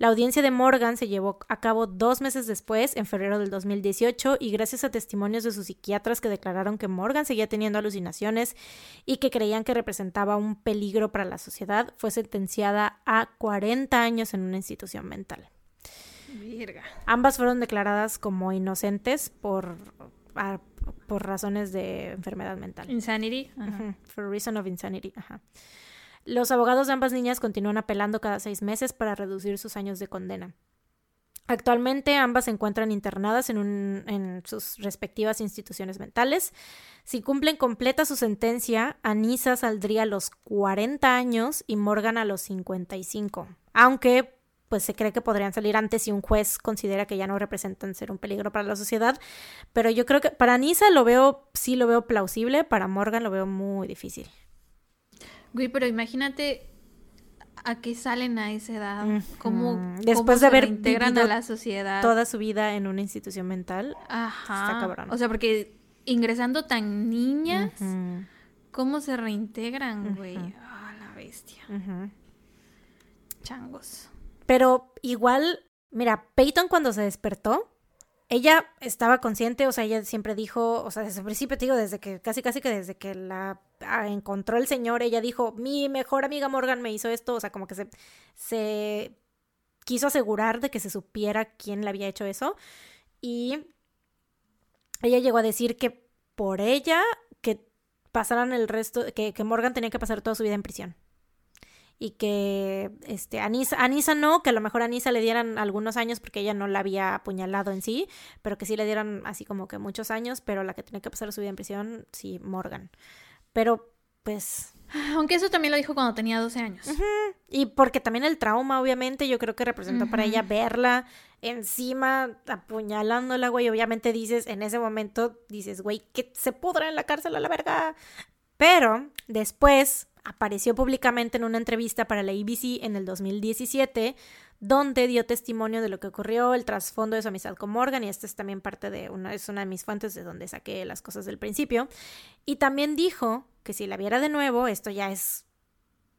La audiencia de Morgan se llevó a cabo dos meses después, en febrero del 2018, y gracias a testimonios de sus psiquiatras que declararon que Morgan seguía teniendo alucinaciones y que creían que representaba un peligro para la sociedad, fue sentenciada a 40 años en una institución mental. Ambas fueron declaradas como inocentes por, por razones de enfermedad mental. Insanity. For reason of insanity. Los abogados de ambas niñas continúan apelando cada seis meses para reducir sus años de condena. Actualmente ambas se encuentran internadas en, un, en, sus respectivas instituciones mentales. Si cumplen completa su sentencia, Anisa saldría a los 40 años y Morgan a los 55, aunque pues se cree que podrían salir antes si un juez considera que ya no representan ser un peligro para la sociedad. Pero yo creo que para Nisa lo veo, sí lo veo plausible, para Morgan lo veo muy difícil. Güey, pero imagínate a qué salen a esa edad, cómo, después de haber integran a la sociedad toda su vida en una institución mental. Ajá. Está cabrón. O sea, porque ingresando tan niñas, ¿cómo se reintegran, güey? Ah, la bestia. Changos. Pero igual, mira, Peyton cuando se despertó, ella estaba consciente, o sea, ella siempre dijo, o sea, desde el principio te digo, desde que, casi casi que desde que la ah, encontró el señor, ella dijo, mi mejor amiga Morgan me hizo esto, o sea, como que se, se quiso asegurar de que se supiera quién le había hecho eso. Y ella llegó a decir que por ella, que pasaran el resto, que, que Morgan tenía que pasar toda su vida en prisión y que este Anisa, Anisa no, que a lo mejor a Anisa le dieran algunos años porque ella no la había apuñalado en sí, pero que sí le dieran así como que muchos años, pero la que tenía que pasar su vida en prisión, sí, Morgan. Pero pues aunque eso también lo dijo cuando tenía 12 años. Y porque también el trauma, obviamente, yo creo que representó para ella verla encima apuñalándola, güey. Obviamente dices, en ese momento dices, güey, que se pudra en la cárcel a la verga. Pero después apareció públicamente en una entrevista para la ABC en el 2017, donde dio testimonio de lo que ocurrió, el trasfondo de su amistad con Morgan, y esta es también parte de una, es una de mis fuentes de donde saqué las cosas del principio. Y también dijo que si la viera de nuevo, esto ya es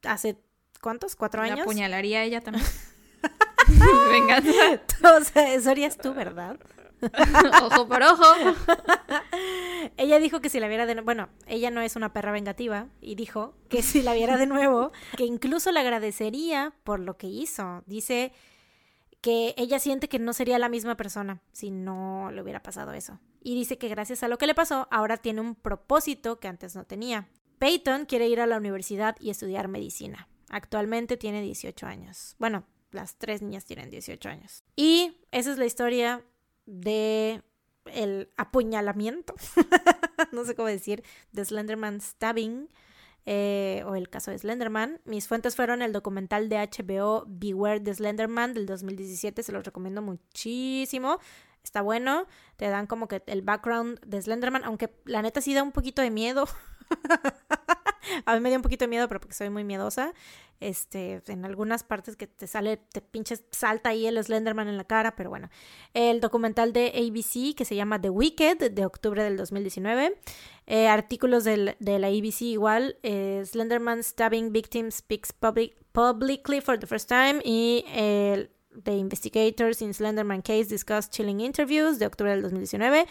hace ¿cuántos? ¿Cuatro años? La apuñalaría ella también. Venganza. o sea, eso harías tú, ¿verdad? ojo por ojo. Ella dijo que si la viera de nuevo, bueno, ella no es una perra vengativa y dijo que si la viera de nuevo, que incluso le agradecería por lo que hizo. Dice que ella siente que no sería la misma persona si no le hubiera pasado eso. Y dice que gracias a lo que le pasó, ahora tiene un propósito que antes no tenía. Peyton quiere ir a la universidad y estudiar medicina. Actualmente tiene 18 años. Bueno, las tres niñas tienen 18 años. Y esa es la historia de el apuñalamiento, no sé cómo decir, de Slenderman Stabbing, eh, o el caso de Slenderman. Mis fuentes fueron el documental de HBO Beware de Slenderman del 2017, se los recomiendo muchísimo. Está bueno, te dan como que el background de Slenderman, aunque la neta sí da un poquito de miedo. a mí me dio un poquito de miedo, pero porque soy muy miedosa. Este, en algunas partes que te sale, te pinches, salta ahí el Slenderman en la cara, pero bueno. El documental de ABC que se llama The Wicked, de octubre del 2019. Eh, artículos del, de la ABC igual. Eh, Slenderman Stabbing Victims Speaks public, Publicly for the First Time. Y el The Investigators in Slenderman Case Discuss Chilling Interviews de octubre del 2019,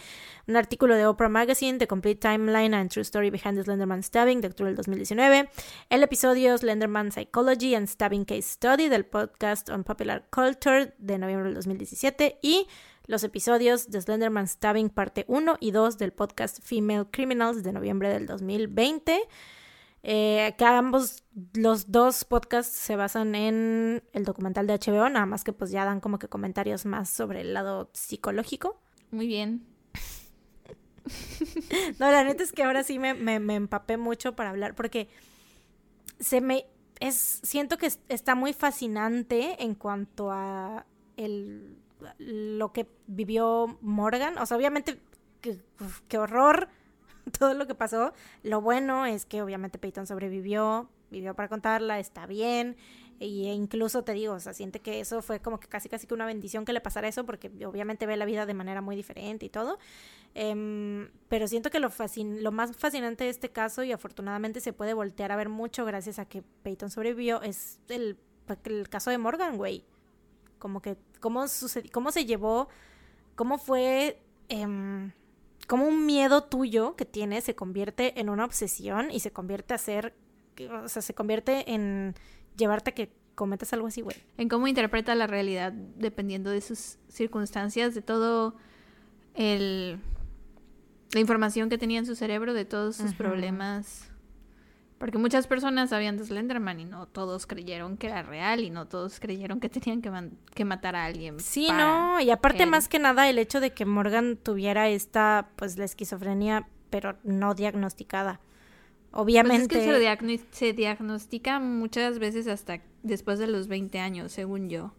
un artículo de Oprah Magazine, The Complete Timeline and True Story Behind the Slenderman Stabbing de octubre del 2019, el episodio Slenderman Psychology and Stabbing Case Study del podcast on Popular Culture de noviembre del 2017 y los episodios de Slenderman Stabbing parte 1 y 2 del podcast Female Criminals de noviembre del 2020. Eh, que ambos, los dos podcasts se basan en el documental de HBO, nada más que pues ya dan como que comentarios más sobre el lado psicológico. Muy bien. no, la neta es que ahora sí me, me, empapé mucho para hablar, porque se me es, siento que está muy fascinante en cuanto a el, lo que vivió Morgan. O sea, obviamente, qué horror todo lo que pasó. Lo bueno es que obviamente Peyton sobrevivió, vivió para contarla, está bien. Y e incluso te digo, o sea, siente que eso fue como que casi casi que una bendición que le pasara eso, porque obviamente ve la vida de manera muy diferente y todo. Em, pero siento que lo, más fascinante de este caso, y afortunadamente se puede voltear a ver mucho gracias a que Peyton sobrevivió, es el, el caso de Morgan, güey. Como que, cómo, cómo se llevó, cómo fue... Eh, como un miedo tuyo que tienes se convierte en una obsesión y se convierte a ser, o sea, se convierte en llevarte a que cometas algo así, güey. En cómo interpreta la realidad dependiendo de sus circunstancias, de todo el la información que tenía en su cerebro, de todos sus problemas porque muchas personas sabían de Slenderman y no todos creyeron que era real y no todos creyeron que tenían que, que matar a alguien. Sí, no, y aparte más que nada el hecho de que Morgan tuviera esta, pues la esquizofrenia, pero no diagnosticada. Obviamente. Pues es que se, diagnostica muchas veces hasta después de los 20 años, según yo.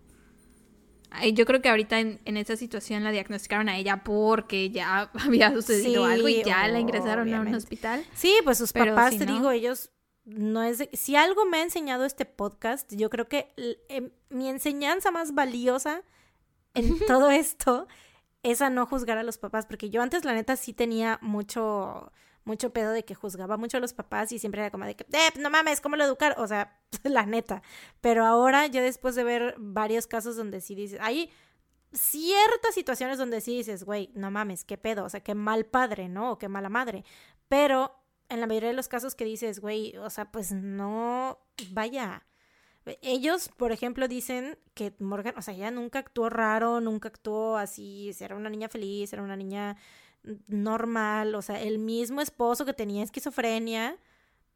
Yo creo que ahorita en, en esa situación la diagnosticaron a ella porque ya había sucedido algo y ya la ingresaron a un hospital. Sí, pues sus papás, te digo, ellos no es si algo me ha enseñado este podcast, yo creo que em, mi enseñanza más valiosa en todo esto es a no juzgar a los papás, porque yo antes la neta sí tenía mucho mucho pedo de que juzgaba mucho a los papás y siempre era como de que, eh, no mames, ¿cómo lo educar? O sea, la neta. Pero ahora, ya después de ver varios casos donde sí dices, hay ciertas situaciones donde sí dices, güey, no mames, qué pedo, o sea, qué mal padre, ¿no? O qué mala madre. Pero en la mayoría de los casos que dices, güey, o sea, pues no, vaya, Ellos, por ejemplo, dicen que Morgan, o sea, ella nunca actuó raro, nunca actuó así, era una niña feliz, era una niña normal, o sea, el mismo esposo que tenía esquizofrenia,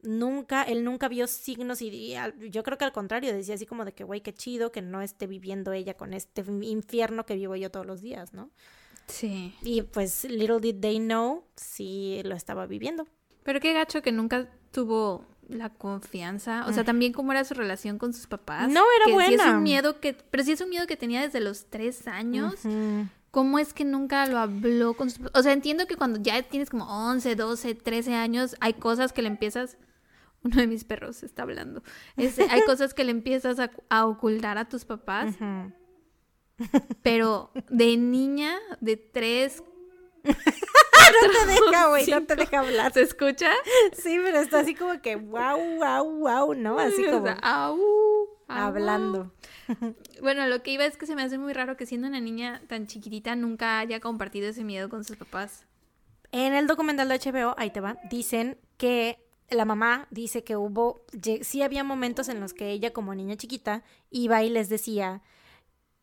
nunca, él nunca vio signos y, yo creo que al contrario, decía así como de que, güey, qué chido que no esté viviendo ella con este infierno que vivo yo todos los días, ¿no? Sí. Y pues, little did they know, sí lo estaba viviendo. Pero qué gacho que nunca tuvo la confianza, o sea, también cómo era su relación con sus papás. No, era buena. es un miedo que, pero sí es un miedo que tenía desde los tres años. ¿Cómo es que nunca lo habló con sus O sea, entiendo que cuando ya tienes como 11, 12, 13 años, hay cosas que le empiezas... Uno de mis perros está hablando. hay cosas que le empiezas a, ocultar a tus papás. Pero de niña, de 3, no te deja, güey, no te deja hablar. ¿Se escucha? Sí, pero está así como que wow, wow, wow, ¿no? Así como hablando. Bueno, lo que iba es que se me hace muy raro que siendo una niña tan chiquitita nunca haya compartido ese miedo con sus papás. En el documental de HBO, ahí te va, dicen que la mamá dice que hubo, sí había momentos en los que ella como niña chiquita iba y les decía,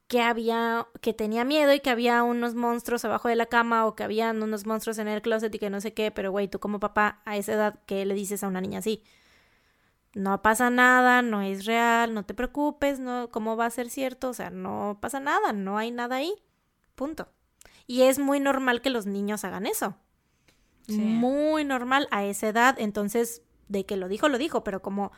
que había, que tenía miedo y que había unos monstruos abajo de la cama o que habían unos monstruos en el closet y que no sé qué, pero güey, tú como papá a esa edad, ¿qué le dices a una niña así? No pasa nada, no es real, no te preocupes, no, ¿cómo va a ser cierto? O sea, no pasa nada, no hay nada ahí. Punto. Y es muy normal que los niños hagan eso. Muy normal a esa edad. Entonces, de que lo dijo, lo dijo, pero como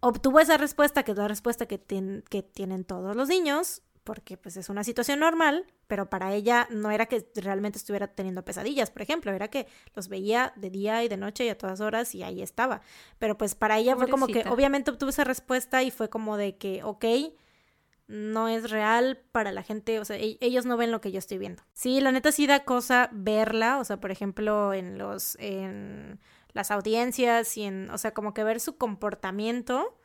obtuvo esa respuesta, que es la respuesta que, que tienen todos los niños, porque pues es una situación normal, pero para ella no era que realmente estuviera teniendo pesadillas, por ejemplo, era que los veía de día y de noche y a todas horas y ahí estaba. Pero pues para ella fue como que obviamente obtuvo esa respuesta y fue como de que, ok, no es real para la gente, o sea, e-, ellos no ven lo que yo estoy viendo. Sí, la neta sí da cosa verla, o sea, por ejemplo, en los, en las audiencias y en, o sea, como que ver su comportamiento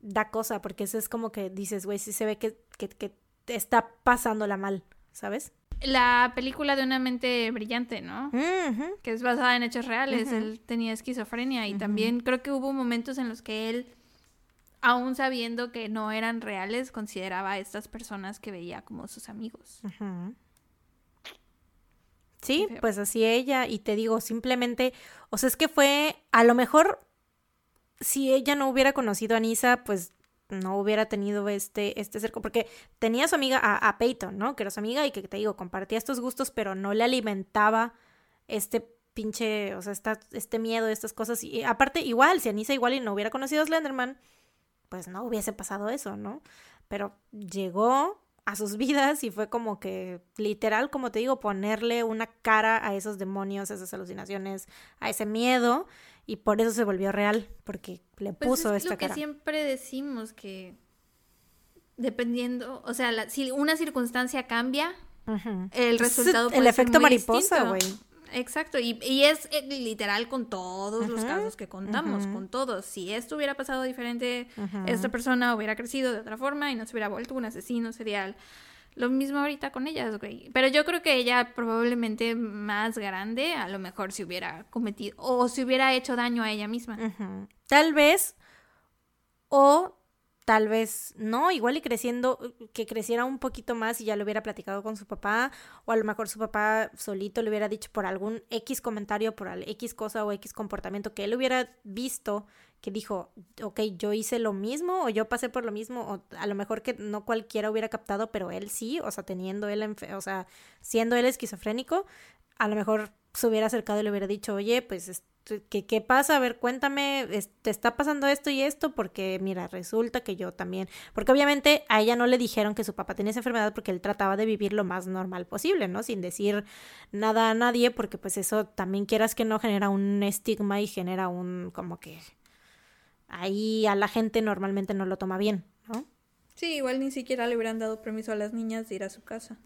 da cosa, porque eso es como que dices, güey, sí se ve que, que, que está pasándola mal, ¿sabes? La película de una mente brillante, ¿no? Que es basada en hechos reales. Él tenía esquizofrenia y también creo que hubo momentos en los que él, aún sabiendo que no eran reales, consideraba a estas personas que veía como sus amigos. Sí, pues así ella, y te digo, simplemente, o sea, es que fue, a lo mejor, si ella no hubiera conocido a Nisa, pues no hubiera tenido este, este cerco, porque tenía a su amiga, a, Peyton, ¿no? Que era su amiga y que te digo, compartía estos gustos, pero no le alimentaba este pinche, o sea, este miedo, estas cosas. Y aparte, igual, si Anisa igual y no hubiera conocido a Slenderman, pues no hubiese pasado eso, ¿no? Pero llegó, a sus vidas y fue como que literal, como te digo, ponerle una cara a esos demonios, a esas alucinaciones, a ese miedo y por eso se volvió real, porque le pues puso es esta lo que siempre decimos que dependiendo, o sea, si una circunstancia cambia, el resultado puede el efecto mariposa, güey. Exacto, y, y es eh, literal con todos los casos que contamos, con todos. Si esto hubiera pasado diferente, esta persona hubiera crecido de otra forma y no se hubiera vuelto un asesino serial. Lo mismo ahorita con ellas, güey. Pero yo creo que ella probablemente más grande, a lo mejor se hubiera cometido o se hubiera hecho daño a ella misma. Tal vez, o tal vez no, igual y creciendo, que creciera un poquito más y ya lo hubiera platicado con su papá, o a lo mejor su papá solito le hubiera dicho por algún X comentario, por X cosa o X comportamiento que él hubiera visto, que dijo, ok, yo hice lo mismo o yo pasé por lo mismo, o a lo mejor que no cualquiera hubiera captado, pero él sí, o sea, teniendo él, o sea, siendo él esquizofrénico, a lo mejor se hubiera acercado y le hubiera dicho, oye, pues ¿Qué, ¿qué, pasa? A ver, cuéntame, te está pasando esto y esto, porque mira, resulta que yo también, porque obviamente a ella no le dijeron que su papá tenía esa enfermedad porque él trataba de vivir lo más normal posible, ¿no? Sin decir nada a nadie, porque pues eso también quieras que no genera un estigma y genera un como que ahí a la gente normalmente no lo toma bien, ¿no? Sí, igual ni siquiera le hubieran dado permiso a las niñas de ir a su casa.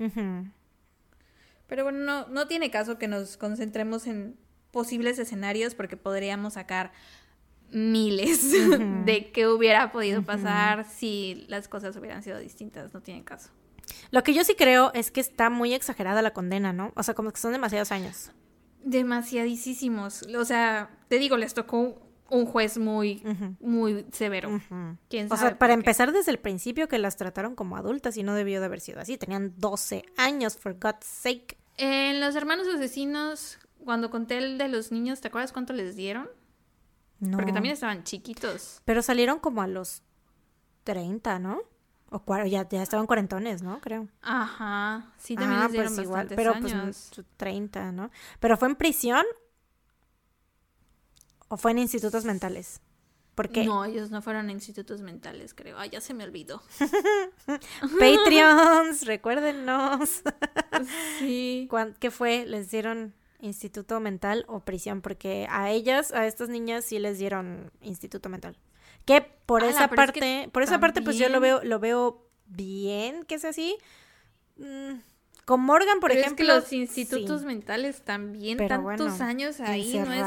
Pero bueno, no, no tiene caso que nos concentremos en posibles escenarios porque podríamos sacar miles de qué hubiera podido pasar si las cosas hubieran sido distintas, no tiene caso. Lo que yo sí creo es que está muy exagerada la condena, ¿no? O sea, como que son demasiados años. Demasiadísimos. O sea, te digo, les tocó un juez muy, muy severo. o sea, para empezar desde el principio que las trataron como adultas y no debió de haber sido así. Tenían 12 años, for God's sake. En Los Hermanos Asesinos, cuando conté el de los niños, ¿te acuerdas cuánto les dieron? No. Porque también estaban chiquitos. Pero salieron como a los 30, ¿no? O ya, ya estaban cuarentones, ¿no? Creo. Ajá. Sí, también les dieron pues igual, pero pues 30, ¿no? ¿Pero fue en prisión o fue en institutos mentales? Porque... No, ellos no fueron en institutos mentales, creo. Ah, ya se me olvidó. Patreons, recuérdenos. sí. ¿Qué fue? ¿Les dieron instituto mental o prisión? Porque a ellas, a estas niñas, sí les dieron instituto mental. Que por esa parte, por esa parte, pues yo lo veo, lo veo bien que es así. Mm, con Morgan, por ejemplo. Es que los institutos mentales también, tantos años ahí, no es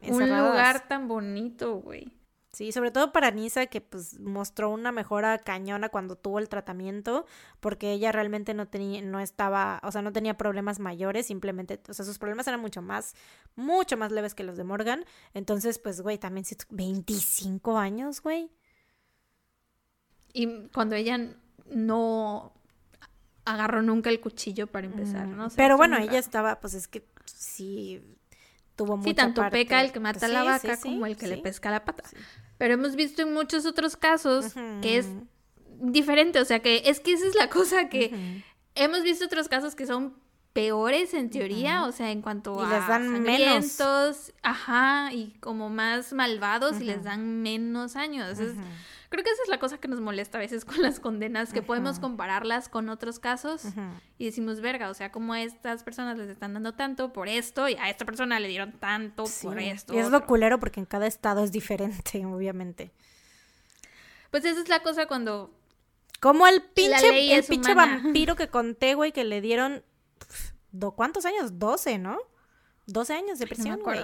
como un lugar tan bonito, güey. Sí, sobre todo para Nisa, que pues mostró una mejora cañona cuando tuvo el tratamiento, porque ella realmente no tenía, no estaba, o sea, no tenía problemas mayores, simplemente, o sea, sus problemas eran mucho más, mucho más leves que los de Morgan. Entonces, pues, güey, también 25 años, güey. Y cuando ella no agarró nunca el cuchillo para empezar, ¿no? Pero bueno, ella estaba, pues es que sí tuvo mucha Sí, tanto peca el que mata a la vaca como el que le pesca la pata. Pero hemos visto en muchos otros casos que es diferente, o sea que es que esa es la cosa que hemos visto otros casos que son peores en teoría, o sea, en cuanto y a les dan menos. ajá, y como más malvados y les dan menos años. Creo que esa es la cosa que nos molesta a veces con las condenas, que podemos compararlas con otros casos y decimos, verga, o sea, como a estas personas les están dando tanto por esto y a esta persona le dieron tanto por esto. Y es lo culero porque en cada estado es diferente, obviamente. Pues esa es la cosa cuando... Como el pinche, el pinche vampiro que conté, güey, que le dieron... ¿Cuántos años? 12, ¿no? 12 años de prisión, güey.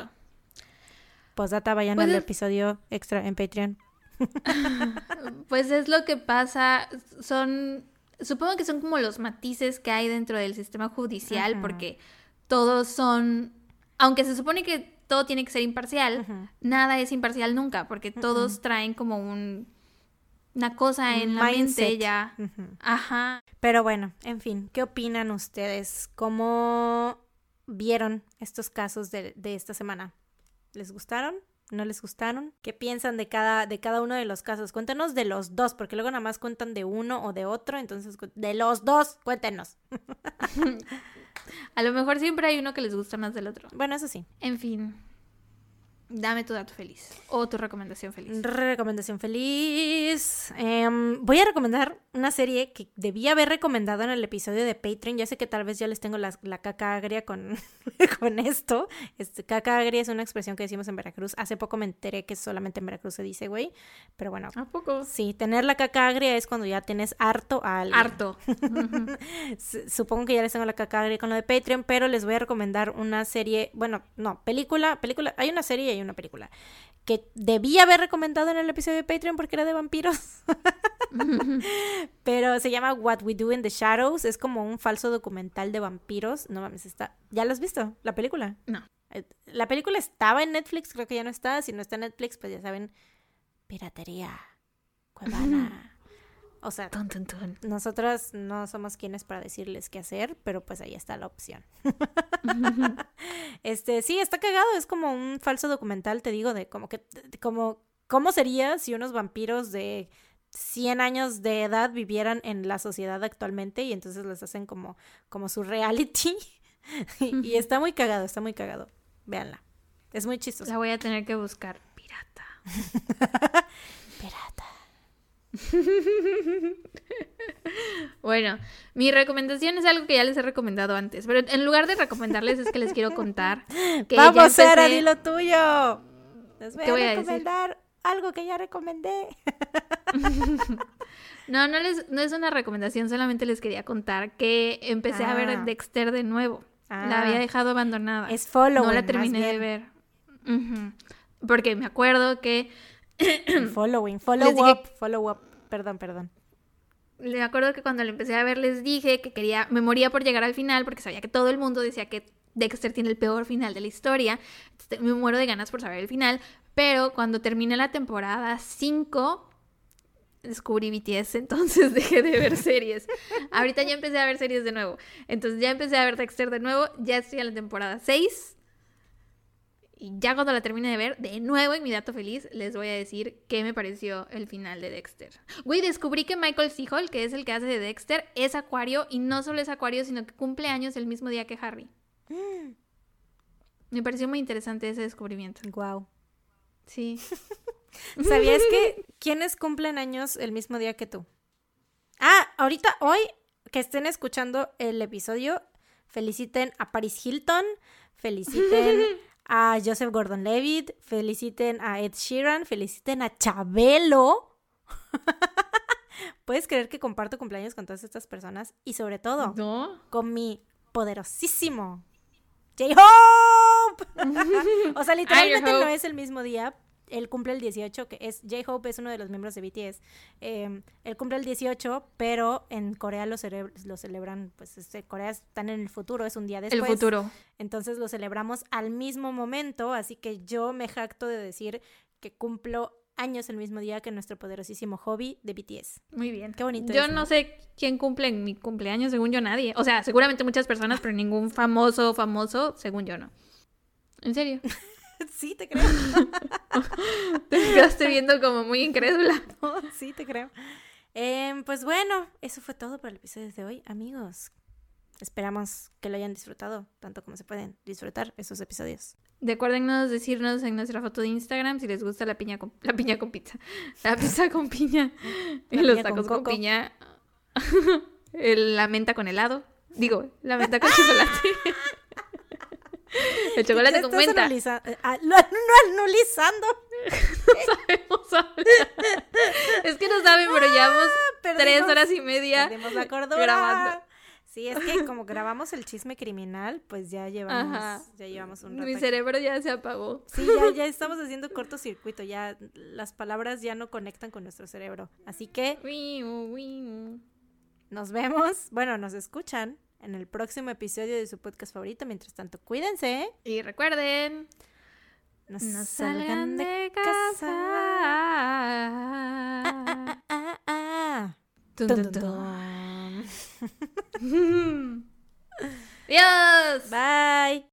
pues data, vayan al episodio extra en Patreon pues es lo que pasa, son, supongo que son como los matices que hay dentro del sistema judicial, porque todos son, aunque se supone que todo tiene que ser imparcial, nada es imparcial nunca, porque todos traen como un una cosa en la mente ya. Ajá. Pero bueno, en fin, ¿qué opinan ustedes? ¿Cómo vieron estos casos de, de esta semana? ¿Les gustaron? No les gustaron. ¿Qué piensan de cada, de cada uno de los casos? Cuéntenos de los dos, porque luego nada más cuentan de uno o de otro, entonces de los dos, cuéntenos. A lo mejor siempre hay uno que les gusta más del otro. Bueno, eso sí. En fin. Dame tu dato feliz o tu recomendación feliz. Recomendación feliz. Em, voy a recomendar una serie que debía haber recomendado en el episodio de Patreon. Ya sé que tal vez ya les tengo la, caca agria con, con esto. Este, caca agria es una expresión que decimos en Veracruz. Hace poco me enteré que solamente en Veracruz se dice, güey. Pero bueno. ¿A poco? Sí, tener la caca agria es cuando ya tienes harto a alguien. Harto. Supongo que ya les tengo la caca agria con lo de Patreon, pero les voy a recomendar una serie. Bueno, no, película. película Hay una serie y una película que debía haber recomendado en el episodio de Patreon porque era de vampiros. Pero se llama What We Do in the Shadows. Es como un falso documental de vampiros. No mames, está. ¿Ya lo has visto? ¿La película? No. Eh, la película estaba en Netflix, creo que ya no está. Si no está en Netflix, pues ya saben. Piratería. Cuevana. O sea, nosotros no somos quienes para decirles qué hacer, pero pues ahí está la opción. este, sí, está cagado, es como un falso documental, te digo, de como que, como, ¿cómo sería si unos vampiros de 100 años de edad vivieran en la sociedad actualmente y entonces les hacen como, como su reality? y, está muy cagado, está muy cagado. Véanla. Es muy chistoso. La voy a tener que buscar. Pirata. Pirata. bueno, mi recomendación es algo que ya les he recomendado antes, pero en lugar de recomendarles es que les quiero contar que Vamos, Sara, di lo tuyo. Les voy, a, recomendar algo que ya recomendé. no, no, les, no es una recomendación, solamente les quería contar que empecé a ver ah. Dexter de nuevo. la había ah. dejado abandonada. Es follow. No la terminé de ver. Porque me acuerdo que Following, follow up, follow up. Perdón, perdón. Le acuerdo que cuando le empecé a ver les dije que quería, me moría por llegar al final porque sabía que todo el mundo decía que Dexter tiene el peor final de la historia. me muero de ganas por saber el final, Pero cuando terminé la temporada 5, descubrí BTS, entonces dejé de ver series. Ahorita ya empecé a ver series de nuevo. Entonces ya empecé a ver Dexter de nuevo, ya estoy en la temporada 6. Y ya cuando la termine de ver, de nuevo en mi dato feliz, les voy a decir qué me pareció el final de Dexter. Güey, descubrí que Michael. Hall, que es el que hace de Dexter, es acuario y no solo es acuario, sino que cumple años el mismo día que Harry. Me pareció muy interesante ese descubrimiento. Wow. Sí. ¿Sabías que quiénes cumplen años el mismo día que tú? Ah, ahorita, hoy, que estén escuchando el episodio, feliciten a Paris Hilton, feliciten a Joseph Gordon-Levitt, feliciten a Ed Sheeran, feliciten a Chabelo. ¿Puedes creer que comparto cumpleaños con todas estas personas? Y sobre todo, con mi poderosísimo J-Hope. o sea, literalmente no es el mismo día, él cumple el 18, que es J-Hope es uno de los miembros de BTS. Em, él cumple el 18, pero en Corea lo, lo celebran, pues este, Corea están en el futuro, es un día después. El futuro. Entonces lo celebramos al mismo momento, así que yo me jacto de decir que cumplo años el mismo día que nuestro poderosísimo hobby de BTS. Muy bien. Qué bonito. Yo no sé quién cumple en mi cumpleaños, según yo nadie. O sea, seguramente muchas personas, pero ningún famoso, famoso, según yo no. ¿En serio? sí, te creo. te quedaste viendo como muy incrédula. sí, te creo. Em, pues bueno, eso fue todo por el episodio de hoy, amigos. Esperamos que lo hayan disfrutado, tanto como se pueden disfrutar esos episodios. Recuérdenos decirnos en nuestra foto de Instagram si les gusta la piña con, la piña con pizza. La pizza con piña. y los tacos con, piña. la menta con helado. Digo, la menta con chocolate. El chocolate con menta. Eh, ah, no, anulizando. no sabemos hablar. Es que no saben, pero llevamos ah, tres horas y media la grabando. Sí, es que como grabamos el chisme criminal, pues ya llevamos, ya llevamos un rato. Mi cerebro ya se apagó. Sí, ya, ya estamos haciendo cortocircuito, ya las palabras ya no conectan con nuestro cerebro. Así que nos vemos, bueno, nos escuchan en el próximo episodio de su podcast favorito. Mientras tanto, cuídense. Y recuerden, no, salgan, de casa. Adiós. Bye.